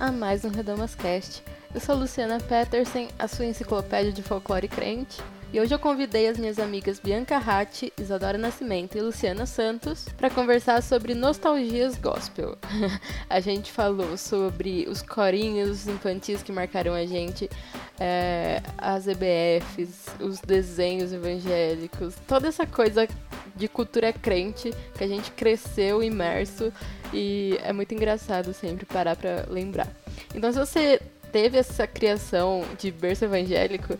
A mais um Redomas Cast. Eu sou Luciana Petersen, a sua enciclopédia de folclore crente, e hoje eu convidei as minhas amigas Bianca Ratti, Isadora Nascimento e Luciana Santos para conversar sobre nostalgias gospel. a gente falou sobre os corinhos infantis que marcaram a gente, é, as EBFs, os desenhos evangélicos, toda essa coisa de cultura crente que a gente cresceu imerso e é muito engraçado sempre parar para lembrar. Então, se você teve essa criação de berço evangélico,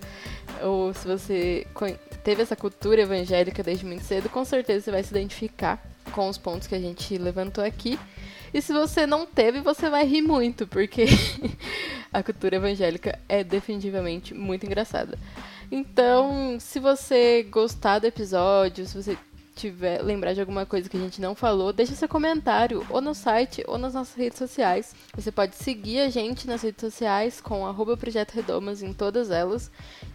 ou se você teve essa cultura evangélica desde muito cedo, com certeza você vai se identificar com os pontos que a gente levantou aqui. E se você não teve, você vai rir muito, porque a cultura evangélica é definitivamente muito engraçada. Então, se você gostar do episódio, se você tiver lembrar de alguma coisa que a gente não falou, deixa seu comentário ou no site ou nas nossas redes sociais. Você pode seguir a gente nas redes sociais com arroba Projeto Redomas em todas elas.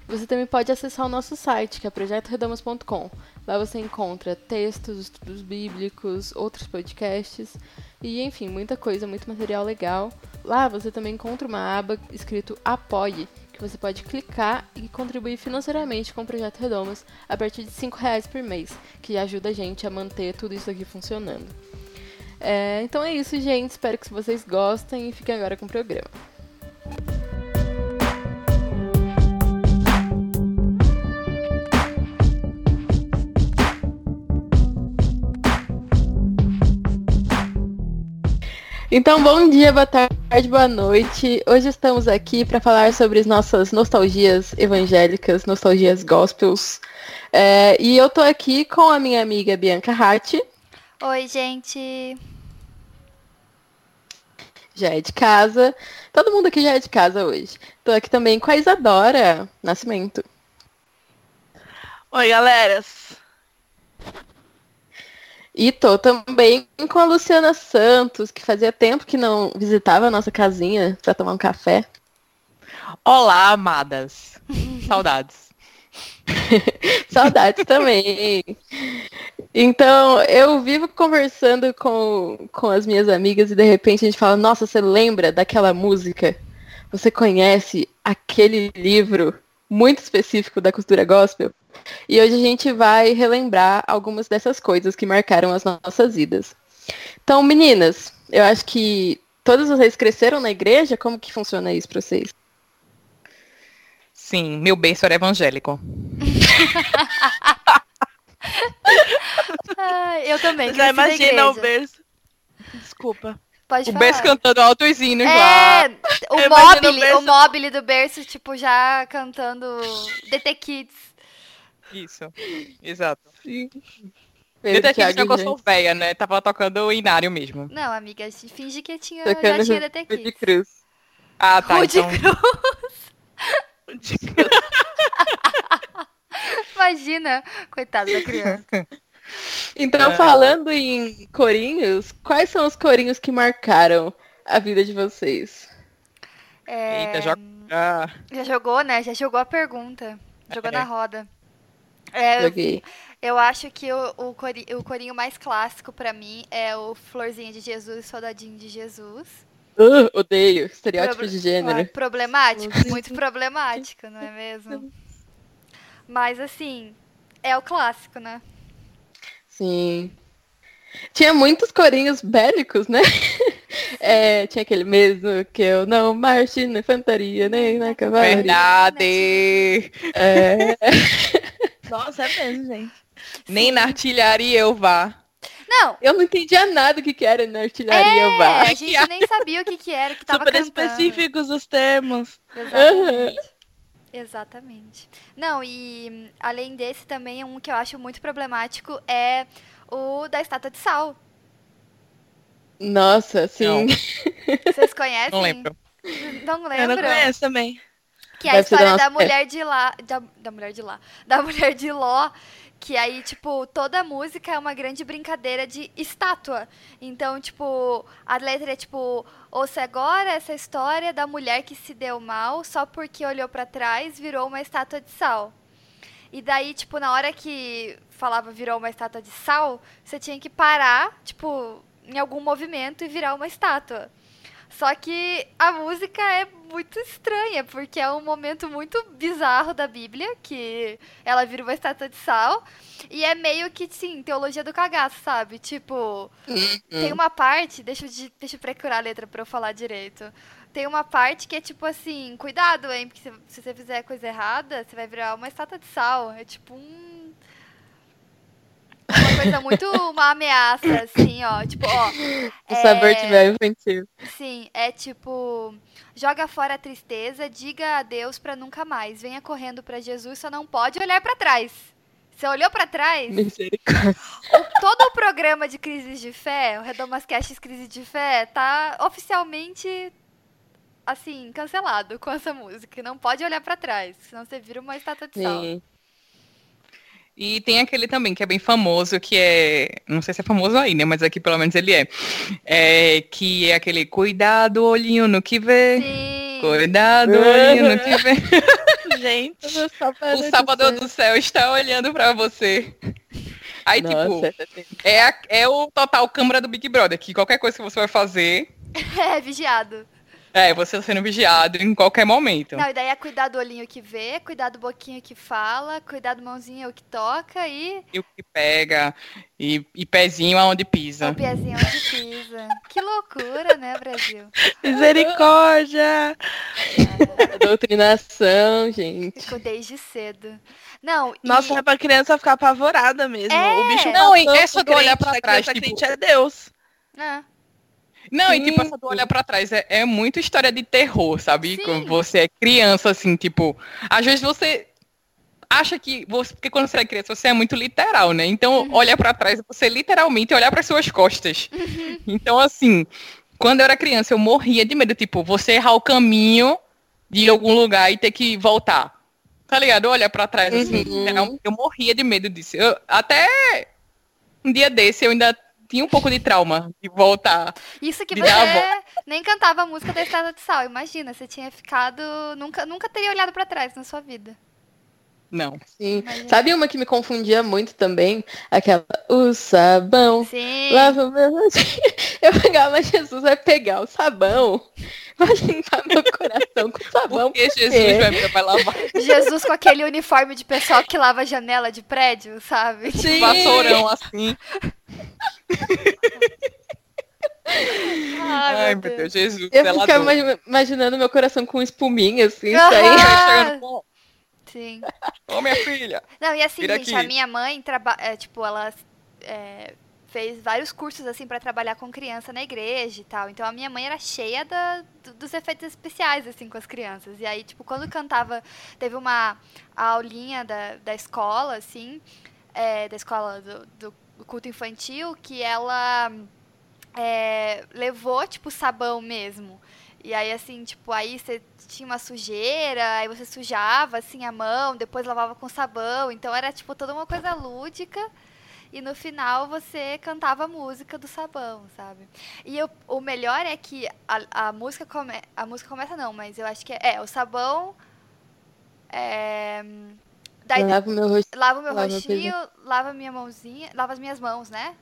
Você também pode acessar o nosso site, que é projetoredomas.com. Lá você encontra textos, estudos bíblicos, outros podcasts e, enfim, muita coisa, muito material legal. Lá você também encontra uma aba escrito Apoie, que você pode clicar e contribuir financeiramente com o Projeto Redomas a partir de R$ reais por mês, que ajuda a gente a manter tudo isso aqui funcionando. É, então é isso, gente. Espero que vocês gostem e fiquem agora com o programa. Então, bom dia, boa tarde, boa noite. Hoje estamos aqui para falar sobre as nossas nostalgias evangélicas, nostalgias gospels. É, e eu tô aqui com a minha amiga Bianca Hart. Oi, gente. Já é de casa. Todo mundo aqui já é de casa hoje. Tô aqui também com a Isadora Nascimento. Oi, galeras. E tô também com a Luciana Santos, que fazia tempo que não visitava a nossa casinha para tomar um café. Olá, amadas. Saudades. Saudades também. Então, eu vivo conversando com, com as minhas amigas e de repente a gente fala, nossa, você lembra daquela música? Você conhece aquele livro muito específico da cultura gospel? E hoje a gente vai relembrar algumas dessas coisas que marcaram as nossas vidas. Então, meninas, eu acho que todas vocês cresceram na igreja? Como que funciona isso para vocês? Sim, meu berço era evangélico. eu também. Já imagina o berço. Desculpa. Pode o falar. berço cantando altos hinos é, lá. O mobile, o berço- o mobile do berço, tipo, já cantando DT Kids. Isso, exato. Pedro, Até que eu sou velha, né? Tava tocando o inário mesmo. Não, amiga, finge que tinha, Tocando já tinha DT Rude Kids. Cruz. Ah, tá. Rude então... Cruz. Imagina, coitado da criança. Então, É. falando em corinhos, quais são os corinhos que marcaram a vida de vocês? É, Eita, joga. Ah, Já jogou, né? Já jogou a pergunta. Jogou É. na roda. É, eu, Joguei. eu acho que o, o, cori- o corinho mais clássico pra mim é o Florzinha de Jesus, Soldadinho de Jesus. Uh, odeio. Estereótipo Proble- de gênero. Problemático, muito problemático, não é mesmo? Mas assim, é o clássico, né? Sim. Tinha muitos corinhos bélicos, né? É, tinha aquele mesmo que eu não marche na infantaria nem na cavalaria. verdade. É, Nossa, é mesmo, gente. Nem na artilharia eu vá. Não, eu não entendia nada o que, que era na artilharia é, vá. a gente nem sabia o que que era que tava Super cantando. específicos os termos. Exatamente. Exatamente. Não, e além desse também, um que eu acho muito problemático é o da estátua de sal. Nossa, sim. Não. Vocês conhecem? Não lembro. Não Eu não lembro? conheço também. Que é a história da mulher de lá. Da, da mulher de lá. Da mulher de Ló. Que aí, tipo, toda a música é uma grande brincadeira de estátua. Então, tipo, a letra é tipo, ouça agora essa história da mulher que se deu mal só porque olhou para trás, virou uma estátua de sal. E daí, tipo, na hora que falava virou uma estátua de sal, você tinha que parar, tipo, em algum movimento e virar uma estátua. Só que a música é muito estranha, porque é um momento muito bizarro da Bíblia, que ela vira uma estátua de sal. E é meio que, sim, teologia do cagaço, sabe? Tipo, uhum. tem uma parte, deixa eu, deixa eu procurar a letra pra eu falar direito. Tem uma parte que é tipo assim, cuidado, hein, porque se, se você fizer coisa errada, você vai virar uma estátua de sal. É tipo um uma coisa muito uma ameaça, assim, ó. Tipo, ó. O é... sabor tiver ofensivo. Sim, é tipo. Joga fora a tristeza, diga adeus para nunca mais. Venha correndo para Jesus, só não pode olhar para trás. Você olhou para trás? O, todo o programa de crises de fé, o Redomas Casts Crise de Fé, tá oficialmente assim, cancelado com essa música. Não pode olhar para trás, senão você vira uma estátua de sal. Sim. E tem aquele também que é bem famoso, que é. Não sei se é famoso aí, né? Mas aqui pelo menos ele é. é que é aquele cuidado, olhinho no que vê. Sim. Cuidado, olhinho no que vê. Gente, o sábado do céu está olhando para você. Aí, Nossa, tipo, é, a, é o total câmera do Big Brother, que qualquer coisa que você vai fazer. é vigiado. É, você tá sendo vigiado em qualquer momento. Não, e daí é cuidar do olhinho que vê, cuidar do boquinho que fala, cuidar do mãozinho que toca e. E o que pega, e, e pezinho aonde pisa. O pezinho aonde pisa. que loucura, né, Brasil? Misericórdia! É. Doutrinação, gente. Ficou desde cedo. Não, Nossa, e... é pra criança ficar apavorada mesmo. É. O bicho não, é só olhar pra trás. Tipo... é Deus. É. Não, Sim. e tipo, essa do olhar pra trás é, é muito história de terror, sabe? Sim. Quando você é criança, assim, tipo. Às vezes você acha que você, porque quando você é criança você é muito literal, né? Então uhum. olha para trás, você literalmente olhar para suas costas. Uhum. Então assim, quando eu era criança eu morria de medo, tipo, você errar o caminho de algum lugar e ter que voltar. Tá ligado? Olha para trás assim. Uhum. Eu, eu morria de medo disso. Eu, até um dia desse eu ainda tinha um pouco de trauma de voltar. Isso que você nem cantava a música da Estrada de Sal. Imagina, você tinha ficado. Nunca, nunca teria olhado para trás na sua vida. Não. Sim. Imagina. Sabe uma que me confundia muito também? Aquela, o sabão. Sim. Lava o meu. Eu pegava, Jesus vai pegar o sabão. Vai limpar meu coração com sabão. Porque por Jesus vai, vai lavar. Jesus com aquele uniforme de pessoal que lava a janela de prédio, sabe? Sim. Vassourão assim. Ai, Ai, meu Deus, Jesus. Eu ficava imaginando meu coração com espuminha, assim, saindo. Sim. Ô, minha filha. Não, e assim, gente, a minha mãe trabalha, é, tipo, ela é, fez vários cursos, assim, para trabalhar com criança na igreja e tal. Então, a minha mãe era cheia da, dos efeitos especiais, assim, com as crianças. E aí, tipo, quando cantava, teve uma aulinha da, da escola, assim, é, da escola do, do culto infantil que ela é, levou, tipo, sabão mesmo. E aí, assim, tipo, aí você tinha uma sujeira, aí você sujava, assim, a mão, depois lavava com sabão. Então, era, tipo, toda uma coisa lúdica. E no final, você cantava a música do sabão, sabe? E eu, o melhor é que a, a, música come, a música começa, não, mas eu acho que é, é o sabão... É, Daí, lava o meu rostinho. Lava o meu lava rostinho, lava minha mãozinha, lava as minhas mãos, né?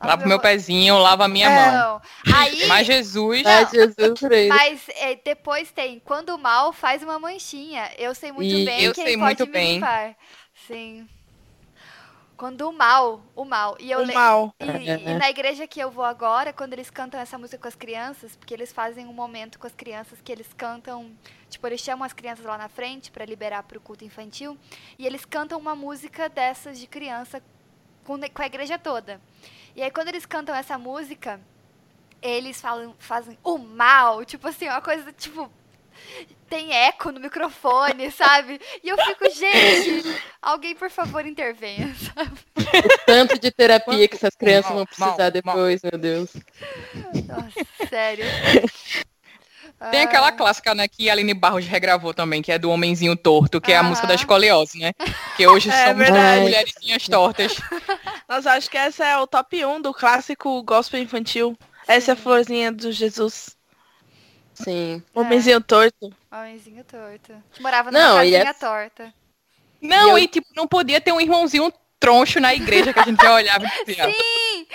Lava, lava o meu, pezinho, lava a minha é. mão. Aí, mas Jesus. Mas Jesus Mas é, depois tem, quando o mal faz uma manchinha. Eu sei muito e bem eu que sei ele muito pode bem. me limpar. Sim. Quando o mal, o mal. E eu o mal. E, e, na igreja que eu vou agora, quando eles cantam essa música com as crianças, porque eles fazem um momento com as crianças que eles cantam, tipo, eles chamam as crianças lá na frente para liberar para o culto infantil, e eles cantam uma música dessas de criança com, com a igreja toda. E aí quando eles cantam essa música, eles falam, fazem o mal, tipo assim, uma coisa tipo tem eco no microfone, sabe? E eu fico, gente, alguém por favor intervenha, sabe? O tanto de terapia que essas crianças vão precisar depois, meu Deus. Nossa, sério. Tem Ah, aquela clássica, né, que a Aline Barros regravou também, que é do Homenzinho Torto, que é a música da escoliose, né? Que hoje É somos verdade. mulherzinhas tortas. Nossa, acho que essa é o top 1 do clássico gospel infantil. Essa é a florzinha do Jesus. Sim. Homenzinho torto. Homenzinho torto. Morava Não, numa e casinha essa- torta. Não, E eu- e tipo, não podia ter um irmãozinho troncho na igreja que a gente olhava e Sim!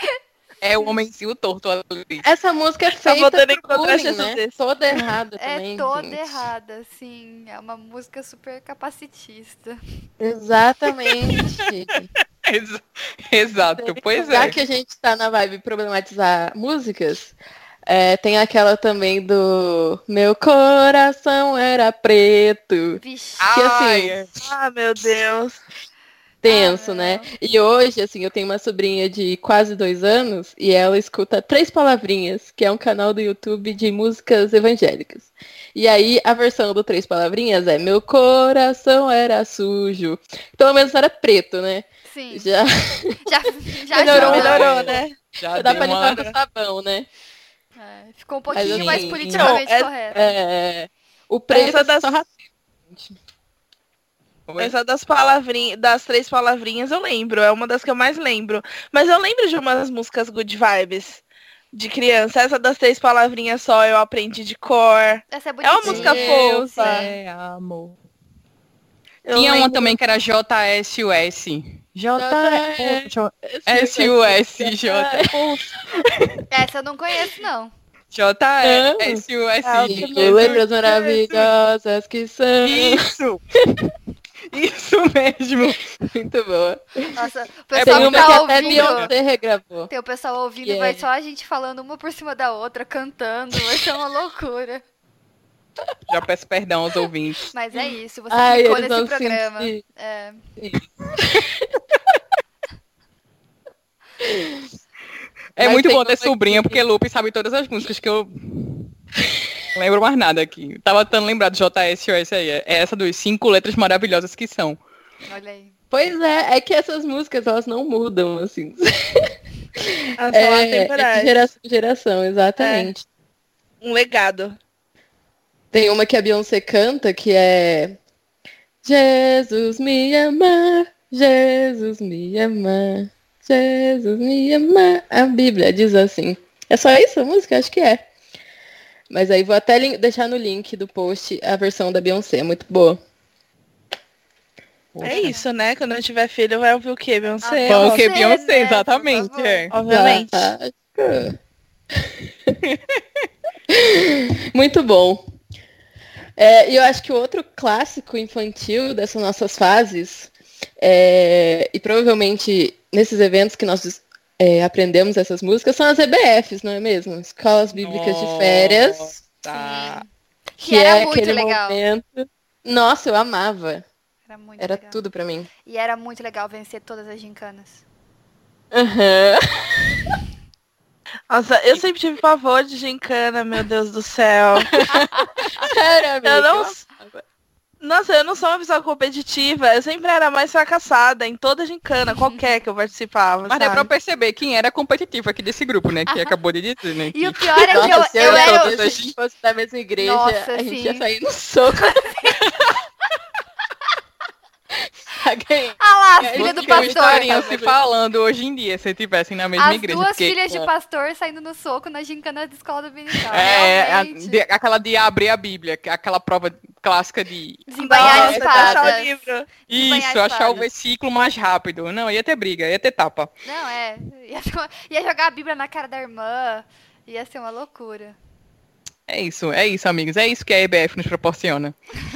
É o homenzinho torto ali. Essa música é feita por bullying, né? Toda errada É também. toda gente. errada, sim. É uma música super capacitista. Exatamente. Ex- Exato, pois Já é. que a gente tá na vibe problematizar músicas, é, tem aquela também do Meu coração era preto. Vixe. que assim, Ai, é. Ah, meu Deus. Tenso, Ah, né? E hoje, assim, eu tenho uma sobrinha de quase dois anos e ela escuta Três Palavrinhas, que é um canal do YouTube de músicas evangélicas. E aí, a versão do Três Palavrinhas é Meu coração era sujo. Pelo menos era preto, né? Sim. Já Já, já Melhorou, ajuda. Melhorou, né? Já dá pra limpar com sabão, né? É, ficou um pouquinho assim, mais politicamente não, é- correto. É, o preto Essa é das- só racista. Oi? Essa das palavrinhas, das três palavrinhas eu lembro, é uma das que eu mais lembro. Mas eu lembro de umas músicas good vibes de criança. Essa das três palavrinhas só eu aprendi de cor. Essa é É bonitinha. uma música Deus fofa. é amor. Eu Tinha uma lembro- também que era JSUS. J- JSUS, J. Essa eu não conheço, não. JSUS. Lembras maravilhosas que são. Isso! Isso mesmo! Muito boa. Nossa, o É pessoal que uma tá que até ouvindo. Beyoncé regravou. Tem o pessoal ouvindo, Que vai é- só a gente falando uma por cima da outra, cantando. Vai ser uma loucura. Já peço perdão aos ouvintes. Mas é isso, você Ai, ficou nesse programa. sentir. É. É Mas muito bom ter sobrinha, que- porque Lupe sabe todas as músicas que eu. Não lembro mais nada aqui. Tava tentando lembrar do JSOS aí. É essa dos cinco letras maravilhosas que são. Olha aí. Pois é, é que essas músicas elas não mudam, assim. Elas são É, é de geração em geração, exatamente. Um legado. Tem uma que a Beyoncé canta que é Jesus me ama, Jesus me ama, Jesus me ama. A Bíblia diz assim. É só isso a música? Acho que é. Mas aí vou até deixar no link do post a versão da Beyoncé, é muito boa. É isso, né? Quando eu tiver filho, vai ouvir o quê? Beyoncé? Ah, Bom, que Beyoncé, Beyoncé, né? exatamente. É. Obviamente. Muito bom. É, E eu acho que o outro clássico infantil dessas nossas fases, é, e provavelmente nesses eventos que nós é, aprendemos essas músicas, são as EBFs, não é mesmo? Escolas Bíblicas de Férias, Tá. Que, que, era é muito aquele legal. momento. Nossa, eu amava. Era muito Era legal. tudo pra mim. E era muito legal vencer todas as gincanas. Aham. Nossa, eu sempre tive pavor de gincana, meu Deus do céu. Sério, amiga, Eu não. Nossa, eu não sou uma pessoa competitiva. Eu sempre era mais fracassada em toda gincana, qualquer que eu participava. Mas dá sabe? pra perceber quem era competitivo aqui desse grupo, né? Que acabou de dizer, né? E que- o pior é que Nossa, eu, se eu eu, era. se a gente fosse da mesma igreja, Nossa, a gente sim. ia sair no soco. Alguém- Ah lá, a É, filha do pastor. estaria se falando hoje em dia se estivessem na mesma As igreja. duas porque- filhas de pastor saindo no soco na gincana da escola dominical. É, a- de- aquela de abrir a Bíblia, é aquela prova clássica de Desembanhar as espadas. o livro. Desembanhar isso, as achar o versículo mais rápido. Não, ia ter briga, ia ter tapa. Não, é. Ia, ia jogar a Bíblia na cara da irmã. Ia ser uma loucura. É isso, é isso, amigos. É isso que a EBF nos proporciona.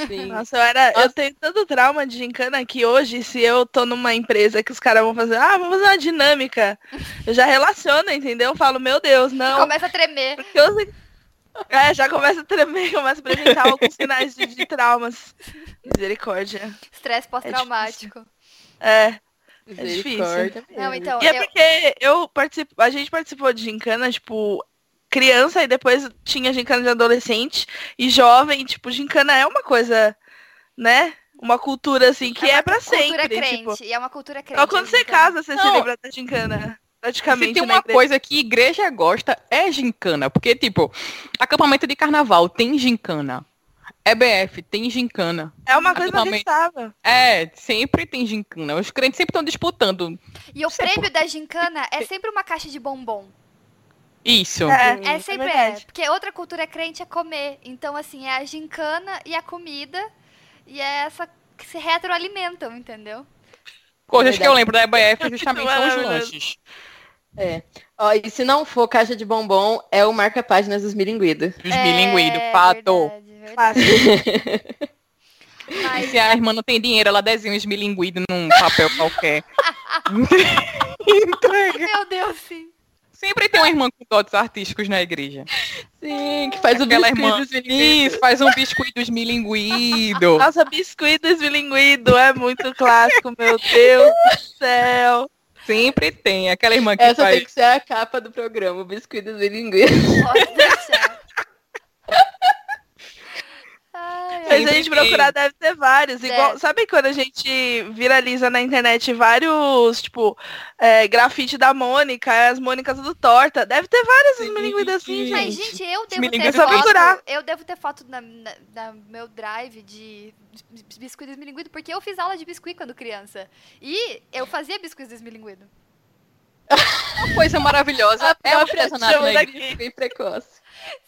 Sim. Nossa, eu, era, eu Nossa. tenho tanto trauma de gincana que hoje, se eu tô numa empresa que os caras vão fazer, ah, vamos fazer uma dinâmica, eu já relaciono, entendeu? Eu falo, meu Deus, não. Começa a tremer. Porque eu sei- É, já começa a tremer, começa a apresentar alguns sinais de, de traumas. Misericórdia. Estresse pós-traumático. É. Misericórdia Não, mesmo. então, E é eu, porque eu participo, a gente participou de gincana, tipo, criança e depois tinha gincana de adolescente e jovem, tipo, gincana é uma coisa, né? Uma cultura assim que é, pra cultura sempre, crente. tipo. E é uma cultura crente. Só quando você então. casa você se Não. lembra da gincana. praticamente. Se tem na uma coisa que igreja gosta, é gincana. Porque, tipo, acampamento de carnaval tem gincana. EBF tem gincana. É uma coisa que Totalmente. estava. É, sempre tem gincana. Os crentes sempre estão disputando. E o prêmio da gincana é sempre uma caixa de bombom. Isso. É, É sempre é, verdade. Porque outra cultura crente é comer. Então, assim, é a gincana e a comida. E é essa que se retroalimentam, entendeu? Coisas que eu lembro da EBF justamente são os lanches. É. Ó, e se não for caixa de bombom, é o marca-páginas dos milinguidos. Os é, milinguidos, fato. Verdade, verdade. Fácil. Mas, Se a irmã não tem dinheiro, ela desenha os milinguidos num papel qualquer. Entrega. meu Deus, sim. Sempre tem uma irmã com dotes artísticos na igreja. Sim, que faz o Aquela biscoito irmã. dos milinguidos. Isso, faz um biscoito dos milinguidos. Nossa, biscoito esmilinguido é muito clássico, meu Deus do céu. Sempre tem. Aquela irmã que Essa faz. tem que ser a capa do programa, o biscoito dos milinguidos. Pode deixar. Ai, Se a gente procurar, deve ter vários. Igual, Deve. sabe quando a gente viraliza na internet vários, tipo, é, grafite da Mônica, as Mônicas do Torta? Deve ter vários esmilinguidos assim, sim. Mas, gente. gente, eu devo ter é só foto. procurar. Eu devo ter foto na, na, na meu drive de bis- biscoito esmilinguido, porque eu fiz aula de biscoito quando criança. E eu fazia biscoito esmilinguido. Uma coisa maravilhosa A é o própria artesanato chama na da igreja. bem precoce.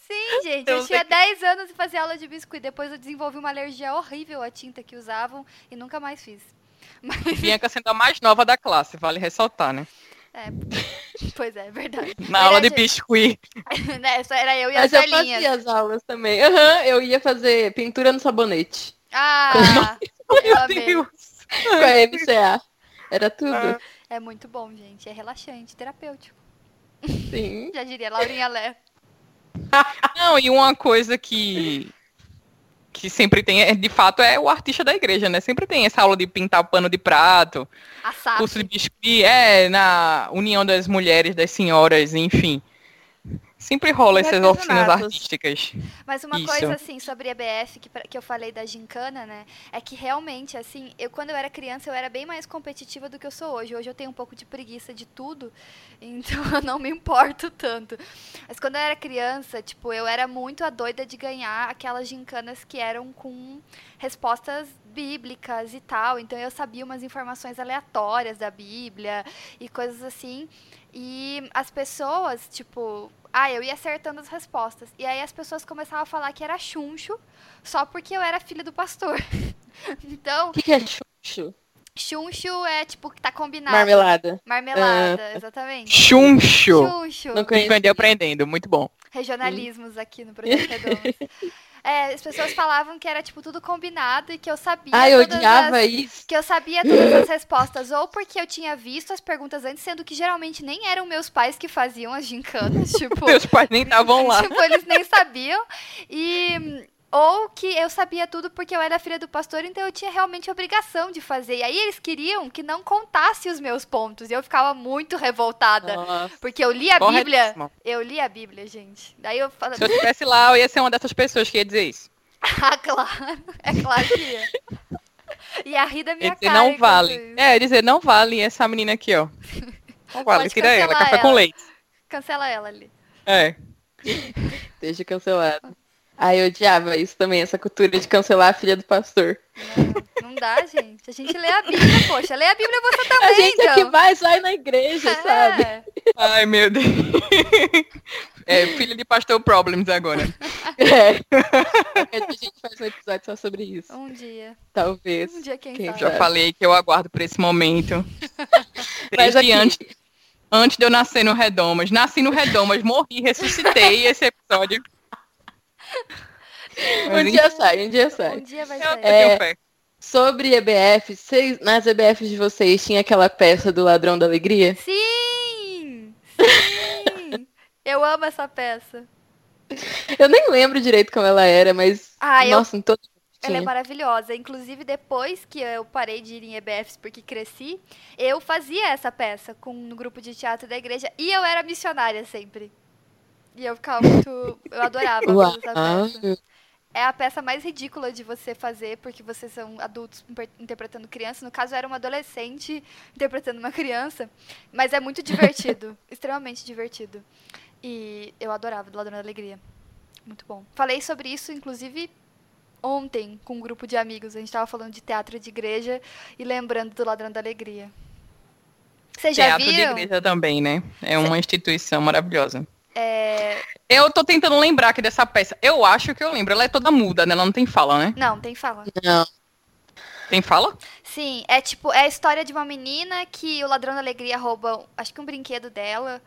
Sim, gente, Eu eu tinha sei 10 anos e fazia aula de biscoito. Depois eu desenvolvi uma alergia horrível à tinta que usavam e nunca mais fiz. Mas, Bianca sendo a mais nova da classe, vale ressaltar, né? é, pois é, verdade. Na aula de Verdade, biscuit. né, só era eu e as Mas eu velhinhas. fazia as aulas também. Aham, eu ia fazer pintura no sabonete. Ah, eu Meu. Deus. Com a MCA. Era tudo. Ah. É muito bom, gente. É relaxante, terapêutico. Sim. Já diria Laurinha Lé. Não, e uma coisa que que sempre tem, é, de fato, é o artista da igreja, né? Sempre tem essa aula de pintar pano de prato, curso de biscuit, é, na União das Mulheres, das Senhoras, enfim. Sempre rola essas oficinas artísticas. Mas uma Isso. coisa, assim, sobre EBF, que, que eu falei da gincana, né? É que realmente, assim, eu quando eu era criança, eu era bem mais competitiva do que eu sou hoje. Hoje eu tenho um pouco de preguiça de tudo, então eu não me importo tanto. Mas quando eu era criança, tipo, eu era muito a doida de ganhar aquelas gincanas que eram com respostas bíblicas e tal. Então eu sabia umas informações aleatórias da Bíblia e coisas assim. E as pessoas, tipo, ah, eu ia acertando as respostas. E aí as pessoas começavam a falar que era chuncho, só porque eu era filha do pastor. então, O que, que é chuchu? chuncho é tipo que tá combinado. Marmelada. Marmelada, exatamente. Chuncho. Chuncho. Não conheço. Aprendendo, muito bom. Regionalismos aqui no Projeto. É, as pessoas falavam que era tipo tudo combinado e que eu sabia Ah, eu odiava as... isso. que eu sabia todas as respostas, ou porque eu tinha visto as perguntas antes, sendo que geralmente nem eram meus pais que faziam as gincanas, tipo, Meus pais nem estavam lá. tipo, eles nem sabiam. E ou que eu sabia tudo porque eu era filha do pastor, então eu tinha realmente obrigação de fazer. E aí eles queriam que não contasse os meus pontos. E eu ficava muito revoltada. Nossa. Porque eu li a Bíblia. Eu li a Bíblia, gente. Daí eu falo, Se eu estivesse lá, eu ia ser uma dessas pessoas que ia dizer isso. ah, claro. É claro que ia. E a rir da minha dizer, cara. não vale. É, dizer, não vale essa menina aqui, ó. Não vale, Pode tira ela, cancelar café com ela. leite. Cancela ela ali. É. Deixa cancelado. Ah, eu odiava isso também, essa cultura de cancelar a filha do pastor. Não, não dá, gente. A gente lê a Bíblia, poxa. Lê a Bíblia você também, A gente é então. que mais vai na igreja, sabe? É. Ai, meu Deus. É, filho de pastor problems agora. É. Dia a gente faz um episódio só sobre isso. Um dia. Talvez. Um dia, quem, Quem sabe. Já É. falei que eu aguardo por esse momento. Mas aqui, antes, antes de eu nascer no Redomas. Nasci no Redomas, morri, ressuscitei esse episódio. Um dia sai, um dia sai. Um dia vai Eu, sair. eu tenho fé. Sobre EBF, vocês, nas EBFs de vocês tinha aquela peça do Ladrão da Alegria? Sim! Sim! Eu amo essa peça. Eu nem lembro direito como ela era, mas Ah, eu nossa, em todo Ela é maravilhosa. Inclusive, depois que eu parei de ir em EBFs porque cresci, eu fazia essa peça com, no grupo de teatro da igreja e eu era missionária sempre. E eu ficava muito. Eu adorava essa peça. é a peça mais ridícula de você fazer, porque vocês são adultos interpretando criança. No caso, era uma adolescente interpretando uma criança. Mas é muito divertido. extremamente divertido. E eu adorava do Ladrão da Alegria. Muito bom. Falei sobre isso, inclusive, ontem com um grupo de amigos. A gente estava falando de teatro de igreja e lembrando do Ladrão da Alegria. Vocês já teatro viram? de igreja também, né? É uma instituição maravilhosa. É... Eu tô tentando lembrar aqui dessa peça. Eu acho que eu lembro. Ela é toda muda, né? Ela não tem fala, né? Não, tem fala. Não. Tem fala? Sim, é tipo, é a história de uma menina que o ladrão da alegria rouba, acho que um brinquedo dela.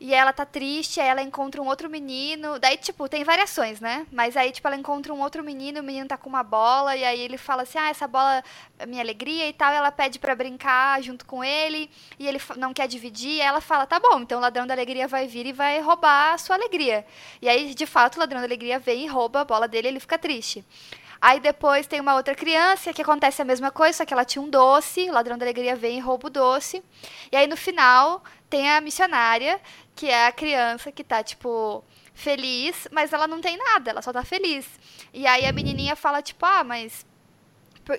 E ela tá triste, aí ela encontra um outro menino. Daí, tipo, tem variações, né? Mas aí, tipo, ela encontra um outro menino, o menino tá com uma bola, e aí ele fala assim: ah, essa bola é minha alegria e tal. E ela pede para brincar junto com ele, e ele não quer dividir. E ela fala: tá bom, então o ladrão da alegria vai vir e vai roubar a sua alegria. E aí, de fato, o ladrão da alegria vem e rouba a bola dele e ele fica triste. Aí depois tem uma outra criança que acontece a mesma coisa, só que ela tinha um doce, o ladrão da alegria vem e rouba o doce. E aí no final tem a missionária, que é a criança que tá, tipo, feliz, mas ela não tem nada, ela só tá feliz. E aí a menininha fala, tipo, ah, mas.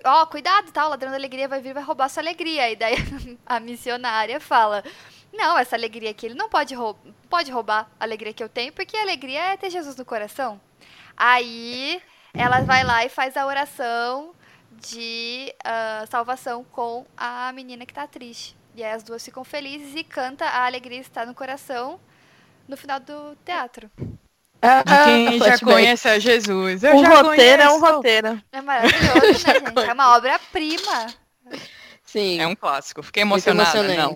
Ó, oh, cuidado, tá? O ladrão da alegria vai vir vai roubar sua alegria. E daí a missionária fala. Não, essa alegria aqui, ele não pode, rou pode roubar a alegria que eu tenho, porque a alegria é ter Jesus no coração. Aí ela vai lá e faz a oração de uh, salvação com a menina que tá triste. E aí as duas ficam felizes e canta A Alegria Está no Coração no final do teatro. Ah, quem já conhece a Jesus. Eu o roteiro conheço. é um roteiro. É maravilhoso, né, gente? É uma obra-prima. Sim. É um clássico. Fiquei emocionada, não.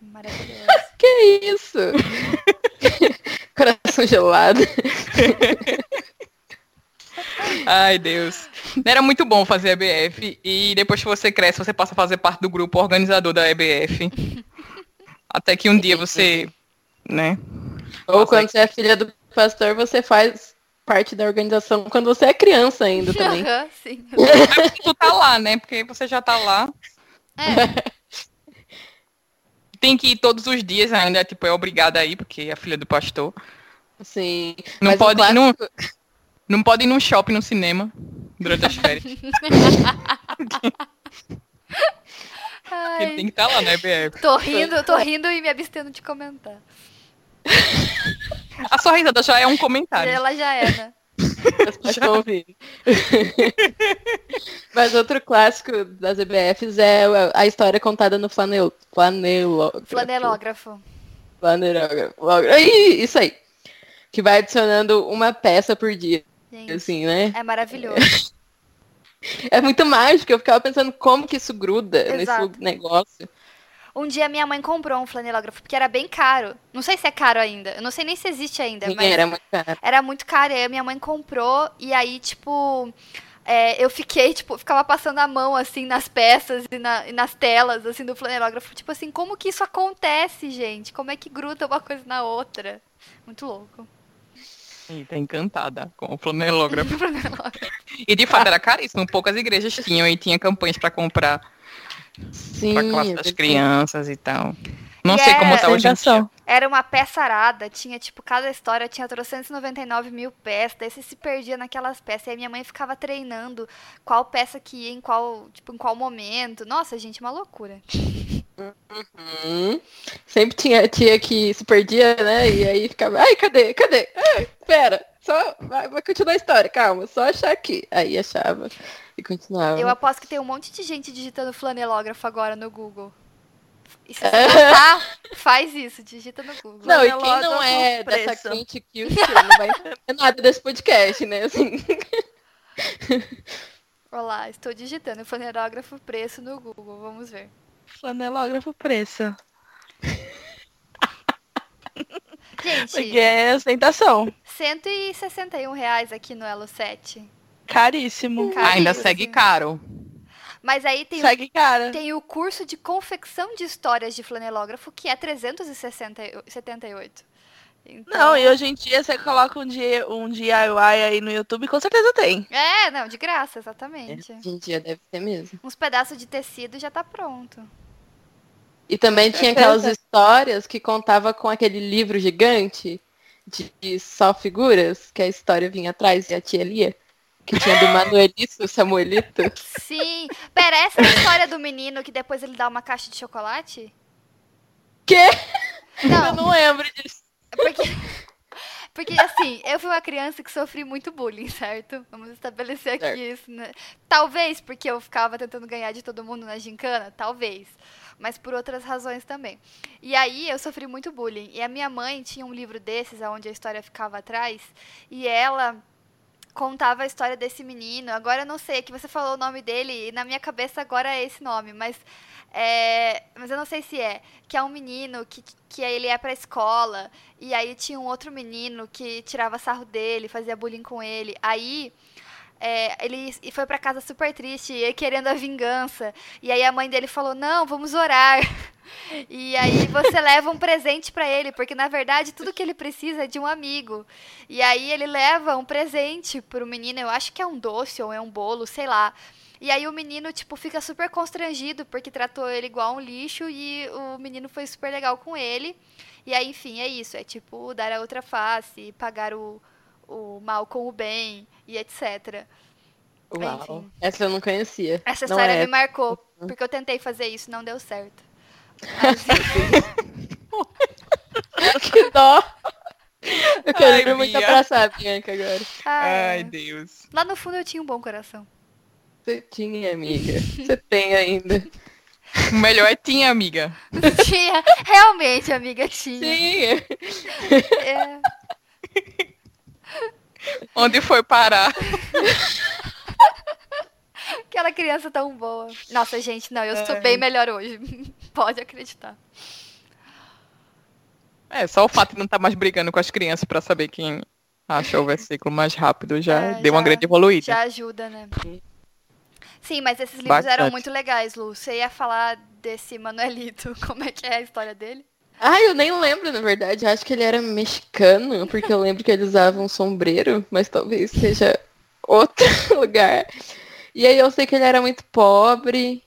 Maravilhoso. que isso? Coração gelado. Ai, Deus. Era muito bom fazer a EBF e depois que você cresce, você passa a fazer parte do grupo organizador da EBF. Até que um dia você, né? Ou quando você é filha do pastor, você faz parte da organização quando você é criança ainda também. Uhum, sim. É tu tá lá, né? Porque você já tá lá. É. Tem que ir todos os dias ainda, tipo, é obrigada aí, porque é a filha do pastor. Sim. Não pode, clássico... não, não pode ir num shopping, no cinema, durante as férias. Ele tem que estar tá lá, né, BF? Tô rindo, tô rindo e me abstendo de comentar. A sua risada já é um comentário. Ela já é, né? Já ouvi. Mas outro clássico das EBFs é a história contada no flanel, flanelógrafo. Flanelógrafo. Flanelógrafo. Isso aí. Que vai adicionando uma peça por dia. Gente, assim, né? É maravilhoso. é muito mágico. Eu ficava pensando como que isso gruda Exato. nesse negócio. Um dia minha mãe comprou um flanelógrafo, porque era bem caro. Não sei se é caro ainda. Eu não sei nem se existe ainda. Sim, mas era muito caro. Era muito caro. E aí minha mãe comprou, e aí, tipo. É, eu fiquei, tipo, ficava passando a mão, assim, nas peças e, na, e, nas telas, assim, do flanelógrafo. Tipo assim, como que isso acontece, gente? Como é que gruda uma coisa na outra? Muito louco. E tá encantada com o flanelógrafo. e de fato era caríssimo, poucas igrejas tinham e tinha campanhas para comprar Sim, pra classe das crianças e tal. Não e sei como tá hoje em dia. Era uma peça arada, tinha, tipo, cada história tinha 399 mil peças, daí você se perdia naquelas peças. E aí minha mãe ficava treinando qual peça que ia em qual, tipo, em qual momento. Nossa, gente, uma loucura. Uhum. Sempre tinha tia que se perdia, né? E aí ficava, ai, cadê? Cadê? Ai, pera, só vai, vai continuar a história, calma, só achar aqui. Aí achava e continuava. Eu aposto que tem um monte de gente digitando flanelógrafo agora no Google. E se você não tá, faz isso, digita no Google. Não, e quem não é dessa quente culture não vai entender nada desse podcast, né? Assim. Olá, estou digitando flanelógrafo preço no Google, vamos ver. Flanelógrafo preço. Gente, Porque é ostentação. 161 reais aqui no Elo 7. Caríssimo. Caríssimo. Ainda segue caro. Mas aí tem, segue o, cara. tem o curso de confecção de histórias de flanelógrafo, que é 378. Então... Não, e hoje em dia você coloca um, dia, um DIY aí no YouTube, com certeza tem. É, não, de graça, exatamente. Hoje em dia deve ter mesmo. Uns pedaços de tecido já tá pronto. E também tinha aquelas histórias que contava com aquele livro gigante de só figuras, que a história vinha atrás e a tia lia? Que tinha do Manuelito, o Samuelito. Sim. Pera, essa é a história do menino que depois ele dá uma caixa de chocolate? Quê? Não. Eu não lembro disso. Porque, porque, assim, eu fui uma criança que sofri muito bullying, certo? Vamos estabelecer aqui Certo. isso, né? Talvez porque eu ficava tentando ganhar de todo mundo na gincana, talvez. Mas por outras razões também. E aí eu sofri muito bullying. E a minha mãe tinha um livro desses, onde a história ficava atrás, e ela contava a história desse menino. Agora eu não sei, é que você falou o nome dele, e na minha cabeça agora é esse nome, mas é, mas eu não sei se é. Que é um menino que, que ele ia pra escola. E aí tinha um outro menino que tirava sarro dele, fazia bullying com ele. Aí é, ele foi pra casa super triste, e querendo a vingança. E aí a mãe dele falou: Não, vamos orar. E aí você leva um presente pra ele, porque na verdade tudo que ele precisa é de um amigo. E aí ele leva um presente pro menino, eu acho que é um doce ou é um bolo, sei lá. E aí o menino, tipo, fica super constrangido porque tratou ele igual um lixo e o menino foi super legal com ele. E aí, enfim, é isso. É tipo dar a outra face, pagar o, o mal com o bem e etc. Uau. Enfim. Essa eu não conhecia. Essa Não história é me marcou, porque eu tentei fazer isso, não deu certo. Mas, Que dó. Eu quero Ai, muito abraçar a Bianca agora. ah, Ai, Deus. lá no fundo eu tinha um bom coração. Você tinha, amiga. Você tem ainda. O melhor é tinha, amiga. tinha, realmente, amiga, tinha. Tinha. É. Onde foi parar? Aquela criança tão boa. Nossa, gente, não, eu sou bem melhor hoje. Pode acreditar. É, só o fato de não estar mais brigando com as crianças pra saber quem achou o versículo mais rápido já É, deu uma já- grande evoluída. Já ajuda, né? Sim, mas esses livros eram Bastante. muito legais, Lu. Você ia falar desse Manuelito. Como é que é a história dele? Ah, eu nem lembro, na verdade. Eu acho que ele era mexicano, porque eu lembro que ele usava um sombreiro, mas talvez seja outro lugar. E aí eu sei que ele era muito pobre.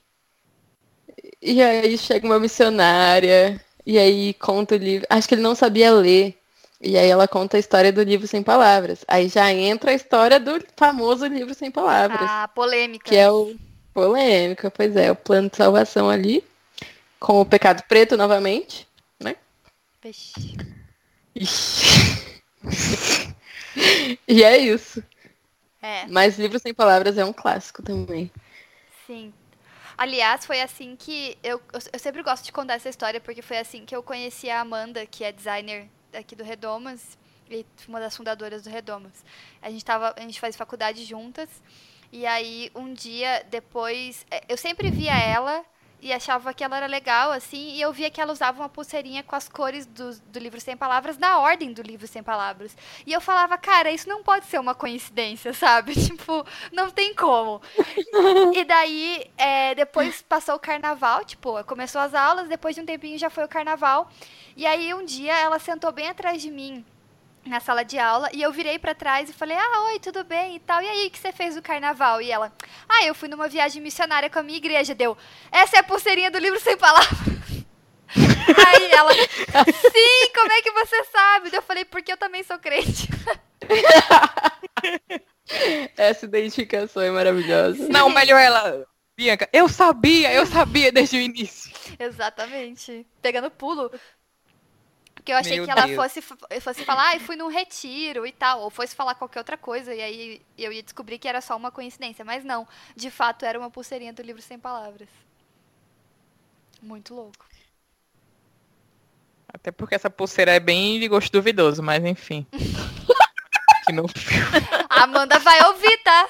E aí chega uma missionária. E aí conta o livro. Acho que ele não sabia ler. E aí ela conta a história do livro sem palavras. Aí já entra a história do famoso livro sem palavras. A polêmica. Que é o polêmica, pois é, o plano de salvação ali. Com o pecado preto novamente. Vixe. Ixi. e é isso. É, Mas Livro Sem Palavras é um clássico também. sim. Aliás, foi assim que. Eu, eu sempre gosto de contar essa história, porque foi assim que eu conheci a Amanda, que é designer aqui do Redomas, e uma das fundadoras do Redomas. A gente, tava, a gente faz faculdade juntas. E aí, um dia depois. é, Eu sempre via ela e achava que ela era legal, assim, e eu via que ela usava uma pulseirinha com as cores do, do livro Sem Palavras na ordem do livro Sem Palavras. E eu falava, cara, isso não pode ser uma coincidência, sabe? Tipo, não tem como. e daí, é, depois passou o carnaval, tipo, começou as aulas, depois de um tempinho já foi o carnaval. E aí, um dia, ela sentou bem atrás de mim na sala de aula e eu virei pra trás e falei: "Ah, oi, tudo bem?" e tal. E aí, o que você fez no carnaval? E ela: "Ah, eu fui numa viagem missionária com a minha igreja." Deu: "Essa é a pulseirinha do livro sem palavras." aí ela: "Sim, como é que você sabe?" Eu falei: "Porque eu também sou crente." Essa identificação é maravilhosa. Não, o melhor ela. Bianca, eu sabia, eu sabia desde o início. Exatamente. Pegando pulo. Porque eu achei Meu que ela Deus. fosse, fosse falar, ah, fui num retiro e tal, ou fosse falar qualquer outra coisa, e aí eu ia descobrir que era só uma coincidência. Mas não, de fato era uma pulseirinha do livro sem palavras. Muito louco. Até porque essa pulseira é bem de gosto duvidoso, mas enfim. Que no Amanda vai ouvir, tá?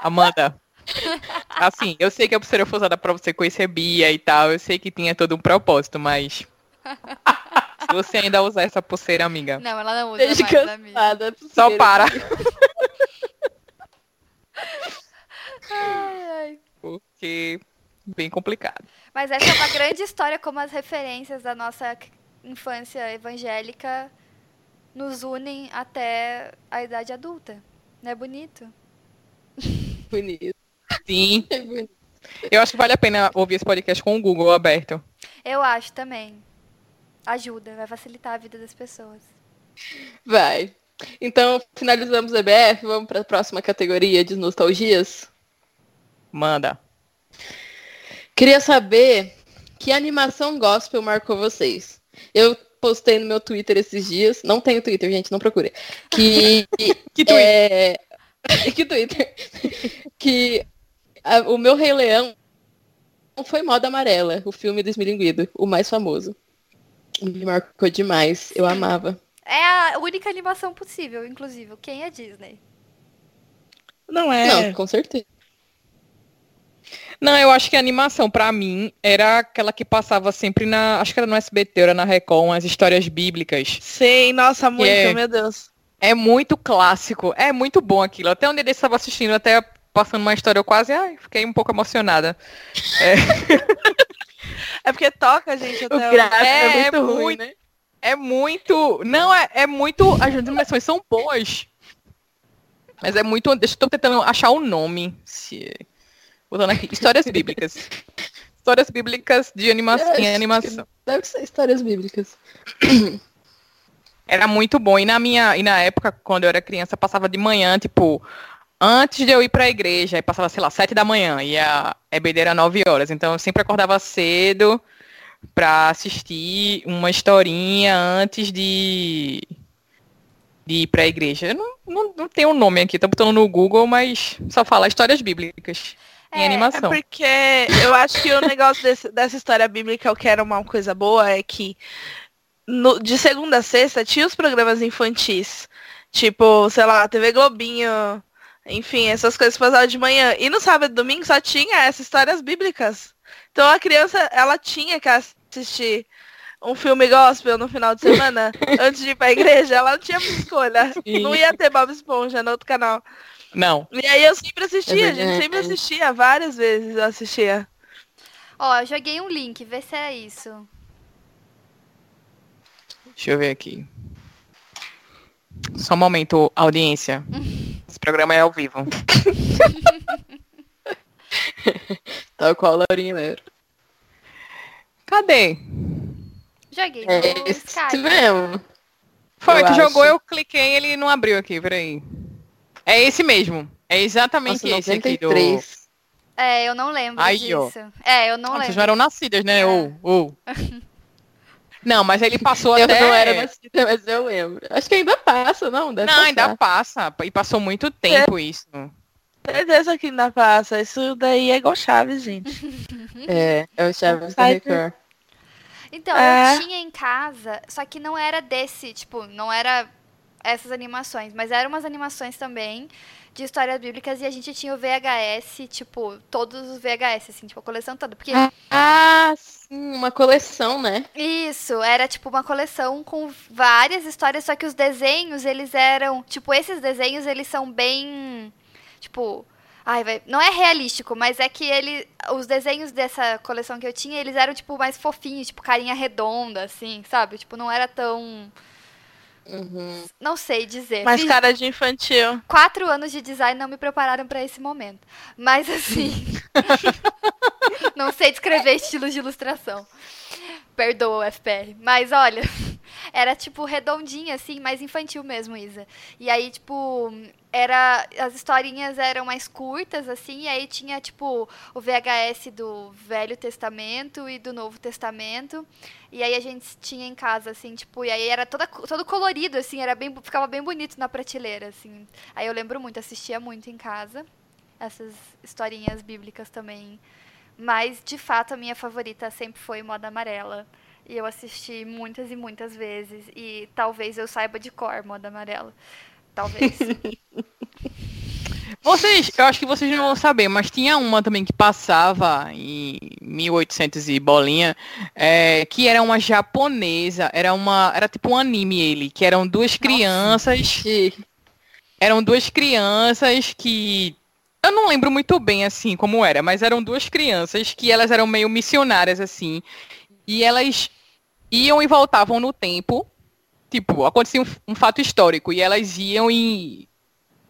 Amanda. Assim, eu sei que a pulseira foi usada pra você conhecer Bia e tal. Eu sei que tinha todo um propósito, mas. Se você ainda usar essa pulseira, amiga, Não, ela não usa Desde mais, amiga. cansada. só para. Ai, ai. Porque. Bem complicado. Mas essa é uma grande história, como as referências da nossa infância evangélica nos unem até a idade adulta. Não é bonito? Bonito. Sim. É bonito. Eu acho que vale a pena ouvir esse podcast com o Google aberto. Eu acho também. Ajuda, vai facilitar a vida das pessoas. Vai. Então, finalizamos o EBF, vamos para a próxima categoria de nostalgias? Manda. Queria saber que animação gospel marcou vocês. Eu postei no meu Twitter esses dias, não tenho Twitter, gente, não procure. Que Que Twitter? é... que Twitter? que a- o meu Rei Leão foi Moda Amarela, o filme do Esmilinguido, o mais famoso. Me marcou demais, eu amava. É a única animação possível, inclusive. Quem é Disney? Não é. Não, com certeza. Não, eu acho que a animação, pra mim, era aquela que passava sempre na. Acho que era no SBT, era na Recon, as histórias bíblicas. Sim, nossa, muito, É. meu Deus. É muito clássico, é muito bom aquilo. Até um dia desse eu estava assistindo, até passando uma história, eu quase ai, fiquei um pouco emocionada. É porque toca, gente, O até gráfico é, É, muito é ruim, muito- né? É muito. Não, é, é muito. As animações são boas. Mas é muito. Deixa eu tentando achar o nome. Se... Botando aqui. Histórias bíblicas. Histórias bíblicas de anima... Em animação. Deve ser histórias bíblicas. Era muito bom. E na minha. E na época, quando eu era criança, passava de manhã, tipo, antes de eu ir pra igreja, aí passava, sei lá, sete da manhã, e a EBD era nove horas. Então eu sempre acordava cedo pra assistir uma historinha antes de, de ir pra igreja. Eu não, não, não tenho o nome aqui, tô botando no Google, mas só fala histórias bíblicas em É, É animação. porque eu acho que o negócio desse- dessa história bíblica, o que era uma coisa boa, é que no- de segunda a sexta tinha os programas infantis. Tipo, sei lá, TV Globinho, enfim, essas coisas passavam de manhã. E no sábado e domingo só tinha essas histórias bíblicas. Então a criança, ela tinha que assistir um filme gospel no final de semana antes de ir pra igreja. Ela não tinha escolha. Sim. Não ia ter Bob Esponja no outro canal. Não. E aí eu sempre assistia, É a gente sempre assistia, várias vezes eu assistia. Ó, eu joguei um link, vê se é isso. Deixa eu ver aqui. Só um momento, audiência. Programa é ao vivo. Tal qual a Laurinha Lero. Cadê? Joguei É no esse Skype. mesmo. Foi, Eu tu jogou, acho. eu cliquei ele não abriu aqui, peraí. É esse mesmo. É exatamente Nossa, esse aqui do. 93. É, eu não lembro Aí, ó. disso. É, eu não Ah, vocês lembro. não eram nascidas, né? É. Ou, ou. Não, mas ele passou Eu até. não era nascida, mas eu lembro. Acho que ainda passa, não? Deve Não, ainda passar. passa. E passou muito tempo isso. Certeza que ainda passa. Isso daí é igual Chaves, gente. É, é o Chaves da Vai Record. Então, É. eu tinha em casa, só que não era desse, tipo, não era essas animações, mas eram umas animações também de histórias bíblicas e a gente tinha o VHS, tipo, todos os VHS, assim, tipo, a coleção toda. Porque Ah, sim, uma coleção, né? isso, era tipo uma coleção com várias histórias, só que os desenhos, eles eram, tipo, esses desenhos, eles são bem, tipo, ai, vai, não é realístico, mas é que ele, os desenhos dessa coleção que eu tinha, eles eram, tipo, mais fofinhos, tipo, carinha redonda, assim, sabe? Tipo, não era tão, Uhum. não sei dizer. Mas Fiz cara de infantil. quatro anos de design não me prepararam pra esse momento. Mas assim, não sei descrever estilos de ilustração. Perdoa, FPR. Mas olha, era tipo redondinha assim, mais infantil mesmo, Isa. E aí, tipo, era as historinhas eram mais curtas assim, e aí tinha tipo o VHS do Velho Testamento e do Novo Testamento. E aí a gente tinha em casa assim, tipo, e aí era toda, todo colorido assim, era bem ficava bem bonito na prateleira assim. Aí eu lembro muito, assistia muito em casa essas historinhas bíblicas também. Mas, de fato, a minha favorita sempre foi Moda Amarela. E eu assisti muitas e muitas vezes. E talvez eu saiba de cor Moda Amarela. Talvez. Vocês, eu acho que vocês não vão saber, mas tinha uma também que passava em 1800 e bolinha, é, que era uma japonesa, era uma, era tipo um anime ele, que eram duas crianças, Chique. eram duas crianças que eu não lembro muito bem assim como era, mas eram duas crianças que elas eram meio missionárias assim, e elas iam e voltavam no tempo, tipo, acontecia um, um fato histórico e elas iam e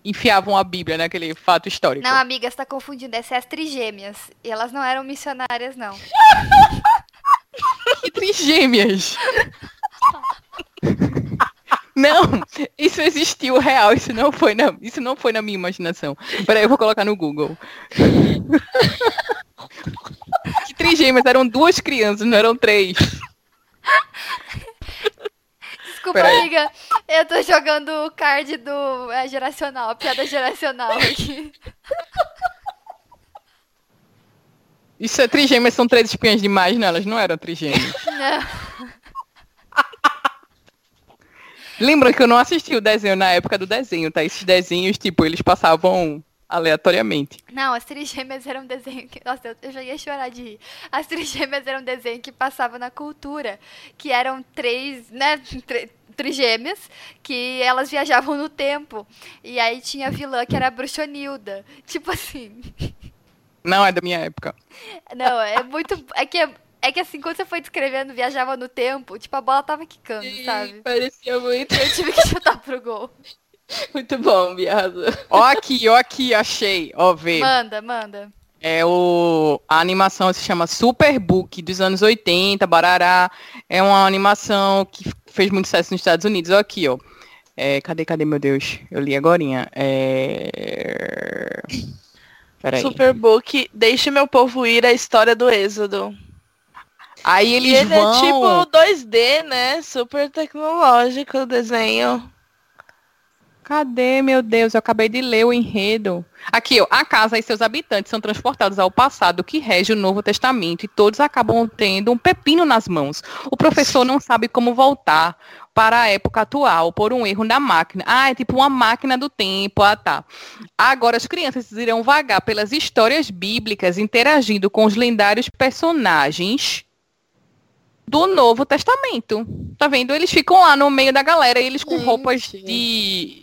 enfiavam a Bíblia naquele fato histórico. não, amiga, você tá confundindo. Essas é as trigêmeas. E elas não eram missionárias, não. Que trigêmeas. Não, isso existiu real, isso não foi na, isso não foi na minha imaginação. Peraí, eu vou colocar no Google. que trigêmeas, eram duas crianças, não eram três. Desculpa, Peraí. amiga. Eu tô jogando o card do é, geracional, piada geracional aqui. Isso é trigêmeas, são três espinhas demais, não, elas não eram trigêmeas. Não. Lembra que eu não assisti o desenho na época do desenho, tá? Esses desenhos, tipo, eles passavam aleatoriamente. Não, as trigêmeas eram um desenho que. Nossa, eu, eu já ia chorar de rir. As trigêmeas eram um desenho que passava na cultura. Que eram três, né? tri- Trigêmeas, que elas viajavam no tempo. E aí tinha a vilã que era a Bruxonilda. Tipo assim. Não é da minha época. Não, é muito. É que, é que assim, quando você foi descrevendo, viajava no tempo, tipo, a bola tava quicando, sabe? Parecia muito, Eu tive que chutar pro gol. muito bom, viado. Ó aqui, ó aqui, achei. Ó, vê. Manda, manda. É o a animação se chama Superbook dos anos 80, Barará. É uma animação que fez muito sucesso nos Estados Unidos. Ó aqui, ó. É, cadê, cadê, meu Deus? Eu li agorinha. É... Peraí. Superbook, Deixe Meu Povo Ir, a história do Êxodo. Aí E eles ele vão... é tipo 2D, né? Super tecnológico o desenho. Cadê, meu Deus? Eu acabei de ler o enredo. Aqui, ó. A casa e seus habitantes são transportados ao passado que rege o Novo Testamento e todos acabam tendo um pepino nas mãos. O professor não sabe como voltar para a época atual por um erro na máquina. Ah, é tipo uma máquina do tempo. Ah, tá. Agora as crianças irão vagar pelas histórias bíblicas interagindo com os lendários personagens do Novo Testamento. Tá vendo? Eles ficam lá no meio da galera, eles com Gente. roupas de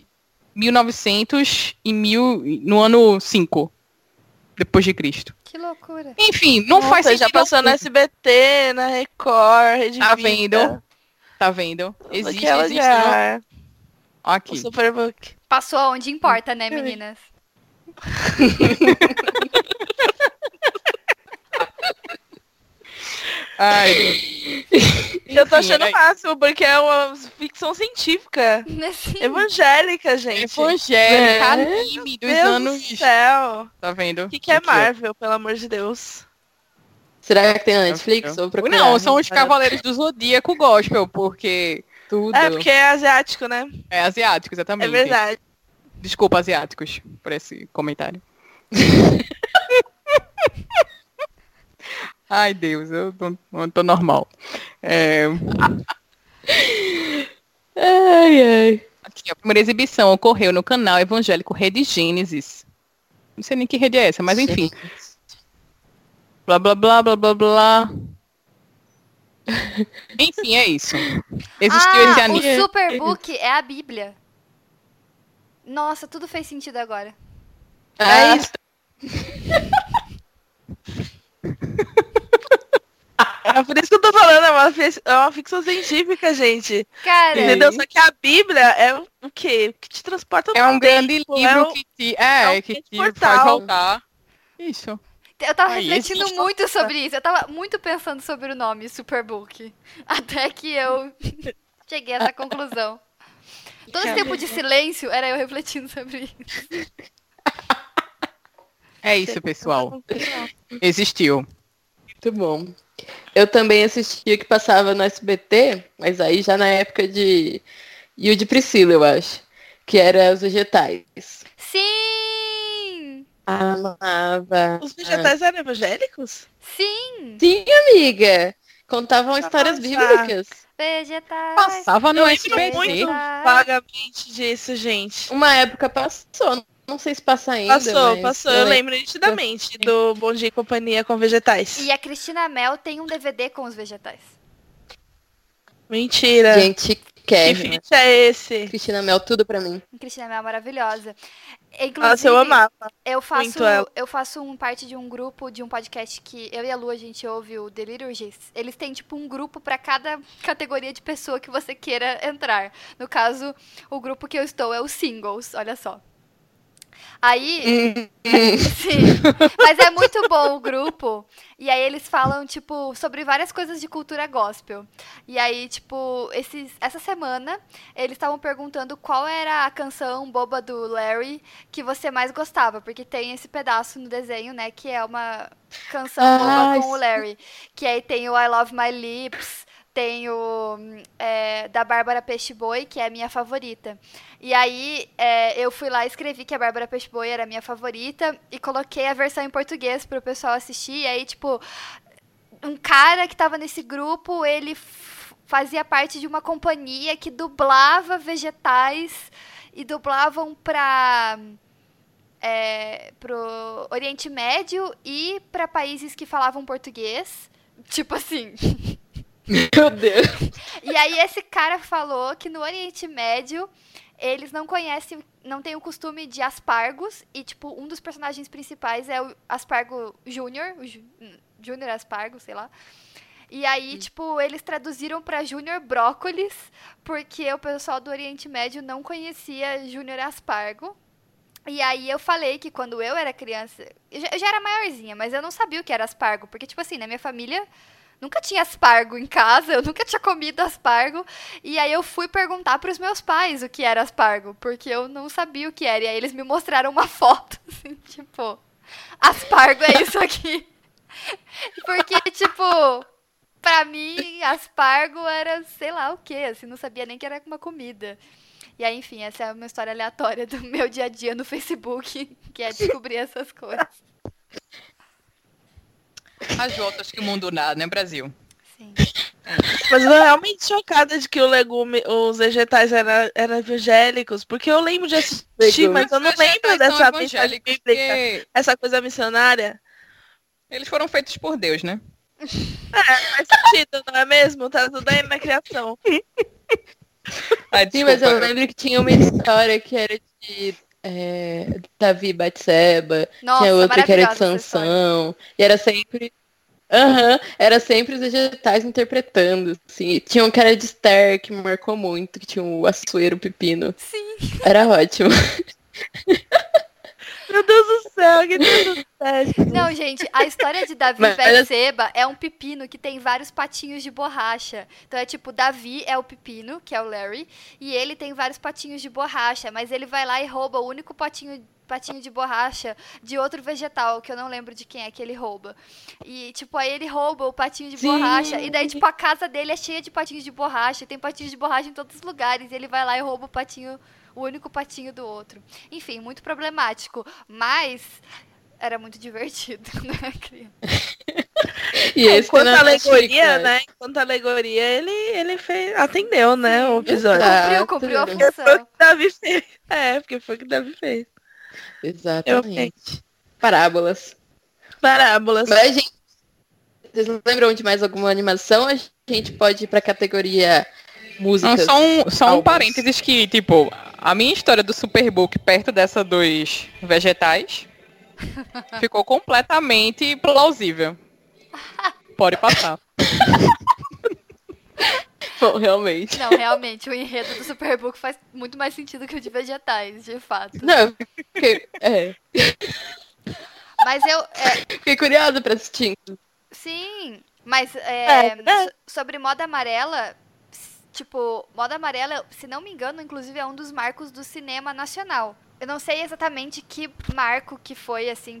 1900 e mil, no ano 5 depois de Cristo. Que loucura. Enfim, não faz Nossa, sentido. já passou na. SBT, na Record, Rede Tá Vida. vendo? Tá vendo? Existe, Aquela existe. já. não? é O Aqui. Superbook. Passou onde importa, né, meninas? Ai, Eu tô achando é- o máximo, porque é uma ficção científica. Assim, Evangélica, gente. evangélica, É. anime dos Deus anos. do céu. Tá vendo? O que, que é ó. Marvel, pelo amor de Deus? Será que tem na Netflix? Não, são os. Cavaleiros do Zodíaco Gospel, porque tudo. É, porque é asiático, né? é asiático, É exatamente. verdade. Desculpa, asiáticos, por esse comentário. Ai, Deus, eu tô, eu tô normal. É, Ai, ai. aqui, a primeira exibição ocorreu no canal evangélico Rede Gênesis. Não sei nem que rede é essa, mas enfim. Blá, blá, blá, blá, blá, blá. Enfim, é isso. Existiu esse ah, anime. o Superbook é a Bíblia. Nossa, tudo fez sentido agora. Ah, É isso. É por isso que eu tô falando, é uma, é uma ficção científica, gente. Cara, É. Entendeu? Só que a Bíblia é o o quê? Que te transporta É um no grande tempo, livro é um- que te, é, é um que te faz voltar. Isso. eu tava Aí, refletindo existe- muito sobre isso. Eu tava muito pensando sobre o nome Superbook. Até que eu cheguei a essa conclusão. Todo esse tempo de silêncio era eu refletindo sobre isso. É isso, pessoal. Existiu. muito bom. Eu também assisti o que passava no SBT, mas aí já na época de e o de Priscila, eu acho. Que era os vegetais. Sim! Amava. Os vegetais eram evangélicos? Sim! Sim, amiga. Contavam histórias bíblicas. Vegetais. Passava no Eu lembro SBT. muito vagamente disso, gente. Uma época passou. Não sei se passa ainda. Passou, mas passou. Eu lembro nitidamente do Bom Dia e Companhia com vegetais. E a Cristina Mel tem um DVD com os vegetais. Mentira. Gente, que quer. feat é esse? Cristina Mel, tudo pra mim. Cristina Mel é maravilhosa. Inclusive, Nossa, eu amava. Eu faço, eu faço um parte de um grupo, de um podcast que eu e a Lu, a gente ouve o Delirious. Eles têm, tipo, um grupo pra cada categoria de pessoa que você queira entrar. No caso, o grupo que eu estou é os singles, olha só. Aí, sim, mas é muito bom o grupo. E aí eles falam, tipo, sobre várias coisas de cultura gospel. E aí, tipo, esses, essa semana, eles estavam perguntando qual era a canção boba do Larry que você mais gostava. Porque tem esse pedaço no desenho, né, que é uma canção boba com o Larry. Que aí tem o I Love My Lips, tem o é, da Bárbara Peixe Boi, que é a minha favorita. E aí é, eu fui lá e escrevi que a Bárbara Peixe Boi era a minha favorita e coloquei a versão em português para o pessoal assistir. E aí, tipo, um cara que estava nesse grupo, ele fazia parte de uma companhia que dublava vegetais e dublavam para é, pro Oriente Médio e para países que falavam português. Tipo assim. Meu Deus. E aí esse cara falou que no Oriente Médio eles não conhecem, não tem o costume de aspargos e tipo um dos personagens principais é o Aspargo Júnior, Júnior Aspargo, sei lá. E aí, hum. tipo, eles traduziram para Júnior Brócolis, porque o pessoal do Oriente Médio não conhecia Júnior Aspargo. E aí eu falei que quando eu era criança, eu já era maiorzinha, mas eu não sabia o que era aspargo, porque tipo assim, na minha família nunca tinha aspargo em casa, eu nunca tinha comido aspargo. E aí eu fui perguntar para os meus pais o que era aspargo, porque eu não sabia o que era. E aí eles me mostraram uma foto, assim, tipo, aspargo é isso aqui. Porque, tipo, pra mim, aspargo era sei lá o que, assim, não sabia nem que era uma comida. E aí, enfim, essa é uma história aleatória do meu dia a dia no Facebook, que é descobrir essas coisas. As voltas que o mundo dá, né, Brasil? Sim. Mas eu tô realmente chocada de que o legume, os vegetais eram, eram evangélicos, porque eu lembro de assistir, mas eu não lembro dessa mensagem bíblica, porque... essa coisa missionária. Eles foram feitos por Deus, né? É, faz sentido, não é mesmo? Tá tudo aí na criação. Ai, Sim, mas eu lembro que tinha uma história que era de é, Davi Batseba, tinha outra que era de Sansão, e era sempre. Aham, uhum, era sempre os vegetais interpretando, assim. Tinha um cara de Esther que me marcou muito, que tinha o açoeiro pepino. Sim. Era ótimo. Meu Deus do céu, que Deus Não, gente, a história de Davi Mas... Betseba é um pepino que tem vários patinhos de borracha. Então é tipo, Davi é o pepino, que é o Larry, e ele tem vários patinhos de borracha, mas ele vai lá e rouba o único patinho patinho de borracha de outro vegetal, que eu não lembro de quem é que ele rouba. E, tipo, aí ele rouba o patinho de Sim. borracha. E daí, tipo, a casa dele é cheia de patinhos de borracha. Tem patinhos de borracha em todos os lugares. E ele vai lá e rouba o patinho o único patinho do outro. Enfim, muito problemático, mas era muito divertido, né, criança? e é, enquanto alegoria, né? Enquanto a alegoria, ele, ele fez, atendeu, né, o episódio. Cumpriu, cumpriu a função. Foi o que Davi fez. É, porque foi o que Davi fez. Exatamente. Parábolas. Parábolas. Mas, gente, vocês não lembram de mais alguma animação? A gente pode ir pra categoria músicas. Não, só um, só um parênteses que, tipo, a minha história do Superbook perto dessa dos vegetais ficou completamente plausível. Pode passar. Bom, realmente. Não, realmente, o enredo do Superbook faz muito mais sentido que o de vegetais, de fato. Não, porque, é. Mas eu. É... Fiquei curiosa pra assistir. Sim, mas é, é, é. sobre moda amarela, tipo, moda amarela, se não me engano, inclusive é um dos marcos do cinema nacional. Eu não sei exatamente que marco que foi, assim,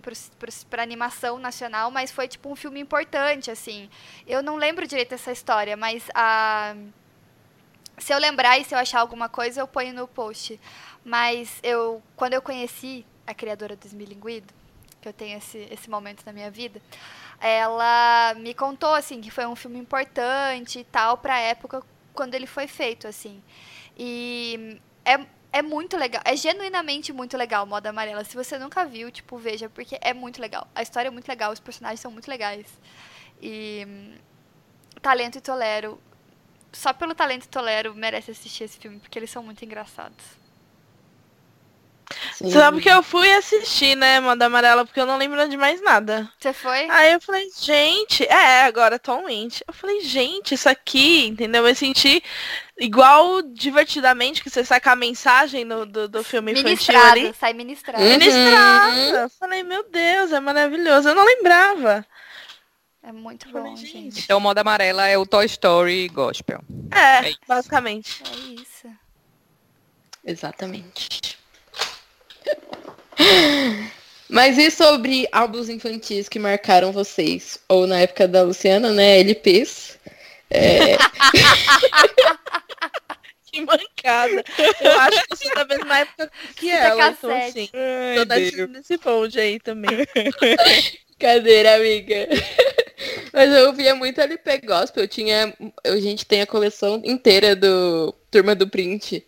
pra animação nacional, mas foi, tipo, um filme importante, assim. Eu não lembro direito essa história, mas a... Se eu lembrar e se eu achar alguma coisa, eu ponho no post. Mas eu, quando eu conheci a criadora do Esmilinguido, que eu tenho esse, esse momento na minha vida, ela me contou, assim, que foi um filme importante e tal, pra época quando ele foi feito, assim. E é, é muito legal, é genuinamente muito legal Moda Amarela. Se você nunca viu, tipo, veja, porque é muito legal. A história é muito legal, os personagens são muito legais. E Talento e Tolero, só pelo Talento e Tolero merece assistir esse filme, porque eles são muito engraçados. Sim. Sabe que eu fui assistir, né, Moda Amarela, porque eu não lembro de mais nada. Você foi? Aí eu falei, gente, é, agora atualmente. Eu falei, gente, isso aqui, entendeu? Eu senti igual divertidamente que você saca a mensagem no, do, do filme infantil ali. Sai ministrado. Uhum. Ministrada. Eu falei, meu Deus, é maravilhoso. Eu não lembrava. É muito bom, gente. Então, moda amarela é o Toy Story Gospel. É, É isso. basicamente. É isso. Exatamente. Mas e sobre álbuns infantis que marcaram vocês? Ou na época da Luciana, né? LPs. É, Que mancada. Eu acho que sou da mesma época que Fita ela. Então, cassete. assim, Ai, tô Deus. nesse bonde aí também. Cadeira, amiga. Mas eu ouvia muito LP gospel. Eu tinha. A gente tem a coleção inteira do Turma do Print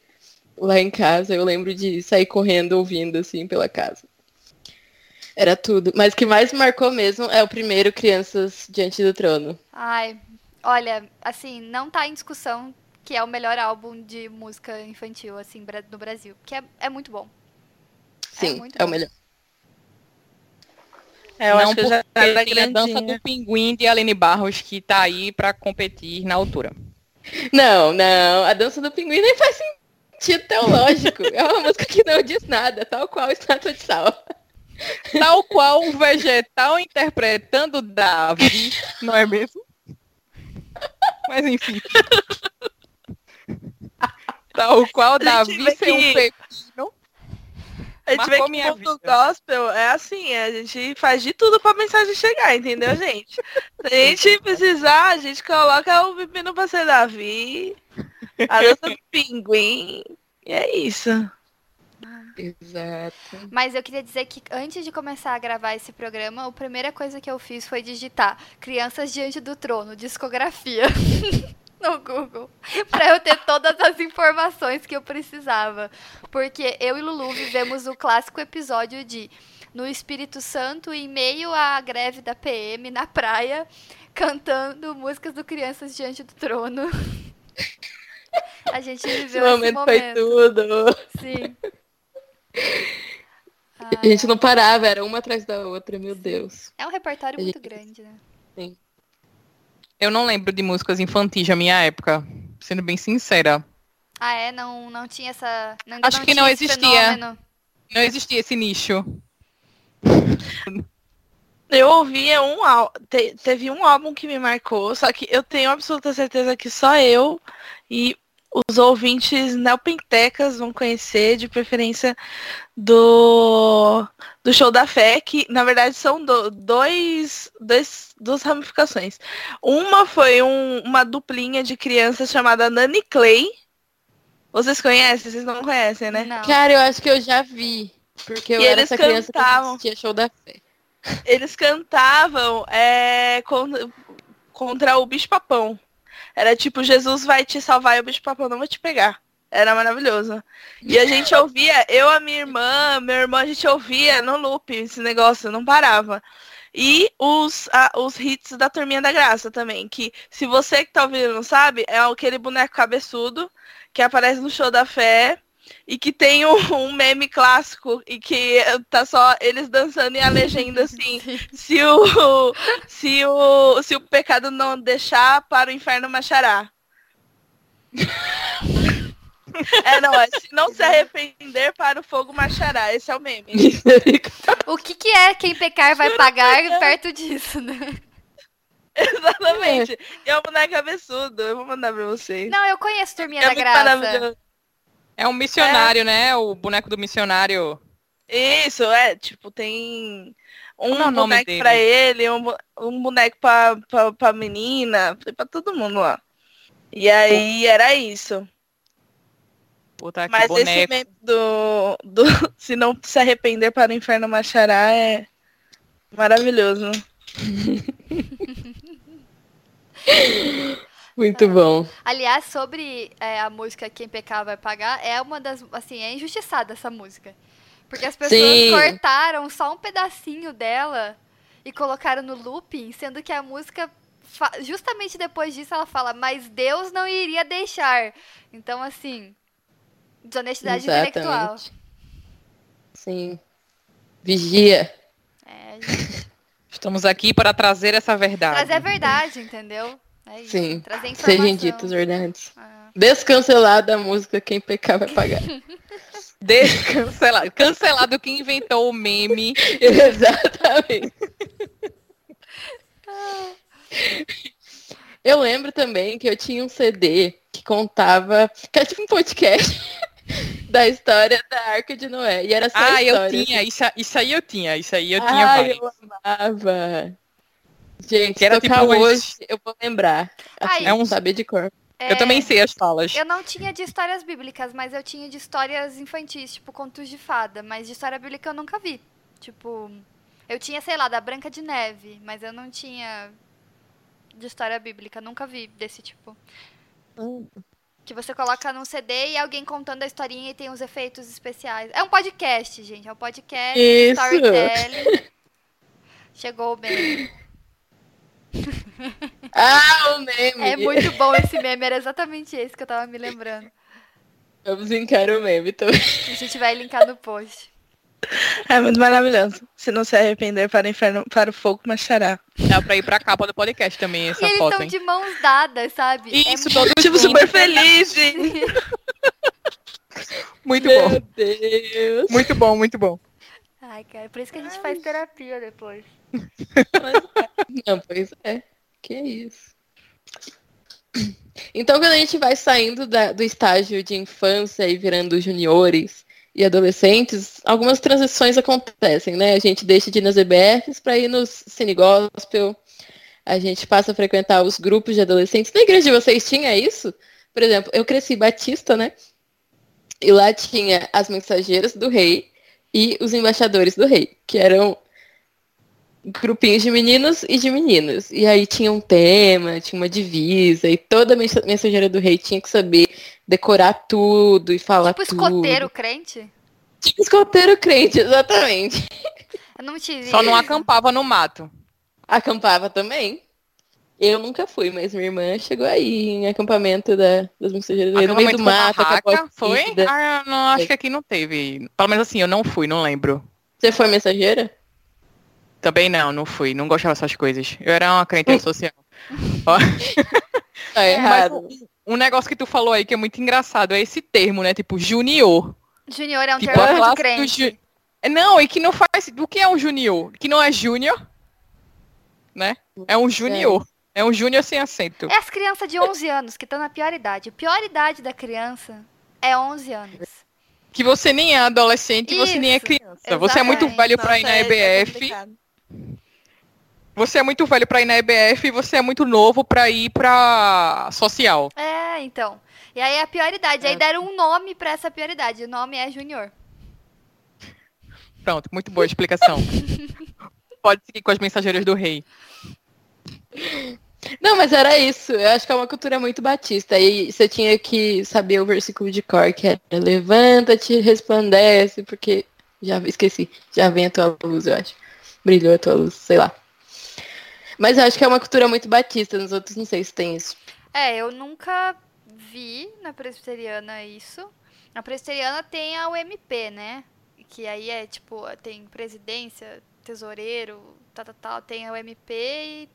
lá em casa. Eu lembro de sair correndo ouvindo assim pela casa. Era tudo. Mas o que mais marcou mesmo é o primeiro Crianças Diante do Trono. Ai, olha, assim, não tá em discussão que é o melhor álbum de música infantil, assim, no Brasil. Que é, é muito bom. Sim, muito é o bom. melhor. É, eu não acho que já era tem a dança do pinguim de Aline Barros que tá aí pra competir na altura. Não, não. A dança do pinguim nem faz sentido teológico. é uma música que não diz nada, tal qual estátua de sal. Tal qual um vegetal interpretando Davi, não é mesmo? Mas enfim. Tal qual Davi ser um pepino. A gente vê que minha o mundo vida. gospel é assim, a gente faz de tudo pra mensagem chegar, entendeu, gente? Se a gente precisar, a gente coloca o pepino pra ser Davi, a dança do pinguim, e é isso. Exato. Mas eu queria dizer que antes de começar a gravar esse programa, a primeira coisa que eu fiz foi digitar Crianças Diante do Trono, discografia. No Google, pra eu ter todas as informações que eu precisava. Porque eu e Lulu vivemos o clássico episódio de no Espírito Santo, em meio à greve da PM, na praia, cantando músicas do Crianças Diante do Trono. A gente Esse viveu esse momento foi momento. tudo. Sim. A gente não parava, era uma atrás da outra, meu Deus. É um repertório A muito gente- grande, né? Eu não lembro de músicas infantis da minha época, sendo bem sincera. Ah, é? Não, não tinha essa. Ainda Acho não que não existia. fenômeno. Não existia esse nicho. Eu ouvia um álbum, teve um álbum que me marcou, só que eu tenho absoluta certeza que só eu e os ouvintes neopentecas vão conhecer, de preferência do, do Show da Fé, que na verdade são do- dois, dois, duas ramificações. Uma foi um- uma duplinha de crianças chamada Nani Clay. Vocês conhecem? Vocês não conhecem, né? Não. Cara, eu acho que eu já vi. Porque eu E era eles essa criança cantavam. que assistia show da fé. Eles cantavam é, contra, contra o bicho papão. Era tipo, Jesus vai te salvar e o bicho papão não vai te pegar. Era maravilhoso. E a gente ouvia, eu, a minha irmã, meu irmão, a gente ouvia no loop esse negócio, não parava. E os, a- os hits da Turminha da Graça também, que se você que tá ouvindo não sabe, é aquele boneco cabeçudo que aparece no show da fé e que tem um, meme clássico e que tá só eles dançando e a legenda assim, se o se o se o pecado não deixar para o inferno machará. É, não, é se não se arrepender para o fogo machará. Esse é o meme. O que, que é quem pecar vai pagar perto disso, né? Exatamente. E é um boneco cabeçudo. Eu vou mandar pra vocês. Não, eu conheço Turminha é da Graça. É um missionário, né? O boneco do missionário. Isso, é, tipo, tem um é boneco pra ele, um, um boneco pra, pra, pra menina, pra todo mundo lá. E aí era isso. Puta Mas esse meme do, do se não se arrepender para o inferno machará é maravilhoso. Muito bom. Aliás, sobre é, a música Quem Pecar Vai Pagar, é uma das. Assim, é injustiçada essa música. Porque as pessoas Sim. cortaram só um pedacinho dela e colocaram no looping, sendo que a música. Justamente depois disso ela fala, mas Deus não iria deixar. Então, assim. Desonestidade intelectual. Exatamente. Sim. Vigia. É, gente. Estamos aqui para trazer essa verdade. Trazer a verdade, entendeu? É isso. Sim. Trazer informação. Sejam ditas verdades. Ah. Descancelada a música, quem pecar vai pagar. Descancelado. Cancelado quem inventou o meme. Exatamente. Eu lembro também que eu tinha um CD que contava, que era tipo um podcast da história da Arca de Noé. E era só ah, história. eu tinha, isso, isso aí eu tinha, isso aí eu tinha ah, eu amava. Gente, Que era tocar tipo hoje, eu vou lembrar. Ai, Assim, é um- saber de cor. Eu também sei as falas. Eu não tinha de histórias bíblicas, mas eu tinha de histórias infantis, tipo contos de fada. Mas de história bíblica eu nunca vi. Tipo, eu tinha, sei lá, da Branca de Neve, mas eu não tinha de história bíblica, nunca vi desse tipo. Que você coloca num CD e alguém contando a historinha e tem os efeitos especiais. É um podcast, gente. É um podcast, Isso. storytelling. Chegou o meme. Ah, o meme! É muito bom esse meme, era exatamente esse que eu tava me lembrando. Vamos linkar o meme também. A gente vai linkar no post. É muito maravilhoso. Se não se arrepender para o inferno, para o fogo, machará. Dá pra ir pra capa do podcast também, essa e eles foto, estão hein? de mãos dadas, sabe? Isso, é todos Tipo, super feliz, gente. Muito Meu bom. Deus! Muito bom, muito bom. Ai, cara, por isso que a gente faz terapia depois. Não, pois é. Que isso. Então, quando a gente vai saindo da- do estágio de infância e virando juniores e adolescentes, algumas transições acontecem, né? A gente deixa de ir nas EBFs para ir nos cine gospel. A gente passa a frequentar os grupos de adolescentes. Na igreja de vocês tinha isso? Por exemplo, eu cresci batista, né? E lá tinha as mensageiras do rei e os embaixadores do rei, que eram grupinhos de meninos e de meninas. E aí tinha um tema, tinha uma divisa, e toda mensa- mensageira do rei tinha que saber decorar tudo e falar Tipo tudo. escoteiro crente? Tipo escoteiro crente, exatamente. Eu não tive. Só não acampava no mato. Acampava também. Eu nunca fui, mas minha irmã chegou aí em acampamento da, das mensageiras do rei, no meio do mato, barraca, foi? Ah, não, acho que aqui não teve. Pelo menos assim, eu não fui, não lembro. Você foi mensageira? Também não, não fui. Não gostava dessas coisas. Eu era uma crente social. Ó, Tá errado. um negócio que tu falou aí que é muito engraçado é esse termo, né? Tipo, junior. Junior é um Tipo, termo muito do crente. ju... É, Não, e que não faz. O que é um junior? Que não é júnior, né? É um junior. É um júnior sem acento. É as crianças de 11 anos que estão na pior idade. A pior idade da criança é 11 anos. Que você nem é adolescente, você nem é criança. Você é muito exatamente. velho pra ir na Nossa, é- é EBF. Você é muito velho pra ir na EBF e você é muito novo pra ir pra social. É, então. E aí é a pior idade. Aí É. deram um nome pra essa pior idade. O nome é Junior. Pronto, muito boa explicação. Pode seguir com as mensageiras do rei. Não, mas era isso. Eu acho que é uma cultura muito batista. E você tinha que saber o versículo de cor, que era levanta-te, resplandece, porque já esqueci. Já vem a tua luz, eu acho. Brilhou a tua luz, sei lá. Mas eu acho que é uma cultura muito batista. Nos outros não sei se tem isso. É, eu nunca vi na presbiteriana isso. Na presbiteriana tem a UMP, né? Que aí é tipo, tem presidência, tesoureiro, tal, tal, tal. Tem a UMP e,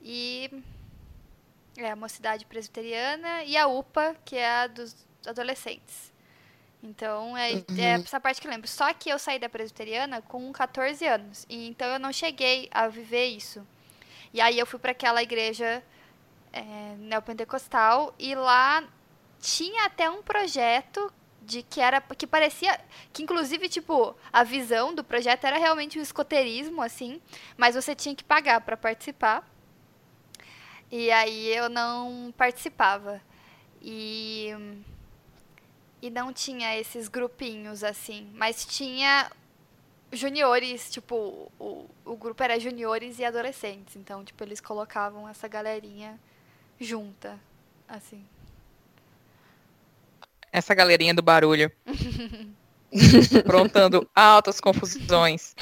e é a mocidade presbiteriana e a UPA, que é a dos adolescentes. Então, é, é essa parte que eu lembro. Só que eu saí da presbiteriana com 14 anos. E, então, eu não cheguei a viver isso. E aí, eu fui para aquela igreja é, neopentecostal e lá tinha até um projeto de que era que parecia que inclusive tipo a visão do projeto era realmente um escoteirismo assim mas você tinha que pagar para participar e aí eu não participava e e não tinha esses grupinhos assim mas tinha juniores tipo o, o grupo era juniores e adolescentes então tipo eles colocavam essa galerinha junta assim Essa galerinha do barulho. Aprontando altas confusões,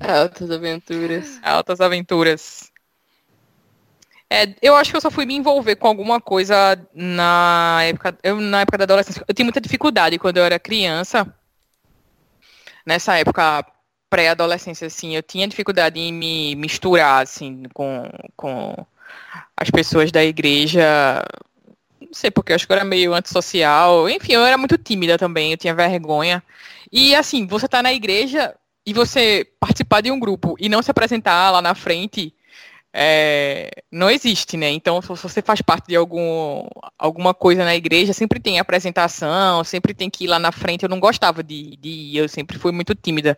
Altas aventuras. altas aventuras. É, eu acho que eu só fui me envolver com alguma coisa na época, eu, na época da adolescência. Eu tinha muita dificuldade quando eu era criança. Nessa época pré-adolescência, assim, eu tinha dificuldade em me misturar, assim, com, com as pessoas da igreja. Não sei porque, eu acho que eu era meio antissocial. Enfim, eu era muito tímida também, eu tinha vergonha. E, assim, você tá na igreja e você participar de um grupo e não se apresentar lá na frente é, não existe, né? Então, se você faz parte de algum, alguma coisa na igreja, sempre tem apresentação, sempre tem que ir lá na frente. Eu não gostava de, de ir, eu sempre fui muito tímida.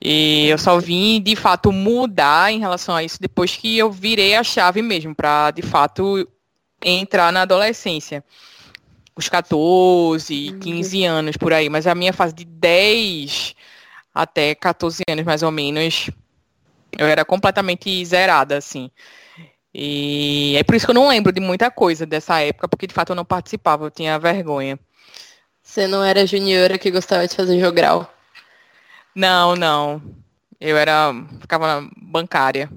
E eu só vim, de fato, mudar em relação a isso depois que eu virei a chave mesmo, para, de fato, entrar na adolescência. Os 14, 15 anos por aí. Mas a minha fase de 10 até 14 anos, mais ou menos, eu era completamente zerada, assim. E é por isso que eu não lembro de muita coisa dessa época, porque de fato eu não participava, eu tinha vergonha. Você não era juniora que gostava de fazer jogral? Não, não. Eu era. ficava na bancária.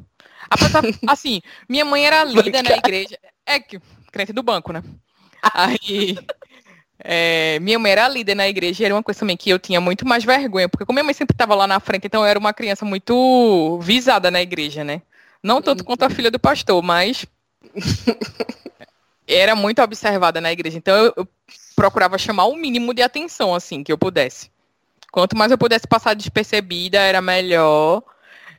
Assim, minha mãe era líder na igreja. É que, crente do banco, né? Aí. É, minha mãe era líder na igreja e era uma coisa também que eu tinha muito mais vergonha, porque como minha mãe sempre estava lá na frente, então eu era uma criança muito visada na igreja, né? Não tanto quanto a filha do pastor, mas era muito observada na igreja. Então eu, eu procurava chamar o mínimo de atenção, assim, que eu pudesse. Quanto mais eu pudesse passar despercebida, era melhor.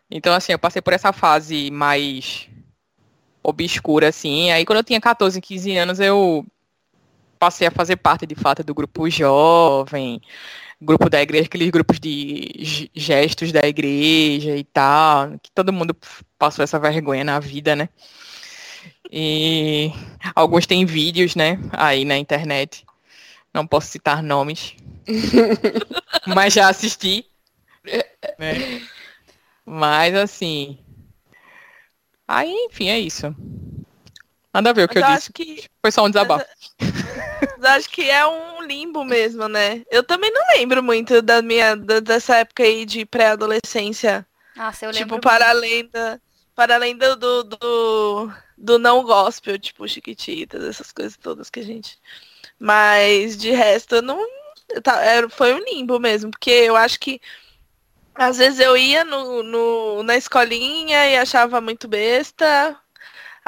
Então, assim, eu passei por essa fase mais obscura, assim. Aí, quando eu tinha 14, 15 anos, eu passei a fazer parte de fato do grupo jovem, grupo da igreja, aqueles grupos de gestos da igreja e tal, que todo mundo passou essa vergonha na vida, né? E alguns têm vídeos, né, aí na internet. Não posso citar nomes. mas já assisti. Né? Mas assim. Aí, enfim, é isso. Nada a ver o que eu, eu disse. Que... Foi só um desabafo. Mas, acho que é um limbo mesmo, né? Eu também não lembro muito da minha dessa época aí de pré-adolescência. Nossa, eu tipo, lembro. Tipo, para além da para além do, do, do, do não gospel, tipo Chiquititas, essas coisas todas que a gente. Mas de resto, eu não. Era, foi um limbo mesmo, porque eu acho que às vezes eu ia no, no, na escolinha e achava muito besta,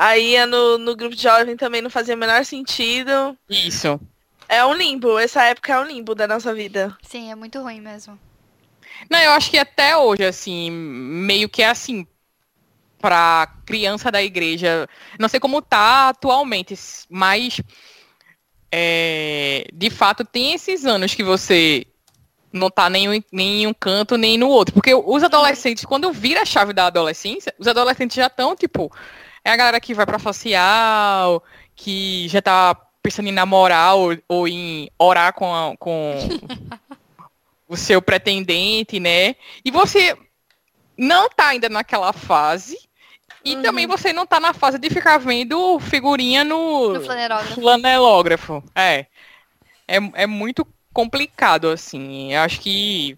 Aí no, no grupo de jovem também não fazia o menor sentido. Isso. É um limbo, essa época é um limbo da nossa vida. Sim, é muito ruim mesmo. Não, eu acho que até hoje, assim, meio que é assim, pra criança da igreja, não sei como tá atualmente, mas é, de fato tem esses anos que você não tá nem, nem em um canto nem no outro. Porque os adolescentes, quando vira a chave da adolescência, os adolescentes já estão, tipo, é a galera que vai pra social, que já tá pensando em namorar ou, ou em orar com, a, com o seu pretendente, né? E você não tá ainda naquela fase. E uhum. também você não tá na fase de ficar vendo figurinha no, no flanelógrafo. flanelógrafo. É. é. É muito complicado, assim. Eu acho que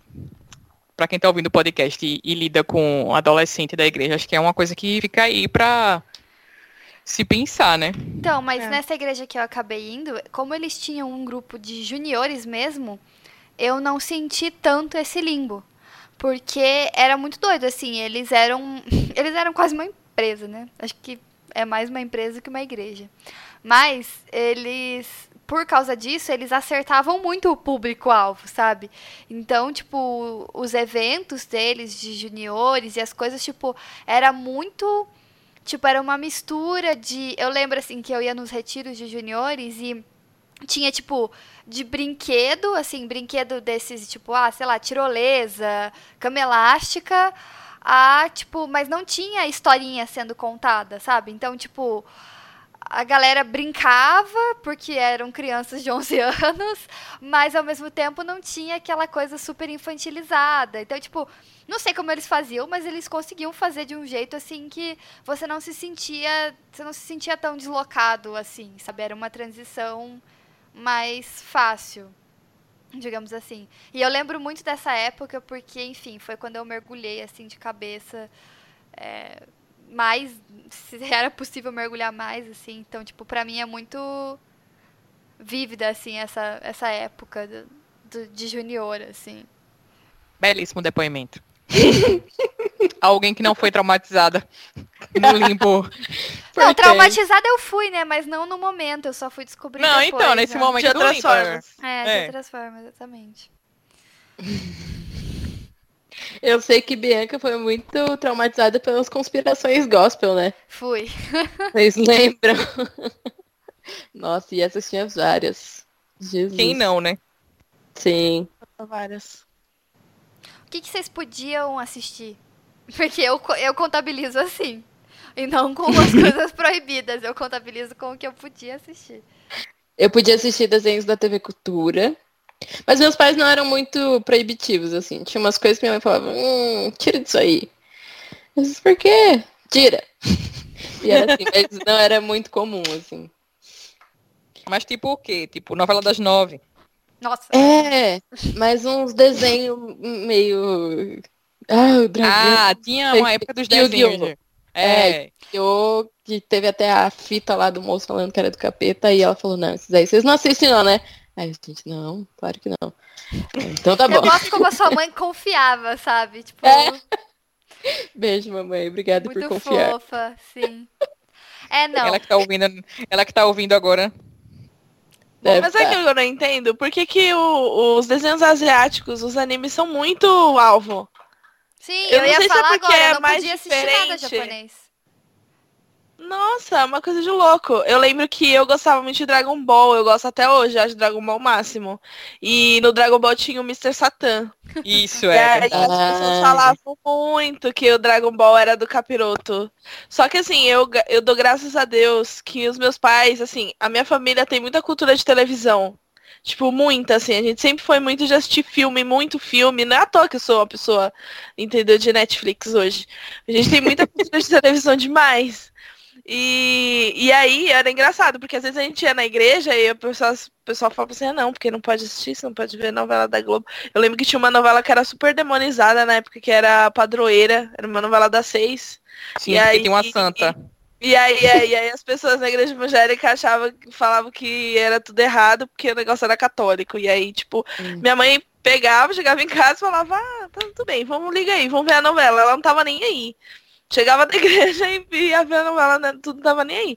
para quem tá ouvindo o podcast e, e, lida com adolescente da igreja, acho que é uma coisa que fica aí pra se pensar, né? Então, mas é. nessa igreja que eu acabei indo, como eles tinham um grupo de juniores mesmo, eu não senti tanto esse limbo. Porque era muito doido, assim, eles eram. Eles eram quase uma empresa, né? Acho que é mais uma empresa que uma igreja. Mas eles por causa disso, eles acertavam muito o público-alvo, sabe? Então, tipo, os eventos deles de juniores e as coisas, tipo, era muito Tipo, era uma mistura de. Eu lembro, assim, que eu ia nos retiros de juniores e tinha, tipo, de brinquedo, assim, brinquedo desses, tipo, ah, sei lá, tirolesa, cama elástica, tipo, mas não tinha historinha sendo contada, sabe? Então, tipo, a galera brincava, porque eram crianças de 11 anos, mas ao mesmo tempo não tinha aquela coisa super infantilizada. Então, tipo, não sei como eles faziam, mas eles conseguiam fazer de um jeito assim que você não se sentia, você não se sentia tão deslocado assim, sabe? Era uma transição mais fácil, digamos assim. E eu lembro muito dessa época porque, enfim, foi quando eu mergulhei assim de cabeça é, mais, se era possível mergulhar mais assim. Então, tipo, para mim é muito vívida assim essa essa época do, do, de junior assim. Belíssimo depoimento. Alguém que não foi traumatizada no limbo. Não, traumatizada eu fui, né? Mas não no momento, eu só fui descobrir Não, depois, então, nesse né? momento de outras formas. É, de é. outras formas, exatamente. Eu sei que Bianca foi muito traumatizada pelas conspirações gospel, né? Fui. Vocês lembram? Nossa, e essas tinha várias. Jesus. Quem não, né? Sim. Várias. O que, que vocês podiam assistir? Porque eu, eu contabilizo assim. E não com as coisas proibidas. Eu contabilizo com o que eu podia assistir. Eu podia assistir desenhos da TV Cultura. Mas meus pais não eram muito proibitivos, assim. Tinha umas coisas que minha mãe falava, hum, tira disso aí. Eu disse, por quê? Tira. E era assim, mas não era muito comum, assim. Mas tipo o quê? Tipo, novela das nove. Nossa. É, mas uns desenhos meio. Ah, o dragão. Ah, tinha uma época dos desenhos. né? É. Eu, que teve até a fita lá do moço falando que era do capeta, e ela falou, não, esses aí vocês não assistem não, né? Aí a gente, não, claro que não. Então tá Eu bom. gosto como a sua mãe confiava, sabe? Tipo, É, Beijo, mamãe. Obrigada por muito confiar. fofa, sim. É, não. Ela que tá ouvindo, ela que tá ouvindo agora. Deve Mas é tá. que eu não entendo. Por que, que o- os desenhos asiáticos, os animes são muito alvo? Sim, eu eu, ia se é falar porque agora, é eu não mais podia assistir nada diferente. japonês. Nossa, é uma coisa de louco. Eu lembro que eu gostava muito de Dragon Ball. Eu gosto até hoje, acho Dragon Ball máximo. E no Dragon Ball tinha o Mr. Satan. Isso, é. verdade. as pessoas falavam muito que o Dragon Ball era do capiroto. Só que assim, eu, eu dou graças a Deus que os meus pais, assim, a minha família tem muita cultura de televisão. Tipo, muita, assim. A gente sempre foi muito de assistir filme, muito filme. Não é à toa que eu sou uma pessoa, entendeu, de Netflix hoje. A gente tem muita cultura de televisão demais. E, e aí era engraçado, porque às vezes a gente ia na igreja e o pessoal, o pessoal falava assim, ah, não, porque não pode assistir, você não pode ver novela da Globo. Eu lembro que tinha uma novela que era super demonizada na época, que era a Padroeira, era uma novela das seis. Sim, e aí- tem uma santa. E aí, aí, aí as pessoas na igreja evangélica achavam, falavam que era tudo errado, porque o negócio era católico. E aí, tipo, Hum. minha mãe pegava, chegava em casa e falava, ah, tá tudo bem, vamos ligar aí, vamos ver a novela. Ela não tava nem aí. Chegava da igreja e ia ver a novela, né, tudo não tava nem aí.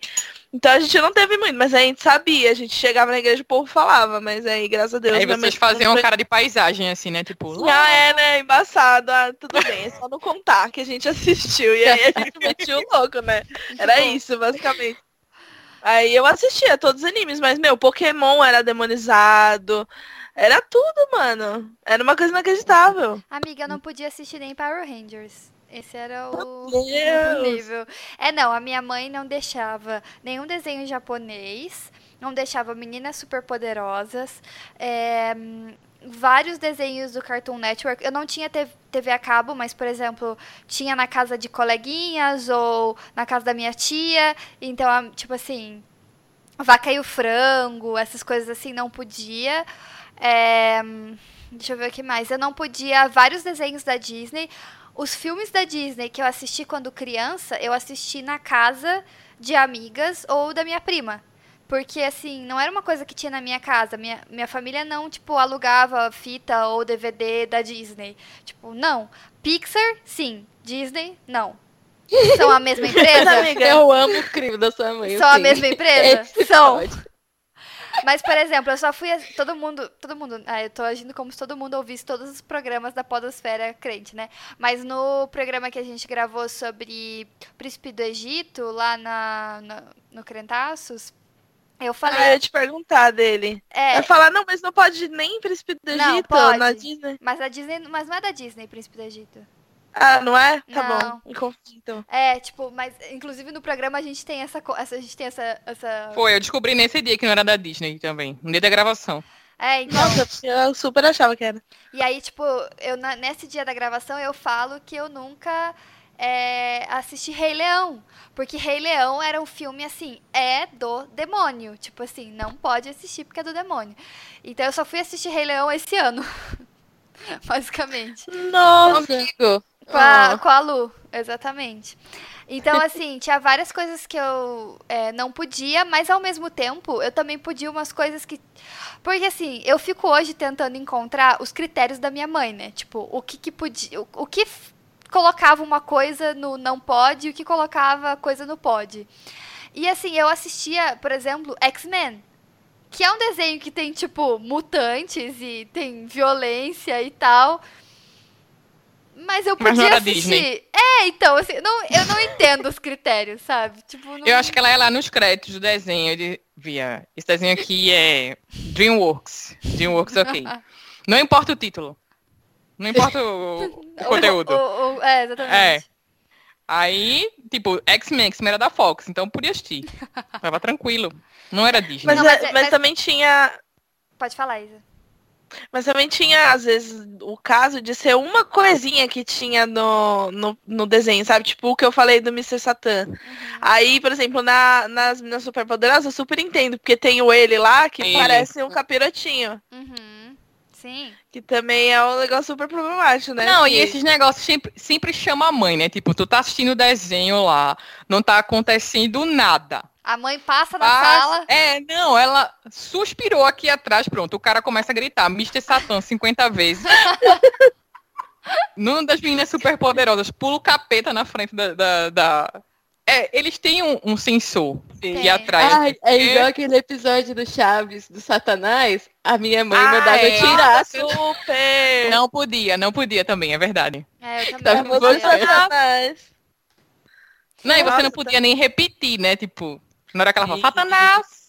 Então a gente não teve muito, mas a gente sabia, a gente chegava na igreja e o povo falava, mas aí, graças a Deus. Aí vocês faziam não uma cara de paisagem, assim, né? Tipo, ah, é, né? Embaçado. Ah, tudo bem, é só não contar que a gente assistiu. E aí a gente metia o louco, né? Era isso, basicamente. Aí eu assistia todos os animes, mas, meu, Pokémon era demonizado. Era tudo, mano. Era uma coisa inacreditável. Amiga, eu não podia assistir nem Power Rangers. Esse era o, o nível. É, não, a minha mãe não deixava nenhum desenho japonês, não deixava meninas superpoderosas, é, vários desenhos do Cartoon Network. Eu não tinha TV, a cabo, mas, por exemplo, tinha na casa de coleguinhas ou na casa da minha tia. Então, tipo assim, Vaca e o Frango, essas coisas assim, não podia. É, deixa eu ver o que mais. Eu não podia vários desenhos da Disney. Os filmes da Disney que eu assisti quando criança, eu assisti na casa de amigas ou da minha prima. Porque, assim, não era uma coisa que tinha na minha casa. Minha, minha família não, tipo, alugava fita ou DVD da Disney. Tipo, não. Pixar, sim. Disney, não. São a mesma empresa? amiga. Eu amo o crime da sua mãe. São a assim. mesma empresa? Esse São. pode. Mas, por exemplo, eu só fui. Todo mundo. Todo mundo. Ah, eu tô agindo como se todo mundo ouvisse todos os programas da Podosfera crente, né? Mas no programa que a gente gravou sobre Príncipe do Egito, lá na, na- no Crentaços, eu Ah, eu falei. ia te perguntar dele. é, Vai falar, não, mas não pode nem Príncipe do Não, Egito pode. na Disney. mas a Disney. Mas não é da Disney, Príncipe do Egito. Ah, não é? Tá Não. bom. Me confundi, então. É, tipo, mas inclusive no programa a gente tem essa. essa a gente tem essa. essa... foi, eu descobri nesse dia que não era da Disney também. No dia da gravação. É, então. Nossa, eu super achava que era. E aí, tipo, eu, na- nesse dia da gravação eu falo que eu nunca é, assisti Rei Leão. Porque Rei Leão era um filme, assim, é do demônio. Tipo assim, não pode assistir porque é do demônio. Então eu só fui assistir Rei Leão esse ano. Basicamente. Nossa. Amigo. Com a, Ah. com a Lu, exatamente. Então, assim, tinha várias coisas que eu é, não podia, mas ao mesmo tempo eu também podia umas coisas que. Porque, assim, eu fico hoje tentando encontrar os critérios da minha mãe, né? Tipo, o que, que podia. O, o que colocava uma coisa no não pode e o que colocava coisa no pode. E, assim, eu assistia, por exemplo, X-Men. Que é um desenho que tem, tipo, mutantes e tem violência e tal. Mas eu Mas podia era assistir. É, então, assim, não, eu não entendo os critérios, sabe? Tipo, não... Eu acho que ela é lá nos créditos do desenho. De, via, esse desenho aqui é DreamWorks. DreamWorks, ok. Não importa o título. Não importa o, o conteúdo. o- o- é, exatamente. É. Aí, tipo, X-Men, X-Men era da Fox, então podia assistir. Tava tranquilo. Não era Disney. Mas, Não, mas é- mas mas- também tinha. Pode falar, Isa. Mas também tinha, às vezes, o caso de ser uma coisinha que tinha no, no, no desenho, sabe? Tipo o que eu falei do Mr. Satan. Uhum. Aí, por exemplo, na, nas Meninas Superpoderosas, eu super entendo, porque tem o ele lá que Ele. parece um capirotinho. Uhum. Sim. Que também é um negócio super problemático, né? Não, e Que- esses negócios sempre, sempre chama a mãe, né? Tipo, tu tá assistindo o desenho lá, não tá acontecendo nada. A mãe passa na Passa- sala. É, não, ela suspirou aqui atrás, pronto. O cara começa a gritar, Mr. Satan 50 vezes. Numa das meninas superpoderosas, pula o capeta na frente da. da- da- É, eles têm um, um sensor que atrai. Ai, é igual aquele episódio do Chaves, do Satanás. A minha mãe Ah, mandava é. tirar. Super! Não podia, não podia também, é verdade. É, eu Tá também. bom, não e você não podia nem repetir, né? Tipo, na hora que ela fala. Satanás!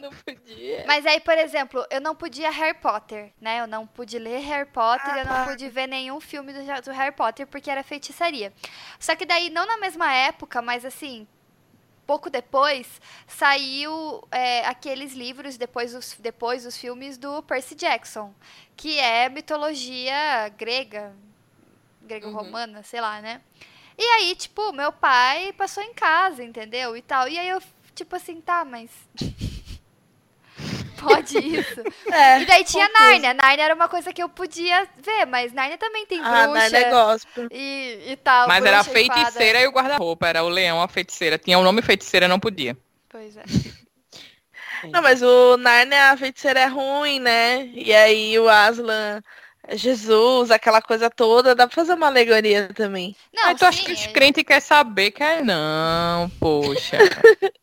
Não podia. Mas aí, por exemplo, eu não podia Harry Potter, né? Eu não pude ler Harry Potter, eu não Ah. pude ver nenhum filme do, do Harry Potter porque era feitiçaria. Só que daí, não na mesma época, mas assim, pouco depois, saiu é, aqueles livros, depois os, depois os filmes do Percy Jackson, que é mitologia grega, grego-romana, sei lá, né? E aí, tipo, meu pai passou em casa, entendeu? E tal. E aí eu, tipo assim, tá, mas. Pode isso. É, E daí tinha confuso. Nárnia. Nárnia era uma coisa que eu podia ver, mas Nárnia também tem Ah, bruxa Narnia é gospel. e, e tal. Mas era a bruxa e feiticeira e o guarda-roupa, era o leão, a feiticeira. Tinha o nome feiticeira, não podia. Pois é. Não, mas o Narnia, a feiticeira é ruim, né? E aí o Aslan, é Jesus, aquela coisa toda, dá pra fazer uma alegoria também. Não, Aí tu acha que os é- crentes querem saber? Quer não, poxa.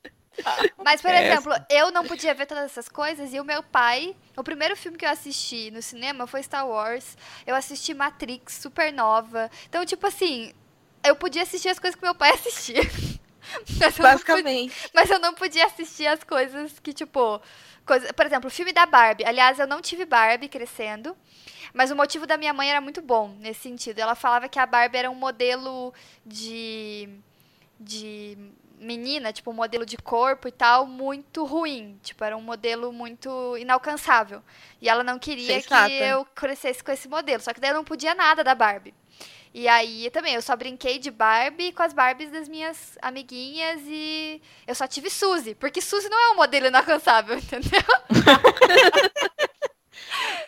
Mas, por Essa. exemplo, eu não podia ver todas essas coisas e o meu pai. O primeiro filme que eu assisti no cinema foi Star Wars. Eu assisti Matrix, Supernova. Então, tipo assim, eu podia assistir as coisas que meu pai assistia. Mas eu, não podia, Basicamente. mas eu não podia assistir as coisas que, tipo. Coisa, por exemplo, o filme da Barbie. Aliás, eu não tive Barbie crescendo. Mas o motivo da minha mãe era muito bom nesse sentido. Ela falava que a Barbie era um modelo de. de menina, tipo, um modelo de corpo e tal, muito ruim. Tipo, era um modelo muito inalcançável. E ela não queria Sensata. que eu crescesse com esse modelo. Só que daí eu não podia nada da Barbie. E aí também, eu só brinquei de Barbie com as Barbies das minhas amiguinhas e eu só tive Suzy, porque Suzy não é um modelo inalcançável, entendeu?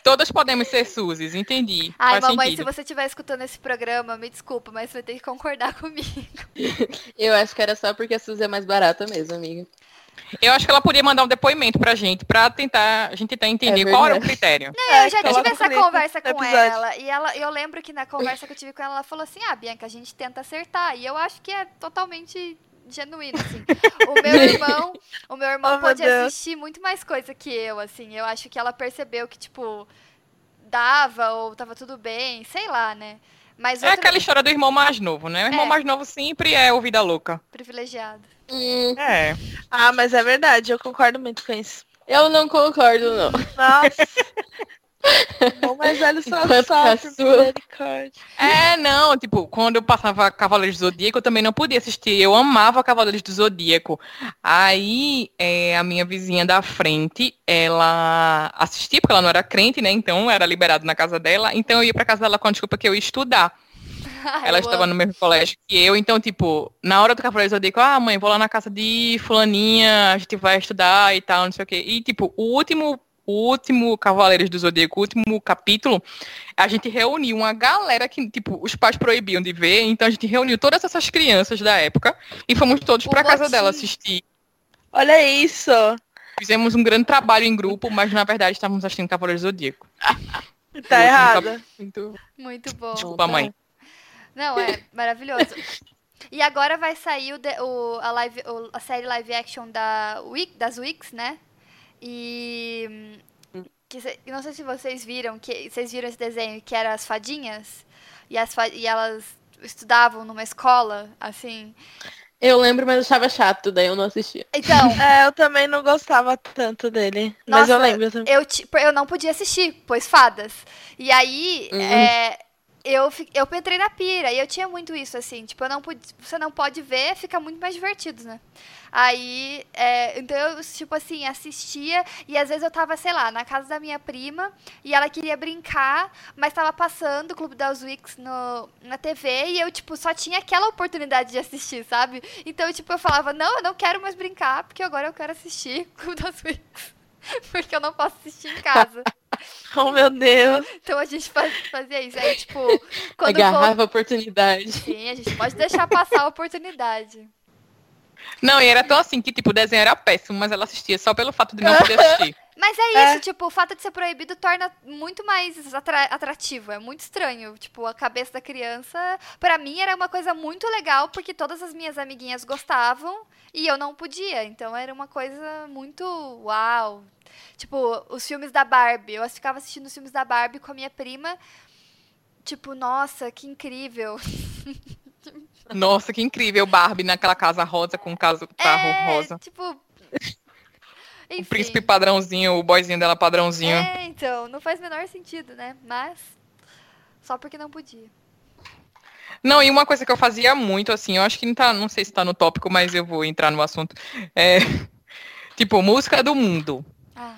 Todas podemos ser Suzes, entendi. Ai, Faz mamãe, sentido. se você estiver escutando esse programa, me desculpa, mas você vai ter que concordar comigo. Eu acho que era só porque a Suzy é mais barata mesmo, amiga. Eu acho que ela podia mandar um depoimento pra gente, pra tentar, a gente tentar entender É qual era o critério. Não, É, eu já coloca tive essa conversa com episódio. ela. E ela, eu lembro que na conversa que eu tive com ela, ela falou assim: Ah, Bianca, a gente tenta acertar. E eu acho que é totalmente genuíno, assim. O meu irmão, o meu irmão Oh, meu assistir muito mais coisa que eu, assim. Eu acho que ela percebeu que, tipo, dava ou tava tudo bem, sei lá, né? Mas É aquela história do irmão mais novo, né? O irmão É. mais novo sempre é o vida louca. privilegiado. Hum, É. Ah, mas é verdade, eu concordo muito com isso. eu não concordo, não. Nossa. Bom, mas velho só Enquanto sofre, caçula. misericórdia. É, não, tipo, quando eu passava Cavaleiros do Zodíaco, eu também não podia assistir. Eu amava Cavaleiros do Zodíaco. Aí, é, a minha vizinha da frente, ela assistia, porque ela não era crente, né? Então, era liberado na casa dela. Então, eu ia pra casa dela com a desculpa que eu ia estudar. Ela estava amo. no mesmo colégio que eu, então, tipo, na hora do Cavaleiros eu digo, ah, mãe, vou lá na casa de fulaninha, a gente vai estudar e tal, não sei o quê. E, tipo, o último, o último Cavaleiros do Zodíaco, o último capítulo, a gente reuniu uma galera que, tipo, os pais proibiam de ver, então a gente reuniu todas essas crianças da época e fomos todos O pra casa motim. dela assistir. Olha isso. Fizemos um grande trabalho em grupo, mas na verdade estávamos assistindo Cavaleiros do Zodíaco. Tá errada. Muito... Muito bom. Desculpa, mãe. Não, é maravilhoso. E agora vai sair o, o- a, live, o- a série live action da Wix, das Wix, né? E. hum, Que, cê- não sei se vocês viram, que vocês viram esse desenho que era as fadinhas. e, as, e elas estudavam numa escola, assim. Eu lembro, mas eu achava chato, daí eu não assistia. Então. é, eu também não gostava tanto dele. Nossa, mas eu lembro também. Eu, eu não podia assistir, pois fadas. E aí, uhum. é, eu, eu entrei na pira e eu tinha muito isso, assim, tipo, eu não pude, você não pode ver, fica muito mais divertido, né? Aí, é, então eu, tipo assim, assistia e às vezes eu tava, sei lá, na casa da minha prima e ela queria brincar, mas tava passando o Clube das Wicks no, na TV e eu, tipo, só tinha aquela oportunidade de assistir, sabe? Então, tipo, eu falava, não, eu não quero mais brincar, porque agora eu quero assistir Clube das Wicks. porque eu não posso assistir em casa. Oh, meu Deus. Então a gente fazia isso. Aí, tipo, quando. Agarrava a oportunidade. Sim, a gente pode deixar passar a oportunidade. Não, e era tão assim que, tipo, o desenho era péssimo, mas ela assistia só pelo fato de não poder assistir. Mas é isso, é. tipo, o fato de ser proibido torna muito mais atra atrativo. É muito estranho. Tipo, a cabeça da criança, para mim, era uma coisa muito legal, porque todas as minhas amiguinhas gostavam e eu não podia. Então era uma coisa muito uau. Tipo, os filmes da Barbie. Eu ficava assistindo os filmes da Barbie com a minha prima. Tipo, nossa, que incrível. Nossa, que incrível. Barbie naquela casa rosa com o carro é, rosa. Tipo. Enfim. O príncipe padrãozinho, o boyzinho dela padrãozinho. É, então, não faz o menor sentido, né? Mas. Só porque não podia. Não, e uma coisa que eu fazia muito, assim, eu acho que não tá, não sei se tá no tópico, mas eu vou entrar no assunto. É, tipo, música do mundo. Ah.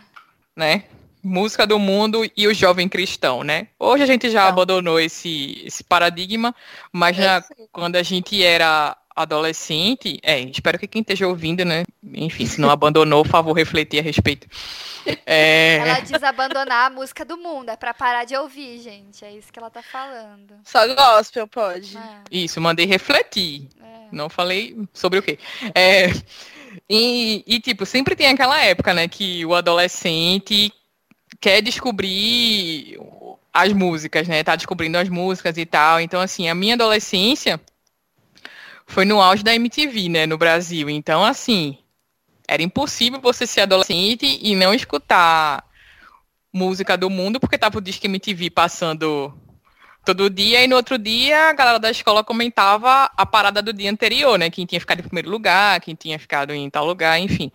Né? música do mundo e o jovem cristão, né? Hoje a gente já abandonou esse, esse paradigma, mas já, quando a gente era adolescente, é, espero que quem esteja ouvindo, né? Enfim, se não abandonou, por favor, refletir a respeito. É... Ela diz abandonar a música do mundo, é para parar de ouvir, gente. É isso que ela tá falando. Só gospel pode. É. Isso, mandei refletir. É. Não falei sobre o quê. É, e, e, tipo, sempre tem aquela época, né, que o adolescente quer descobrir as músicas, né? Tá descobrindo as músicas e tal. Então, assim, a minha adolescência foi no auge da MTV, né, no Brasil. Então, assim, era impossível você ser adolescente e não escutar música do mundo, porque tava o disco MTV passando todo dia, e no outro dia a galera da escola comentava a parada do dia anterior, né? Quem tinha ficado em primeiro lugar, quem tinha ficado em tal lugar, enfim.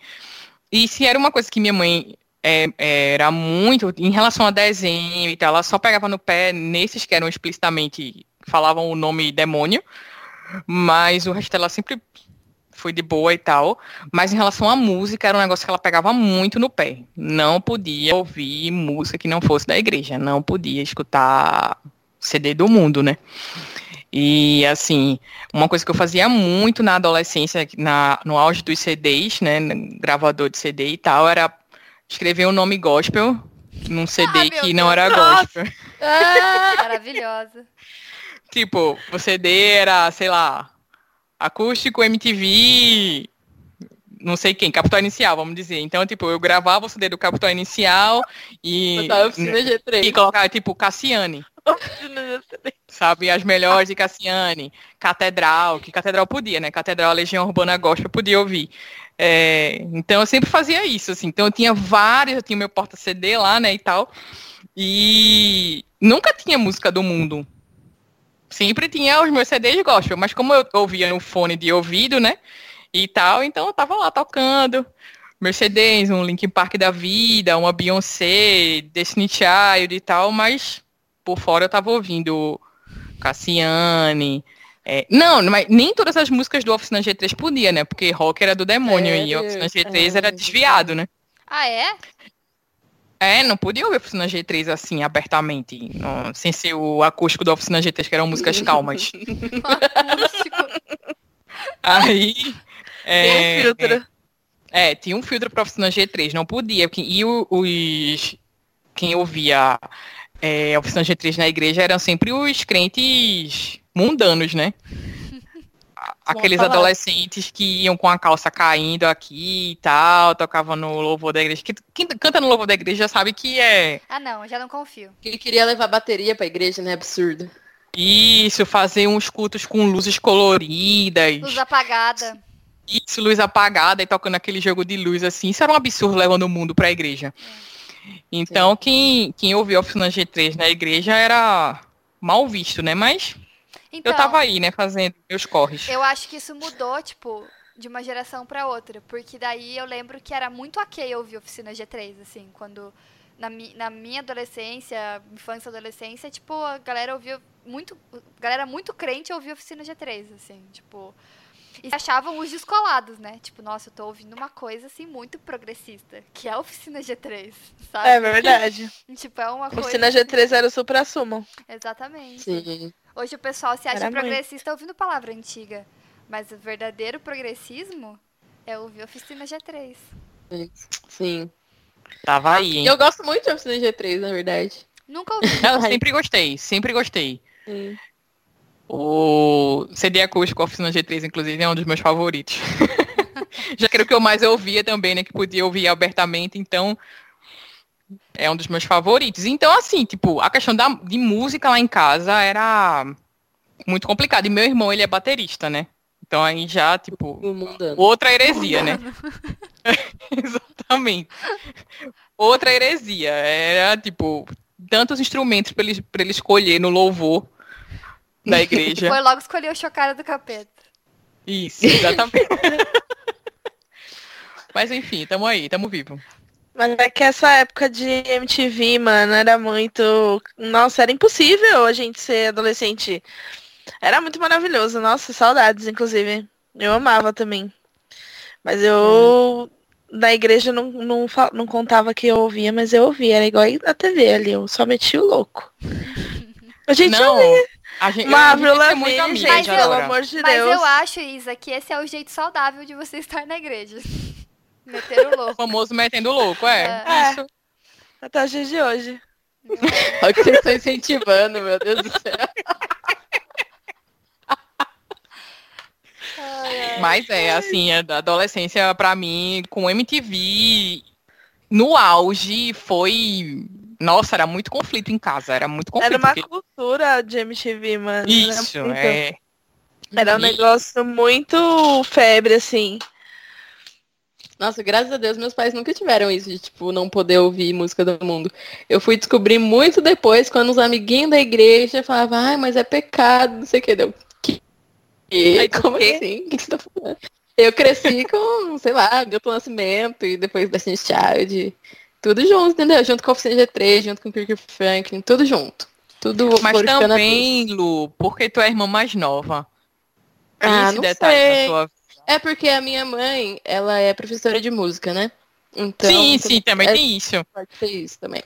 E se era uma coisa que minha mãe é, era muito, em relação a desenho e tal, ela só pegava no pé nesses que eram explicitamente, falavam o nome demônio, mas o resto ela sempre foi de boa e tal, mas em relação à música, era um negócio que ela pegava muito no pé. Não podia ouvir música que não fosse da igreja, não podia escutar CD do mundo, né? E assim, uma coisa que eu fazia muito na adolescência, na, no auge dos CDs, né, gravador de CD e tal, era escrever um nome gospel num CD ah, que não era gospel. Ah, maravilhosa. Tipo, o CD era, sei lá, acústico MTV, não sei quem, Capital Inicial, vamos dizer. Então, tipo, eu gravava o CD do Capital Inicial e, e colocava, tipo, Cassiane. Sabe, as melhores de Cassiane, Catedral, que Catedral podia, né? Catedral, Legião Urbana Gospel, podia ouvir. É, então eu sempre fazia isso, assim. Então eu tinha vários, eu tinha meu porta-CD lá, né, e tal. E nunca tinha música do mundo. Sempre tinha os meus CDs gospel, mas como eu ouvia no fone de ouvido, né, e tal, então eu tava lá tocando. Mercedes, um Linkin Park da vida, uma Beyoncé, Destiny Child e tal, mas por fora eu tava ouvindo Cassiane, é, não, mas nem todas as músicas do Oficina G3 podia, né? Porque rock era do demônio é, e Oficina G3 é, era desviado, né? Ah, é? É, não podia ouvir Oficina G3 assim, abertamente, não, sem ser o acústico do Oficina G3, que eram músicas calmas. Aí. É, tinha um filtro. É, é, tinha um filtro para Oficina G3, não podia. E os. Quem ouvia é, Oficina G3 na igreja eram sempre os crentes mundanos, né? Aqueles adolescentes que iam com a calça caindo aqui e tal, tocavam no louvor da igreja. Quem canta no louvor da igreja já sabe que é. Ah, não, já não confio. Ele queria levar bateria pra igreja, né? Absurdo. Isso, fazer uns cultos com luzes coloridas. Luz apagada. Isso, luz apagada e tocando aquele jogo de luz assim. Isso era um absurdo levando o mundo pra igreja. É. Então, quem, quem ouvia Oficina G3 na igreja era mal visto, né? Mas Então, eu tava aí, né, fazendo meus corres. eu acho que isso mudou, tipo, de uma geração pra outra. Porque daí eu lembro que era muito ok ouvir Oficina G3, assim, quando. Na, mi- na minha adolescência, infância e adolescência, tipo, a galera ouvia muito. A galera muito crente ouvia Oficina G3, assim, tipo. E se achavam os descolados, né? Tipo, nossa, eu tô ouvindo uma coisa, assim, muito progressista, que é a Oficina G3, sabe? É verdade. Tipo, é uma coisa. Oficina G3 era o supra-sumo. Exatamente. Sim. Hoje o pessoal se acha Era muito. progressista ouvindo palavra antiga. Mas o verdadeiro progressismo é ouvir Oficina G3. Sim. Tava aí, hein? Eu gosto muito de Oficina G3, na verdade. Nunca ouvi. Eu sempre gostei, sempre gostei. Sim. O CD acústico Oficina G3, inclusive, é um dos meus favoritos. Já que era o que eu mais ouvia também, né? Que podia ouvir abertamente, então é um dos meus favoritos. Então, assim, tipo, a questão da, de música lá em casa era muito complicada. E meu irmão, ele é baterista, né? Então aí já, tipo, mundano. outra heresia, né? Exatamente. Outra heresia. Era, tipo, tantos instrumentos para ele, pra ele escolher no louvor da igreja. Foi logo escolher o chocada do capeta. Isso, exatamente. Mas enfim, tamo aí, tamo vivo. Mas é que essa época de MTV, mano, era muito. Nossa, era impossível a gente ser adolescente. Era muito maravilhoso. Nossa, saudades, inclusive. Eu amava também. Mas eu. Da igreja não, não, não contava que eu ouvia, mas eu ouvia. Era igual na TV ali. Eu só metia o louco. A gente Não, ouvia. A gente, Uma eu- a gente é muito amiga Mas eu- pelo amor de Mas Deus. eu acho, Isa, que esse é o jeito saudável de você estar na igreja. Meter o O louco. famoso metendo louco, é. É. Isso. Até os dias de hoje. Olha o que vocês estão incentivando, meu Deus do céu. Ai. Mas é, assim, a da adolescência pra mim, com MTV no auge, foi. Nossa, era muito conflito em casa, era muito conflito. Era uma porque- cultura de MTV, mano. Era Isso, muito- é. Era um E- negócio muito febre, assim. Nossa, graças a Deus meus pais nunca tiveram isso de, tipo, não poder ouvir música do mundo. Eu fui descobrir muito depois, quando os amiguinhos da igreja falavam, ai, mas é pecado, não sei o que. Deu, que? Ai, Como quê? assim? O que você tá falando? Eu cresci com, sei lá, Milton Nascimento e depois Destiny Child. Tudo junto, entendeu? Junto com a Oficina G3, junto com o Kirk Franklin, tudo junto. Tudo Mas também, Lu, porque tu é a irmã mais nova. Tem Ah, esse não detalhe sei. na sua É porque a minha mãe, ela é professora de música, né? Então, sim, sim, também é- tem isso. pode ser isso também.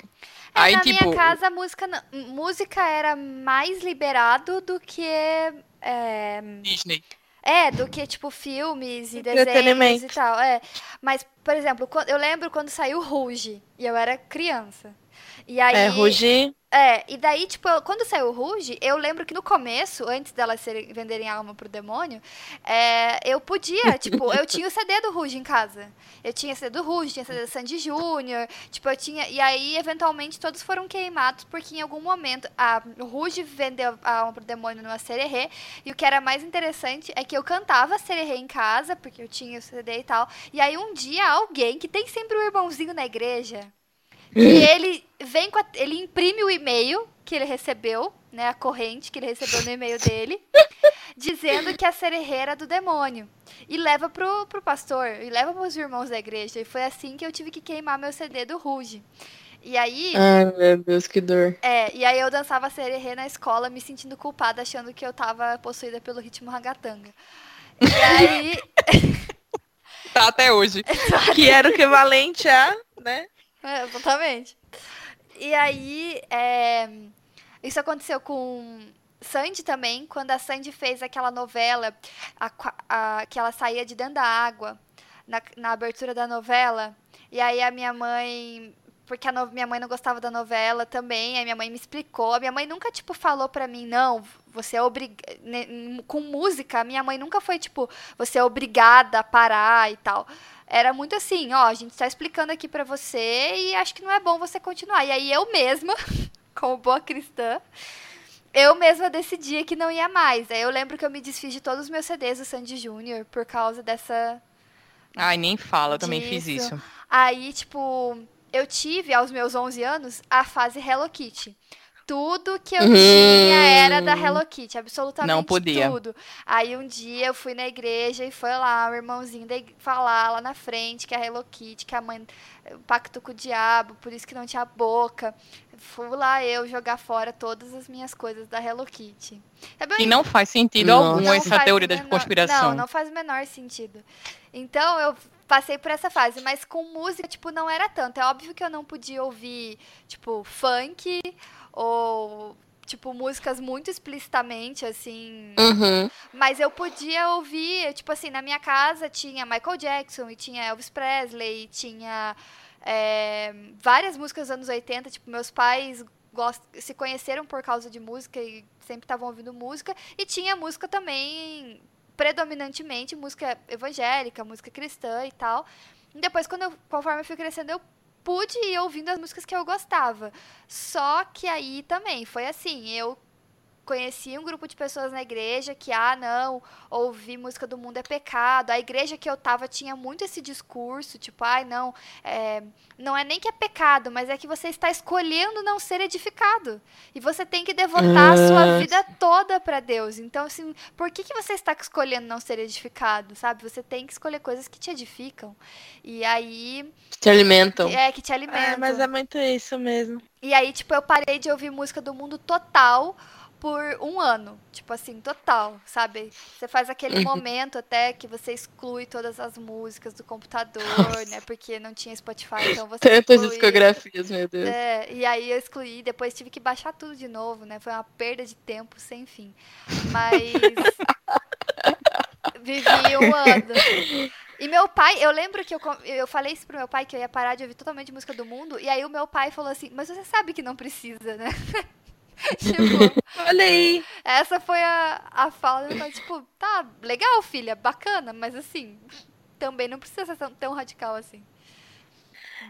É, Aí, na tipo- minha casa, a música, música era mais liberado do que. É, Disney. É, do que, tipo, filmes e desenhos e tal. É. Mas, por exemplo, eu lembro quando saiu Ruge, e eu era criança. E aí. É, Rugi. É, e daí, tipo, quando saiu o Ruge, eu lembro que no começo, antes delas serem, venderem a alma pro demônio, é, eu podia, tipo, eu tinha o CD do Ruge em casa. Eu tinha CD do Ruge, tinha CD do Sandy Júnior, tipo, eu tinha. E aí, eventualmente, todos foram queimados, porque em algum momento a, o Ruge vendeu a alma pro demônio numa sererê. E o que era mais interessante é que eu cantava sererê em casa, porque eu tinha o CD e tal. E aí, um dia, alguém, que tem sempre um irmãozinho na igreja, e ele vem com a- ele imprime o e-mail que ele recebeu, né, a corrente que ele recebeu no e-mail dele, dizendo que a sererê era do demônio. E leva pro, pro pastor, e leva pros irmãos da igreja. E foi assim que eu tive que queimar meu CD do Ruge. E aí, Ai, meu Deus, que dor. é, e aí eu dançava sererê na escola, me sentindo culpada, achando que eu tava possuída pelo ritmo ragatanga. E aí, Tá até hoje. Que era o equivalente a, né? É, exatamente. E aí, é, isso aconteceu com Sandy também, quando a Sandy fez aquela novela a a- que ela saía de dentro da água, na, na abertura da novela. E aí a minha mãe. Porque a no- minha mãe não gostava da novela também, aí minha mãe me explicou. A minha mãe nunca, tipo, falou pra mim, não, você é obrigada. Com música, minha mãe nunca foi, tipo, você é obrigada a parar e tal era muito assim, ó, a gente tá explicando aqui pra você e acho que não é bom você continuar. E aí eu mesma, como boa cristã, eu mesma decidia que não ia mais. Aí eu lembro que eu me desfiz de todos os meus CDs do Sandy Júnior por causa dessa. Ai, nem fala, eu também fiz isso. Aí, tipo, eu tive aos meus 11 anos a fase Hello Kitty. Tudo que eu uhum. tinha era da Hello Kitty, absolutamente Não podia. tudo. Aí um dia eu fui na igreja e foi lá o irmãozinho falar lá na frente que a Hello Kitty, que a mãe pacto com o diabo, por isso que não tinha boca. Fui lá eu jogar fora todas as minhas coisas da Hello Kitty. É bem... E não faz sentido não. algum não essa teoria da conspiração. Não, não faz o menor sentido. Então eu passei por essa fase, mas com música, tipo, não era tanto. É óbvio que eu não podia ouvir, tipo, funk ou tipo, músicas muito explicitamente, assim. Uhum. Mas eu podia ouvir, tipo assim, na minha casa tinha Michael Jackson, e tinha Elvis Presley, e tinha é, várias músicas dos anos 80, tipo, meus pais gost... se conheceram por causa de música e sempre estavam ouvindo música, e tinha música também, predominantemente, música evangélica, música cristã e tal. E depois, quando eu, conforme eu fui crescendo, eu pude ir ouvindo as músicas que eu gostava. Só que aí também foi assim, eu conheci um grupo de pessoas na igreja que, ah, não, ouvir música do mundo é pecado. A igreja que eu tava tinha muito esse discurso, tipo, ai, ah, não, é, não é nem que é pecado, mas é que você está escolhendo não ser edificado. E você tem que devotar a sua ah. vida toda para Deus. Então, assim, por que, que você está escolhendo não ser edificado, sabe? Você tem que escolher coisas que te edificam. E aí... Te alimentam. É, que te alimentam. É, mas é muito isso mesmo. E aí, tipo, eu parei de ouvir música do mundo total por um ano, tipo assim, total, sabe? Você faz aquele uhum. momento até que você exclui todas as músicas do computador, Nossa. né? Porque não tinha Spotify, então você Tantas discografias, meu Deus. É, e aí eu excluí, depois tive que baixar tudo de novo, né? Foi uma perda de tempo sem fim. Mas vivi um ano. E meu pai, eu lembro que eu, eu falei isso pro meu pai que eu ia parar de ouvir totalmente música do mundo, e aí o meu pai falou assim: "Mas você sabe que não precisa, né?" tipo, olha aí. Essa foi a, a fala do pai, tipo, tá, legal, filha, bacana, mas assim, também não precisa ser tão, tão radical assim.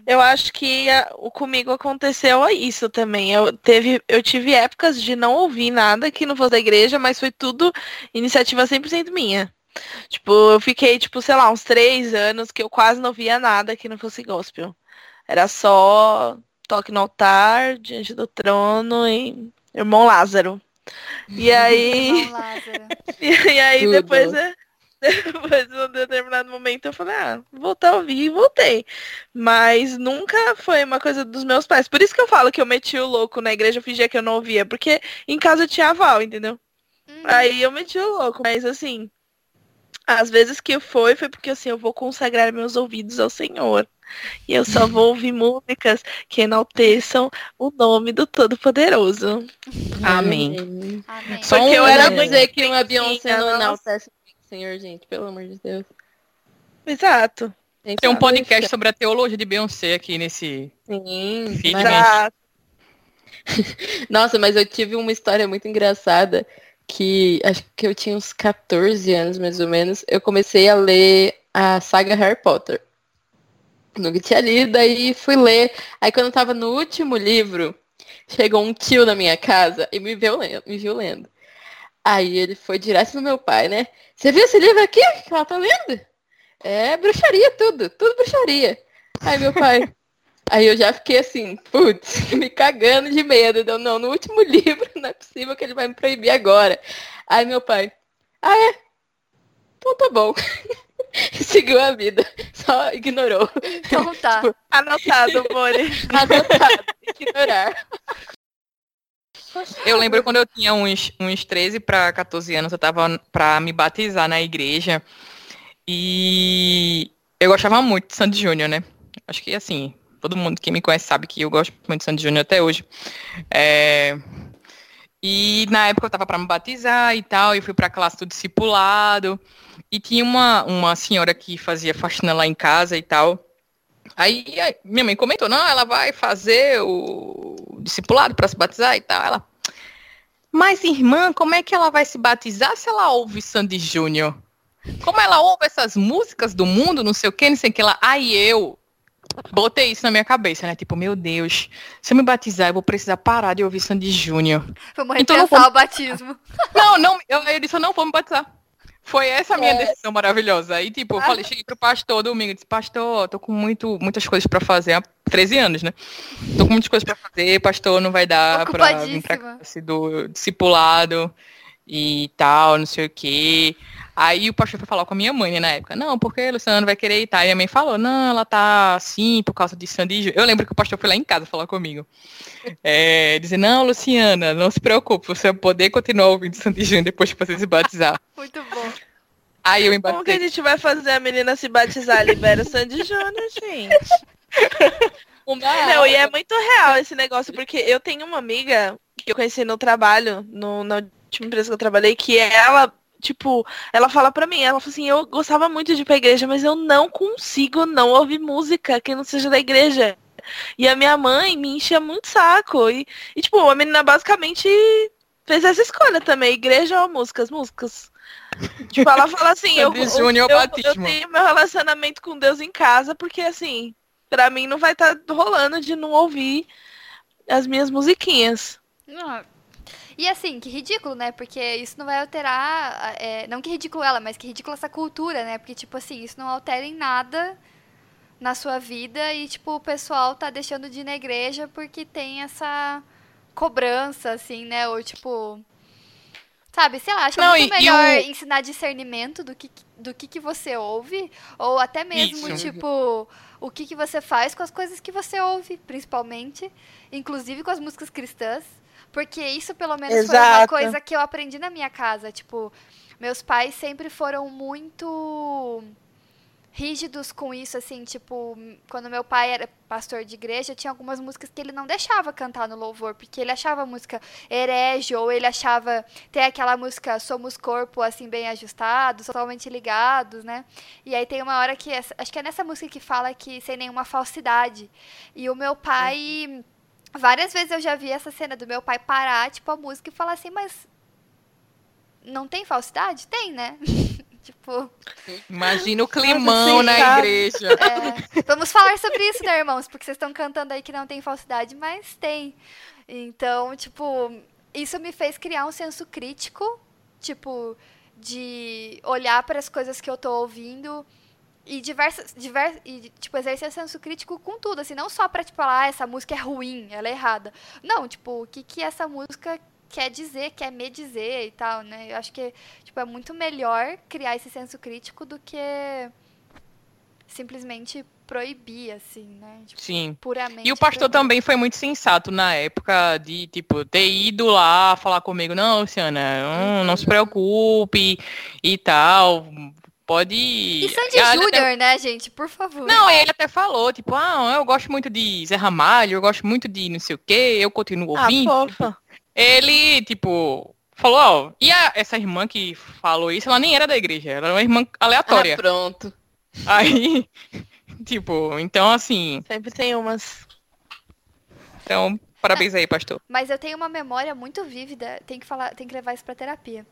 Eu acho que o comigo aconteceu isso também. Eu, teve, eu tive épocas de não ouvir nada que não fosse da igreja, mas foi tudo iniciativa 100% minha. Tipo, eu fiquei, tipo, sei lá, uns três anos que eu quase não via nada que não fosse gospel. Era só toque no altar, diante do trono e Irmão Lázaro. E aí. Irmão Lázaro. e, aí Tudo. depois, né? Depois de um determinado momento eu falei, ah, voltar a ouvir e voltei. Mas nunca foi uma coisa dos meus pais. Por isso que eu falo que eu meti o louco na igreja, eu fingia que eu não ouvia. Porque em casa eu tinha aval, entendeu? Uhum. Aí eu meti o louco. Mas assim, às vezes que foi, foi porque assim, eu vou consagrar meus ouvidos ao Senhor. E eu só vou ouvir músicas que enalteçam o nome do Todo-Poderoso. Amém. Amém. Só Porque eu era dizer que uma Beyoncé não enaltece o Senhor, gente, pelo amor de Deus. Exato. Tem um podcast sobre a teologia de Beyoncé aqui nesse Sim, feed, exato. Nossa, mas eu tive uma história muito engraçada que acho que eu tinha uns 14 anos mais ou menos. Eu comecei a ler a saga Harry Potter. Nunca tinha lido, aí fui ler. Aí quando eu tava no último livro, chegou um tio na minha casa e me viu lendo. Me viu lendo. Aí ele foi direto no meu pai, né? Você viu esse livro aqui que ela tá lendo? É bruxaria tudo, tudo bruxaria. Aí meu pai. Aí eu já fiquei assim, putz, me cagando de medo. Deu, não, no último livro não é possível que ele vai me proibir agora. Aí meu pai, ah é? Então tá bom. seguiu a vida. Só ignorou. Então tá. tipo, anotado, Mori. anotado. Ignorar. Eu lembro quando eu tinha uns, uns 13 para 14 anos, eu tava pra me batizar na igreja. E eu gostava muito de Sandy Júnior, né? Acho que assim, todo mundo que me conhece sabe que eu gosto muito de Sandy Júnior até hoje. É... E na época eu tava para me batizar e tal, e fui pra classe do discipulado. E tinha uma, uma senhora que fazia faxina lá em casa e tal. Aí, minha mãe comentou, não, ela vai fazer o discipulado para se batizar e tal. Ela, mas irmã, como é que ela vai se batizar se ela ouve Sandy Júnior? Como ela ouve essas músicas do mundo, não sei o que, não sei o que lá. Aí eu botei isso na minha cabeça, né? Tipo, meu Deus, se eu me batizar, eu vou precisar parar de ouvir Sandy Júnior. Vamos então, repensar então, o batismo. Não, não, eu, eu disse, eu não vou me batizar. Foi essa a minha é. decisão maravilhosa. Aí, tipo, eu falei, cheguei pro pastor domingo, disse, pastor, tô com muito, muitas coisas pra fazer há 13 anos, né? Tô com muitas coisas pra fazer, pastor, não vai dar pra vir pra cá, do discipulado e tal, não sei o quê. Aí o pastor foi falar com a minha mãe né, na época. Não, porque a Luciana não vai querer ir, tá? E a minha mãe falou, não, ela tá assim por causa de Sandy Eu lembro que o pastor foi lá em casa falar comigo. É, dizer, não, Luciana, não se preocupe, você vai poder continuar ouvindo Júnior depois que você se batizar. Muito bom. Aí eu embatei. Como que a gente vai fazer a menina se batizar? Libera o Sandy Júnior, gente. Não, e é muito real esse negócio, porque eu tenho uma amiga que eu conheci no trabalho, no, na última empresa que eu trabalhei, que ela tipo, ela fala pra mim, ela fala assim, eu gostava muito de ir pra igreja, mas eu não consigo não ouvir música que não seja da igreja. E a minha mãe me enchia muito saco. E, e tipo, a menina basicamente fez essa escolha também, igreja ou músicas, músicas. Tipo, ela fala assim, eu, eu, eu, eu, tenho meu relacionamento com Deus em casa, porque assim, pra mim não vai estar tá rolando de não ouvir as minhas musiquinhas. Não, e assim, que ridículo, né? Porque isso não vai alterar. É, não que ridículo ela, mas que ridículo essa cultura, né? Porque, tipo assim, isso não altera em nada na sua vida e, tipo, o pessoal tá deixando de ir na igreja porque tem essa cobrança, assim, né? Ou, tipo. Sabe, sei lá, acho não, muito e, melhor e o... ensinar discernimento do que, do que, que você ouve, ou até mesmo, Isso. tipo, o que, que você faz com as coisas que você ouve, principalmente, inclusive com as músicas cristãs. Porque isso, pelo menos, Exato. foi uma coisa que eu aprendi na minha casa. Tipo, meus pais sempre foram muito rígidos com isso, assim, tipo, quando meu pai era pastor de igreja, tinha algumas músicas que ele não deixava cantar no louvor, porque ele achava a música herege, ou ele achava, tem aquela música Somos Corpo, assim, bem ajustados, totalmente ligados, né? E aí tem uma hora que, acho que é nessa música que fala que sem nenhuma falsidade, e o meu pai... Uhum Várias vezes eu já vi essa cena do meu pai parar, tipo, a música e falar assim, mas não tem falsidade? Tem, né? tipo. Imagina o climão na igreja. É, vamos falar sobre isso, né, irmãos? Porque vocês estão cantando aí que não tem falsidade, mas tem. Então, tipo, isso me fez criar um senso crítico, tipo, de olhar para as coisas que eu tô ouvindo e diversas, divers, e, tipo, exercer senso crítico com tudo, assim, não só pra, tipo, falar, ah, essa música é ruim, ela é errada. Não, tipo, o que que essa música quer dizer, quer me dizer e tal, né? Eu acho que, tipo, é muito melhor criar esse senso crítico do que simplesmente proibir, assim, né? Tipo, Sim. Puramente. E o pastor proibir. também foi muito sensato na época de, tipo, ter ido lá falar comigo, não, Luciana, não se preocupe e tal pode. E Sandy Júnior, até... né, gente? Por favor. Não, ele até falou, tipo, ah, eu gosto muito de Zé Ramalho, eu gosto muito de não sei o quê, eu continuo ah, ouvindo. Ah, fofa. Ele, tipo, falou, ó, e a, essa irmã que falou isso, ela nem era da igreja, ela era uma irmã aleatória. Ah, pronto. Aí, tipo, então assim. Sempre tem umas. Então, parabéns aí, pastor. Mas eu tenho uma memória muito vívida, tem que falar, tem que levar isso pra terapia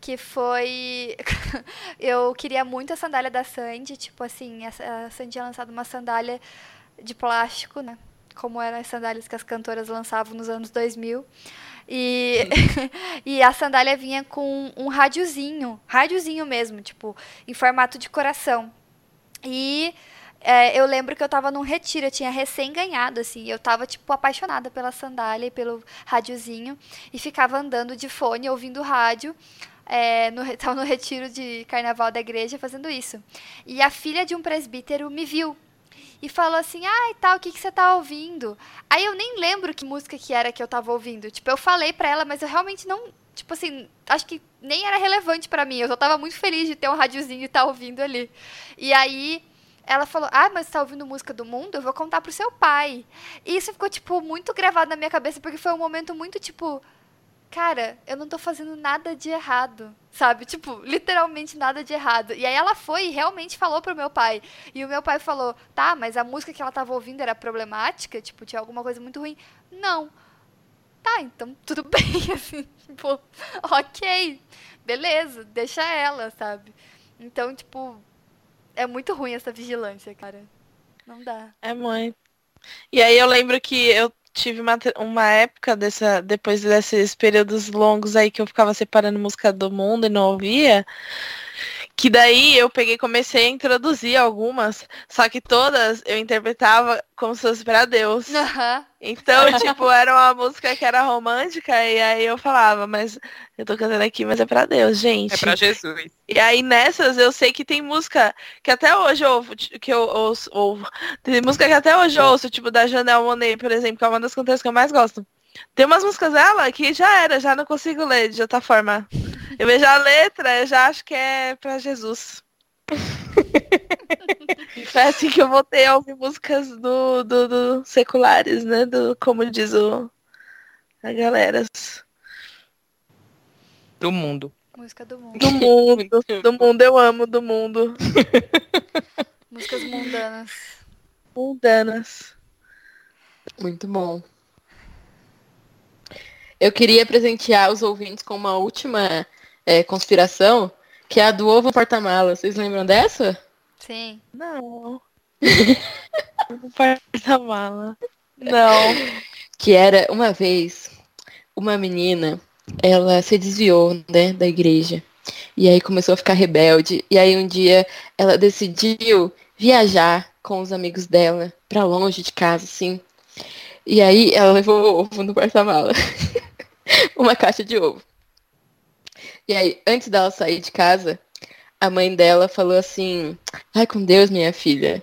que foi. eu queria muito a sandália da Sandy, tipo assim, a Sandy tinha lançado uma sandália de plástico, né? Como eram as sandálias que as cantoras lançavam nos anos 2000. E, e a sandália vinha com um rádiozinho, rádiozinho mesmo, tipo, em formato de coração. E é, eu lembro que eu tava num retiro, eu tinha recém ganhado, assim, eu tava, tipo, apaixonada pela sandália e pelo rádiozinho, e ficava andando de fone, ouvindo rádio, é, no, no retiro de carnaval da igreja fazendo isso. E a filha de um presbítero me viu e falou assim: "Ah, e tal, o que que você tá ouvindo?". Aí eu nem lembro que música que era que eu tava ouvindo. Tipo, eu falei para ela, mas eu realmente não, tipo assim, acho que nem era relevante para mim. Eu só tava muito feliz de ter um radiozinho e estar tá ouvindo ali. E aí ela falou: "Ah, mas você tá ouvindo música do mundo? Eu vou contar pro seu pai". E isso ficou tipo muito gravado na minha cabeça porque foi um momento muito tipo cara, eu não tô fazendo nada de errado, sabe? Tipo, literalmente nada de errado. E aí ela foi e realmente falou pro meu pai. E o meu pai falou, tá, mas a música que ela tava ouvindo era problemática? Tipo, tinha alguma coisa muito ruim? Não. Tá, então tudo bem, assim, tipo, ok, beleza, deixa ela, sabe? Então, tipo, é muito ruim essa vigilância, cara. Não dá. É mãe. E aí eu lembro que eu tive uma, uma época dessa, depois desses períodos longos aí que eu ficava separando música do mundo e não ouvia, Que daí eu peguei comecei a introduzir algumas, só que todas eu interpretava como se fosse pra Deus. Aham. Então, tipo, era uma música que era romântica, e aí eu falava, mas eu tô cantando aqui, mas é pra Deus, gente. É pra Jesus. E aí nessas eu sei que tem música que até hoje eu ouvo, que eu ouço, ouvo. Tem música que até hoje eu ouço, tipo da Janelle Monet, por exemplo, que é uma das cantoras que eu mais gosto. Tem umas músicas dela que já era, já não consigo ler de outra forma. Eu vejo a letra, eu já acho que é pra Jesus. E Foi assim que eu voltei a ouvir músicas do, do, do seculares, né? Do, como diz o, a galera. Do mundo. Música do mundo. Do mundo. Do mundo, eu amo do mundo. Músicas mundanas. Mundanas. Muito bom. Eu queria presentear os ouvintes com uma última é, conspiração, que é a do ovo porta-mala. Vocês lembram dessa? Sim. Não. Porta-mala. Não. Que era, uma vez, uma menina, ela se desviou, né, da igreja. E aí começou a ficar rebelde. E aí um dia ela decidiu viajar com os amigos dela pra longe de casa, assim. E aí ela levou o ovo no porta-mala. Uma caixa de ovo. E aí, antes dela sair de casa, a mãe dela falou assim: Vai com Deus, minha filha.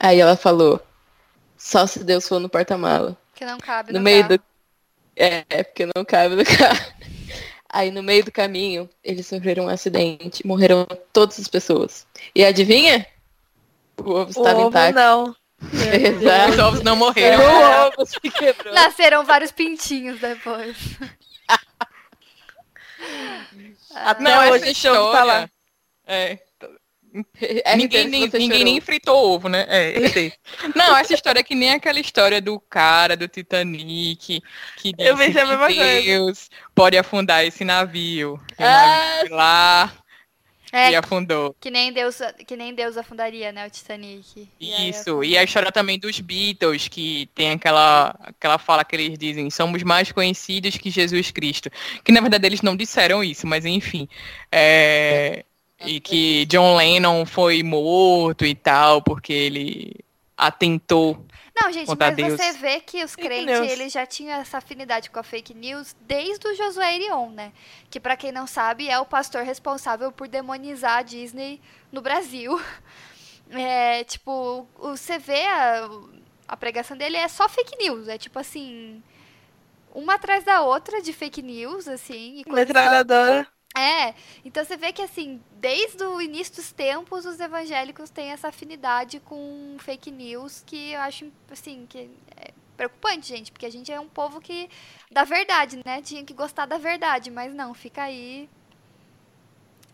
Aí ela falou: Só se Deus for no porta-mala. Que não cabe No no, meio carro. do. É, é porque não cabe no carro. Aí no meio do caminho, eles sofreram um acidente. Morreram todas as pessoas. E adivinha? O ovo O estava ovo intacto. não. Exato. Os ovos não O morreram. ovo se quebrou. Nasceram vários pintinhos depois. Até Não, hoje essa esse ovo tá lá. história. É, RT, ninguém, se nem, ninguém chorou. nem fritou ovo, né? É. Não, essa história é que nem aquela história do cara do Titanic que disse Eu pensei a mesma que coisa. Deus pode afundar esse navio. O Ah, navio lá É, e afundou. que nem Deus, que nem Deus afundaria, né, o Titanic. E aí Isso. E a história também dos Beatles, que tem aquela, aquela fala que eles dizem, somos mais conhecidos que Jesus Cristo. Que na verdade eles não disseram isso, mas enfim. É, e que John Lennon foi morto e tal, porque ele atentou. Não, gente, mas Deus. você vê que os crentes, eles já tinham essa afinidade com a fake news desde o Josué Irion, né? Que pra quem não sabe, é o pastor responsável por demonizar a Disney no Brasil. É, tipo, o- você vê a, a pregação dele é só fake news, é tipo assim, uma atrás da outra de fake news, assim, e Metralhadora. É, então você vê que assim, desde o início dos tempos, os evangélicos têm essa afinidade com fake news que eu acho, assim, que é preocupante, gente, porque a gente é um povo que da verdade, né? Tinha que gostar da verdade, mas não, fica aí.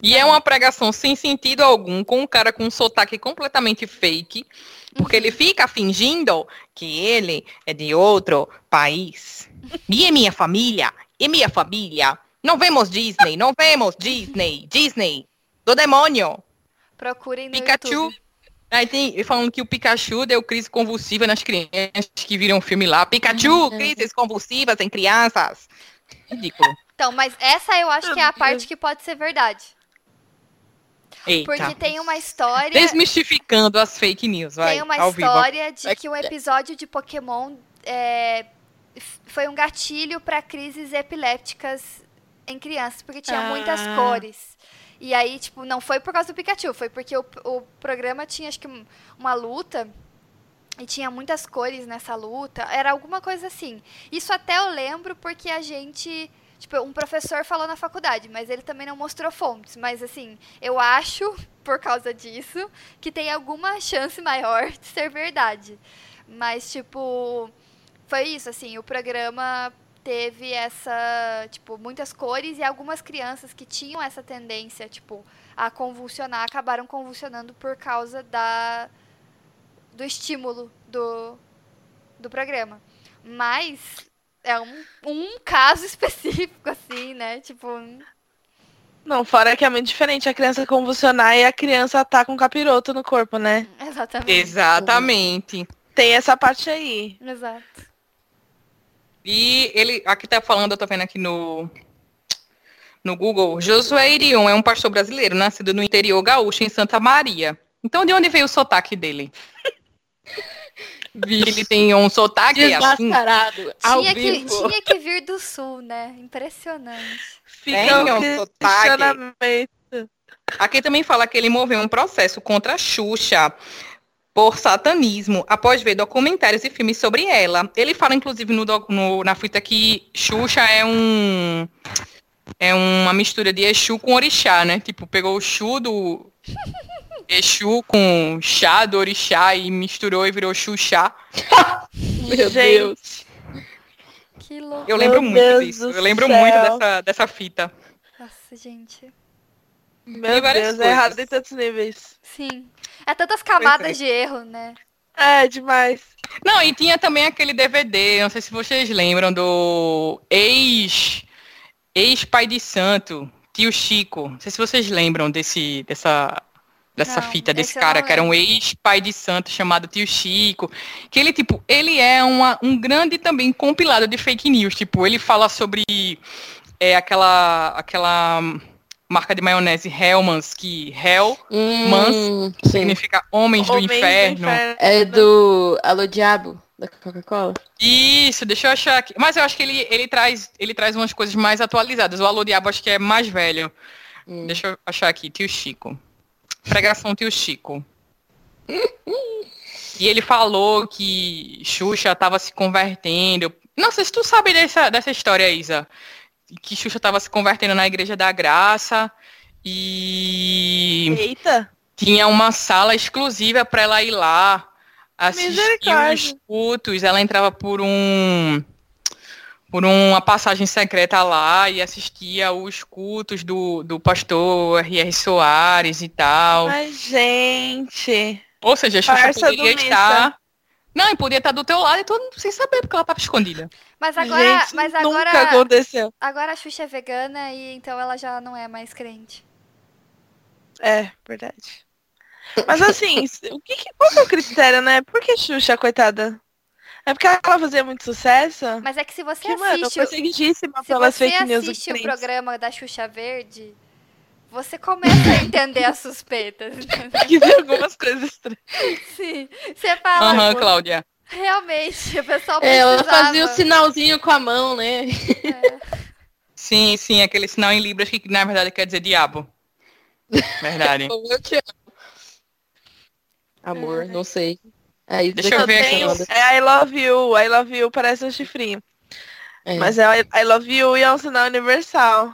E é uma pregação sem sentido algum, com um cara com um sotaque completamente fake, porque ele fica fingindo que ele é de outro país. E é minha família, e minha família. Não vemos Disney, não vemos Disney, Disney, do demônio. Procurem no Pikachu. YouTube. Aí tem falando que o Pikachu deu crise convulsiva nas crianças que viram o filme lá. Pikachu, crises convulsivas em crianças. Ridículo. Então, mas essa eu acho que é a parte que pode ser verdade. Eita. Porque tem uma história. Desmistificando as fake news, vai. Tem uma ao vivo. história de que um episódio de Pokémon é, foi um gatilho para crises epilépticas em crianças, porque tinha muitas Ah. cores. E aí, tipo, não foi por causa do Pikachu, foi porque o, o programa tinha, acho que, um- uma luta e tinha muitas cores nessa luta. Era alguma coisa assim. Isso até eu lembro porque a gente. Tipo, um professor falou na faculdade, mas ele também não mostrou fontes. Mas, assim, eu acho, por causa disso, que tem alguma chance maior de ser verdade. Mas, tipo, foi isso, assim, o programa teve essa, tipo, muitas cores e algumas crianças que tinham essa tendência, tipo, a convulsionar, acabaram convulsionando por causa da do estímulo do, do programa. Mas é um, um caso específico, assim, né? Tipo, Não, fora que é muito diferente a criança convulsionar e a criança tá com capiroto no corpo, né? exatamente. Exatamente. Tem essa parte aí. Exato. E ele, aqui tá falando, eu tô vendo aqui no no Google. Josué Irion é um pastor brasileiro, nascido no interior gaúcho, em Santa Maria. Então, de onde veio o sotaque dele? Ele tem um sotaque assim. Desmascarado. Ao Tinha que, tinha que vir do sul, né? Impressionante. Tem Fica um o sotaque. Aqui também fala que ele moveu um processo contra a Xuxa por satanismo após ver documentários e filmes sobre ela. Ele fala, inclusive, no, no- na fita que Xuxa é um. É uma mistura de Exu com Orixá, né? Tipo, pegou o Xu do Exu com chá do Orixá e misturou e virou Xuxa. Meu Gente. Deus. Que louco. Eu lembro Meu muito Deus disso. Eu lembro céu. muito dessa, dessa fita. Nossa, gente. Meu Deus, é coisas. errado em tantos níveis. Sim. É tantas camadas de erro, né? É, demais. Não, e tinha também aquele DVD, não sei se vocês lembram, do ex ex-pai de santo, tio Chico. Não sei se vocês lembram desse, dessa, dessa Não, fita, desse cara, que era um ex-pai de santo chamado tio Chico. Que ele, tipo, ele é uma, um grande também compilado de fake news. Tipo, ele fala sobre é, aquela, aquela marca de maionese Hellmann's, que Hell Hum, significa homens, do, Homens inferno. É do Alô Diabo, da Coca-Cola? Isso, deixa eu achar aqui. Mas eu acho que ele, ele, traz, ele traz umas coisas mais atualizadas. O Alô Diabo acho que é mais velho. Hum. Deixa eu achar aqui, tio Chico. Pregação tio Chico. E ele falou que Xuxa estava se convertendo. Não sei se tu sabe dessa, dessa história, Isa. Que Xuxa estava se convertendo na Igreja da Graça. E Eita. tinha uma sala exclusiva para ela ir lá assistir os cultos. Ela entrava por um por uma passagem secreta lá e assistia os cultos do, do pastor R.R. Soares e tal. Mas, gente. Ou seja, a Xuxa Farsa poderia estar. Não, e podia estar do teu lado e todo mundo sem saber, porque ela estava escondida. Mas agora, gente, mas nunca agora, aconteceu. agora a Xuxa é vegana e então ela já não é mais crente. É, verdade. Mas assim, o que, qual que é o critério, né? Por que Xuxa, coitada? É porque ela fazia muito sucesso? Mas é que se você Que, mano, assiste, o- perseguidíssima se pelas você fake news assiste o programa da Xuxa Verde, você começa a entender as suspeitas. entendeu? Que tem algumas coisas estranhas. Sim. Você fala, Aham, Cláudia. Realmente, o pessoal É, ela precisava. fazia o sinalzinho com a mão, né? É. Sim, sim, aquele sinal em Libras que na verdade quer dizer diabo. Verdade. Eu te amo. Amor, não sei. É isso Deixa eu ver aqui. É I love you, I love you parece um chifrinho. É. Mas é I love you e é um sinal universal.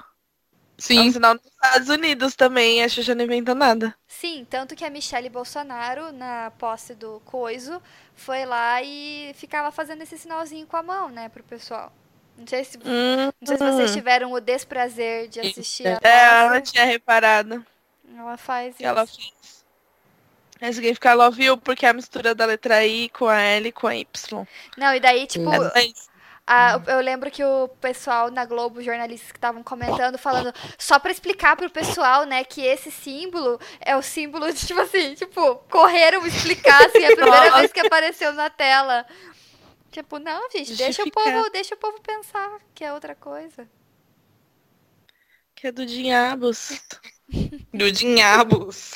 É um Sim, sinal nos Estados Unidos também, a Xuxa não inventa nada. Sim, tanto que a Michelle Bolsonaro, na posse do coiso, foi lá e ficava fazendo esse sinalzinho com a mão, né, pro pessoal. Não sei se, Hum, não sei se vocês tiveram o desprazer de assistir a É, ela tinha reparado Ela faz isso. ela fez. É significa love you porque é a mistura da letra I com a L e com a Y. Não, e daí, tipo, Hum. É isso. a- eu lembro que o pessoal na Globo, os jornalistas que estavam comentando, falando, só pra explicar pro pessoal, né, que esse símbolo é o símbolo de, tipo assim, tipo, correram explicar, assim, a primeira vez que apareceu na tela. Tipo, não, gente, deixa o povo, deixa o povo pensar que é outra coisa. Que é do diabos. do Dinhabos.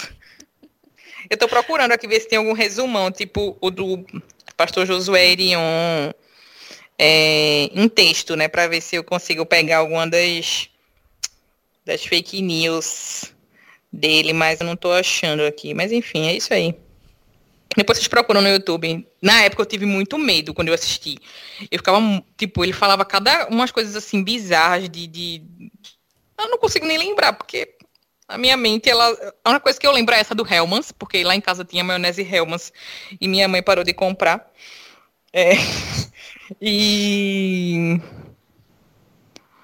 Eu tô procurando aqui ver se tem algum resumão, tipo o do pastor Josué Irion, é, em texto, né? Pra ver se eu consigo pegar alguma das, das fake news dele, mas eu não tô achando aqui. Mas enfim, é isso aí. Depois vocês procuram no YouTube. Na época eu tive muito medo quando eu assisti. Eu ficava, tipo, ele falava cada umas coisas assim bizarras de, de... Eu não consigo nem lembrar, porque a minha mente, ela. A única coisa que eu lembro é essa do Hellmann's, porque lá em casa tinha maionese Hellmann's e minha mãe parou de comprar. É. E.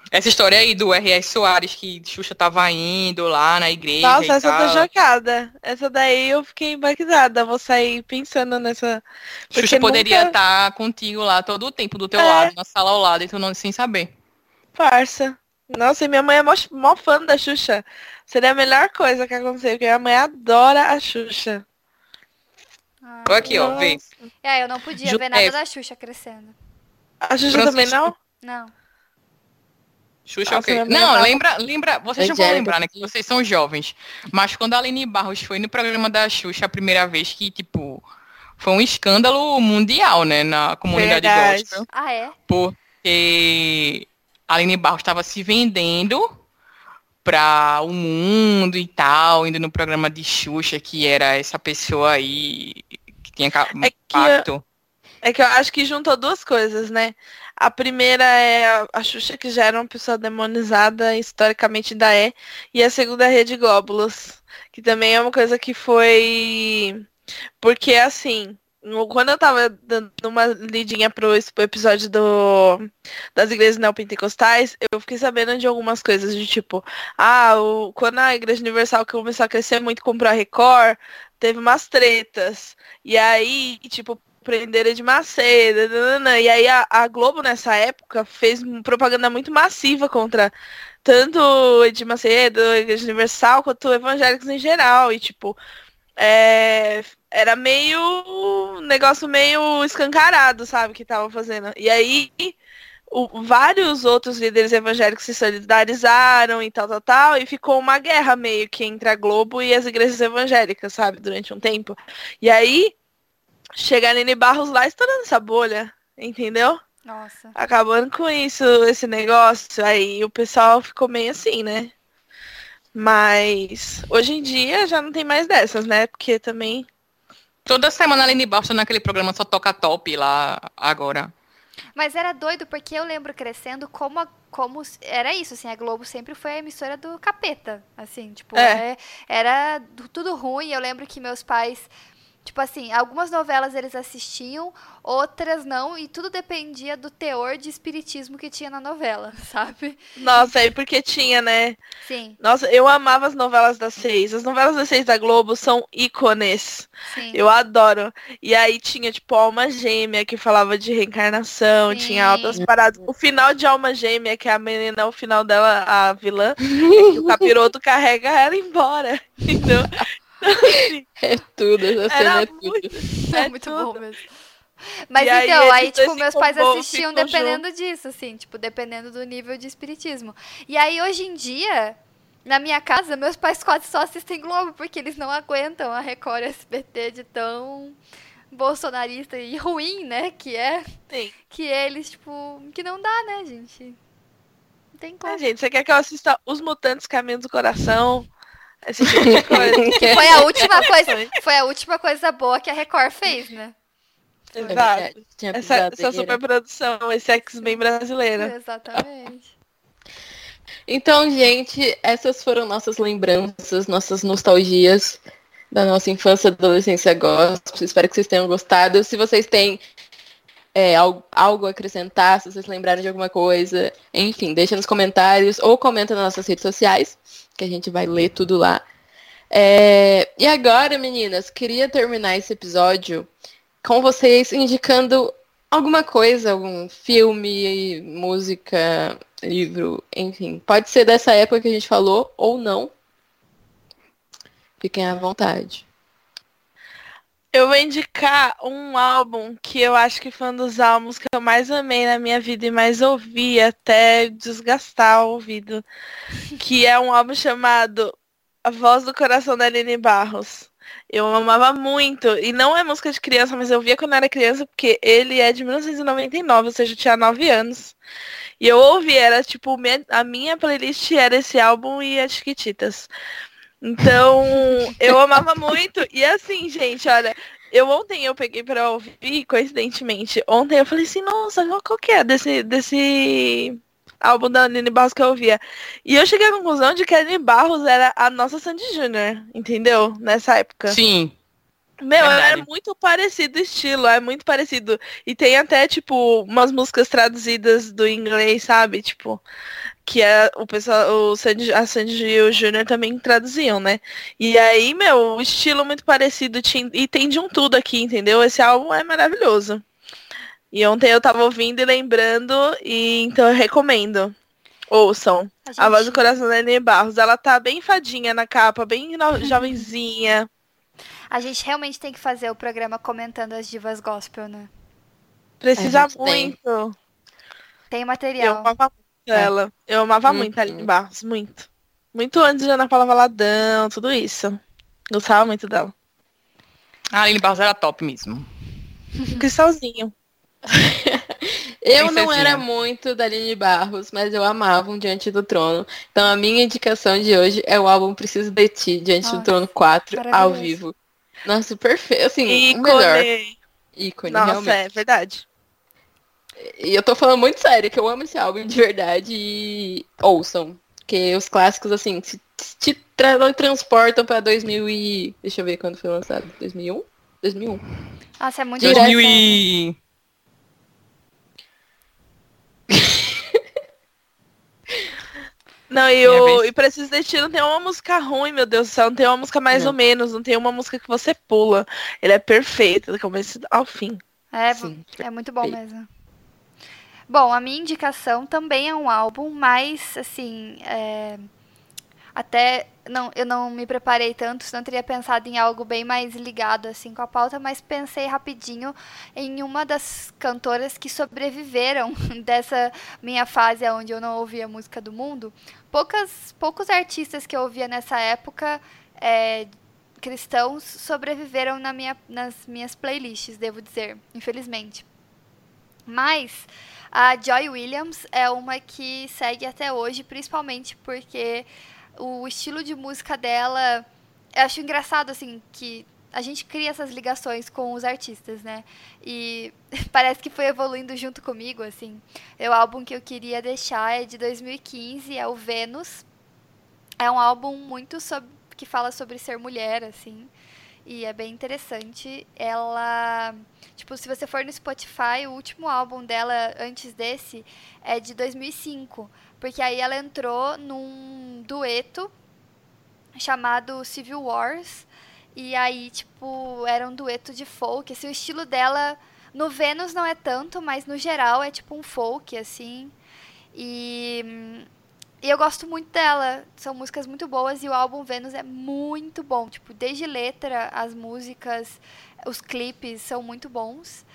Essa história aí do R.R. Soares, que Xuxa tava indo lá na igreja. Nossa, e essa eu tô tal. chocada. Essa daí eu fiquei embacizada. Vou sair pensando nessa. Xuxa porque poderia nunca- estar contigo lá todo o tempo do teu É. lado, na sala ao lado, e tu não sem saber. Farsa. Nossa, e minha mãe é mó, mó fã da Xuxa. Seria a melhor coisa que aconteceu, porque minha mãe adora a Xuxa. Olha aqui, ó, vê. É, eu não podia Ju- ver nada é. da Xuxa crescendo. A Xuxa também não? Não. Xuxa é ok. Não, lembra, lembra, vocês não vão lembrar, né? Que vocês são jovens. Mas quando a Aline Barros foi no programa da Xuxa a primeira vez, que, tipo, foi um escândalo mundial, né? Na comunidade Verdade. gospel. Ah, é? Porque a Aline Barros estava se vendendo para o mundo e tal, indo no programa de Xuxa, que era essa pessoa aí que tinha é impacto. É que eu acho que juntou duas coisas, né? A primeira é a Xuxa, que já era uma pessoa demonizada, historicamente ainda é. E a segunda é a Rede Glóbulos, que também é uma coisa que foi. Porque, assim, quando eu tava dando uma lidinha pro episódio do, das igrejas neopentecostais, eu fiquei sabendo de algumas coisas de tipo, ah, o, quando a Igreja Universal começou a crescer muito, comprou a Record, teve umas tretas. E aí, tipo, prenderam de Macedo. Nanana. E aí a, a, Globo nessa época fez propaganda muito massiva contra tanto Edir Macedo, Igreja Universal, quanto evangélicos em geral. E tipo, é, era meio um negócio meio escancarado, sabe, que estavam fazendo. E aí o, vários outros líderes evangélicos se solidarizaram e tal, tal, tal, e ficou uma guerra meio que entre a Globo e as igrejas evangélicas, sabe, durante um tempo. E aí chegar Nene Barros lá estourando essa bolha, entendeu? Nossa. Acabando com isso, esse negócio, aí o pessoal ficou meio assim, né? Mas hoje em dia já não tem mais dessas, né? Porque também. Toda semana a Aline Barros naquele programa só toca top lá agora. Mas era doido, porque eu lembro crescendo como, a, como era isso, assim, a Globo sempre foi a emissora do capeta, assim, tipo, é. É, era tudo ruim, eu lembro que meus pais Tipo assim, algumas novelas eles assistiam, outras não, e tudo dependia do teor de espiritismo que tinha na novela, sabe? Nossa, aí porque tinha, né? Sim. Nossa, eu amava as novelas das seis. As novelas das seis da Globo são ícones. Sim. Eu adoro. E aí tinha, tipo, Alma Gêmea, que falava de reencarnação, Sim. tinha altas paradas. O final de Alma Gêmea, que é a menina, o final dela, a vilã, é que o capiroto carrega ela embora. Entendeu? é tudo, essa cena é tudo. É, é muito tudo. bom mesmo. Mas e então, aí, aí tipo, meus pais assistiam dependendo junto. disso, assim, tipo, dependendo do nível de espiritismo. E aí, hoje em dia, na minha casa, meus pais quase só assistem Globo, porque eles não aguentam a Record SBT de tão bolsonarista e ruim, né, que é. Sim. Que eles, tipo, que não dá, né, gente? Não tem como. É, gente, você quer que eu assista Os Mutantes Caminho do Coração? Esse tipo de coisa. que foi a última coisa, foi a última coisa boa que a Record fez, né? Exato. Essa, essa superprodução, esse X-Men brasileiro. Exatamente. Então, gente, essas foram nossas lembranças, nossas nostalgias da nossa infância e adolescência gospel. Espero que vocês tenham gostado. Se vocês têm é, algo, a acrescentar, se vocês lembrarem de alguma coisa, enfim, deixa nos comentários ou comenta nas nossas redes sociais que a gente vai ler tudo lá. É... E agora, meninas, queria terminar esse episódio com vocês indicando alguma coisa, algum filme, música, livro, enfim. Pode ser dessa época que a gente falou ou não. Fiquem à vontade. Eu vou indicar um álbum que eu acho que foi um dos álbuns que eu mais amei na minha vida e mais ouvi até desgastar o ouvido. Que é um álbum chamado A Voz do Coração da Aline Barros. Eu amava muito. E não é música de criança, mas eu via quando eu era criança, porque ele é de 1999, ou seja, eu tinha 9 anos. E eu ouvi, era tipo, a minha playlist era esse álbum e as Chiquititas. Então, eu amava muito. E assim, gente, olha, eu ontem eu peguei pra ouvir, coincidentemente. Ontem eu falei assim, nossa, qual que é desse, desse álbum da Aline Barros que eu ouvia? E eu cheguei à conclusão de que a Aline Barros era a nossa Sandy Júnior, entendeu? Nessa época. Sim. Meu, é muito parecido o estilo, é muito parecido. E tem até, tipo, umas músicas traduzidas do inglês, sabe? Tipo, que é o pessoal, o Sandy, a Sandy e o Júnior também traduziam, né? E aí, meu, o estilo muito parecido e tem de um tudo aqui, entendeu? Esse álbum é maravilhoso. E ontem eu tava ouvindo e lembrando, e então eu recomendo. Ouçam. A, gente... a voz do coração da Nenê Barros. Ela tá bem fadinha na capa, bem no... jovenzinha. A gente realmente tem que fazer o programa comentando as divas gospel, né? Precisa muito. Tem, tem material. Eu ela. Eu amava Uhum. muito a Aline Barros, muito. Muito antes de Ana Paula Valadão, tudo isso. Gostava muito dela. A Aline Barros era top mesmo. Cristalzinho. Eu não era muito da Aline Barros, mas eu amava um Diante do Trono. Então a minha indicação de hoje é o álbum Preciso de Ti, Diante Nossa, do Trono 4, ao vivo. Nossa, perfeito. Assim, o melhor Ícone. ícone, Nossa, realmente. é verdade. E eu tô falando muito sério, que eu amo esse álbum de verdade e ouçam. Porque os clássicos, assim, te, te tra- transportam pra 2000 e... Deixa eu ver quando foi lançado. 2001? 2001. Nossa, é muito Direto. bom. 2000 e... Não, e, o, e Preciso de Ti não tem uma música ruim, meu Deus do céu. Não tem uma música mais Não. ou menos. Não tem uma música que você pula. Ele é perfeito, do começo ao fim. É, Sim. é muito bom mesmo. Bom, a minha indicação também é um álbum, mas assim, é, até não, eu não me preparei tanto, senão teria pensado em algo bem mais ligado assim com a pauta, mas pensei rapidinho em uma das cantoras que sobreviveram dessa minha fase onde eu não ouvia música do mundo. Poucas, poucos artistas que eu ouvia nessa época é, cristãos sobreviveram na minha, nas minhas playlists, devo dizer, infelizmente. Mas a Joy Williams é uma que segue até hoje, principalmente porque o estilo de música dela. Eu acho engraçado, assim, que a gente cria essas ligações com os artistas, né? E parece que foi evoluindo junto comigo, assim. O álbum que eu queria deixar é de 2015, é o Vênus. É um álbum muito sobre, que fala sobre ser mulher, assim. E é bem interessante. Ela. Tipo, se você for no Spotify, o último álbum dela antes desse é de 2005. Porque aí ela entrou num dueto chamado Civil Wars. E aí, tipo, era um dueto de folk. Assim, o estilo dela no Vênus não é tanto, mas no geral é tipo um folk, assim. E. e eu gosto muito dela. São músicas muito boas e o álbum Vênus é muito bom. Tipo, desde letra, as músicas, os clipes são muito bons.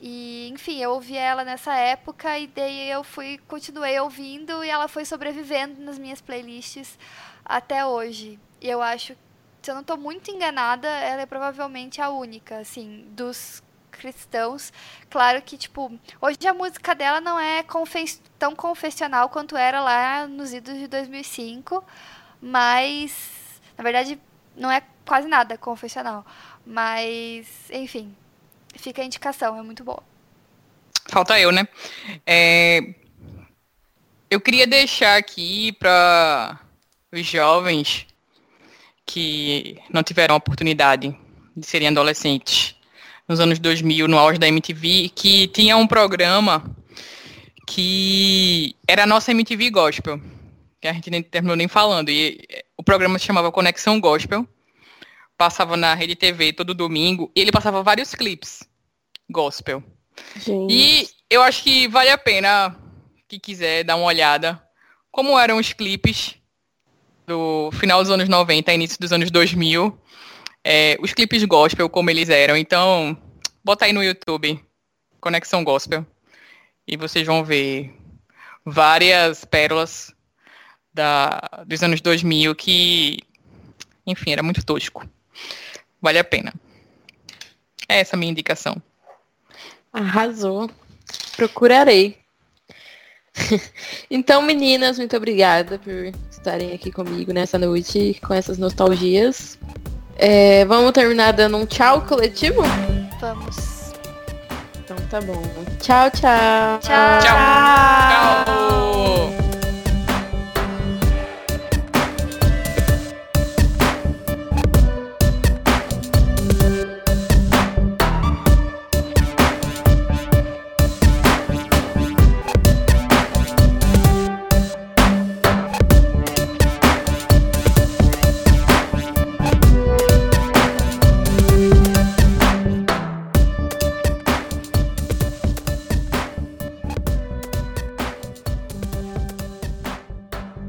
E, enfim, eu ouvi ela nessa época e daí eu fui, continuei ouvindo e ela foi sobrevivendo nas minhas playlists até hoje. E eu acho, se eu não estou muito enganada, ela é provavelmente a única, assim, dos cristãos. Claro que, tipo, hoje a música dela não é tão confessional quanto era lá nos idos de 2005, mas, na verdade, não é quase nada confessional. Mas, enfim, fica a indicação, é muito boa. Falta eu, né? É, Eu queria deixar aqui para os jovens que não tiveram a oportunidade de serem adolescentes nos anos 2000, no auge da MTV, que tinha um programa que era a nossa MTV Gospel, que a gente nem terminou nem falando. E eh, o programa se chamava Conexão Gospel, passava na Rede TV todo domingo, e ele passava vários clipes gospel. Gente. E eu acho que vale a pena, que quiser dar uma olhada, como eram os clipes do final dos anos 90, início dos anos 2000, é, os clipes gospel, como eles eram. Então, bota aí no YouTube, Conexão Gospel, e vocês vão ver várias pérolas da, dos anos 2000 que, enfim, era muito tosco. Vale a pena. É essa a minha indicação. Arrasou. Procurarei. então, meninas, muito obrigada por estarem aqui comigo nessa noite com essas nostalgias. É, vamos terminar dando um tchau coletivo? Vamos. Então tá bom. Tchau, tchau. Tchau. Tchau. Tchau.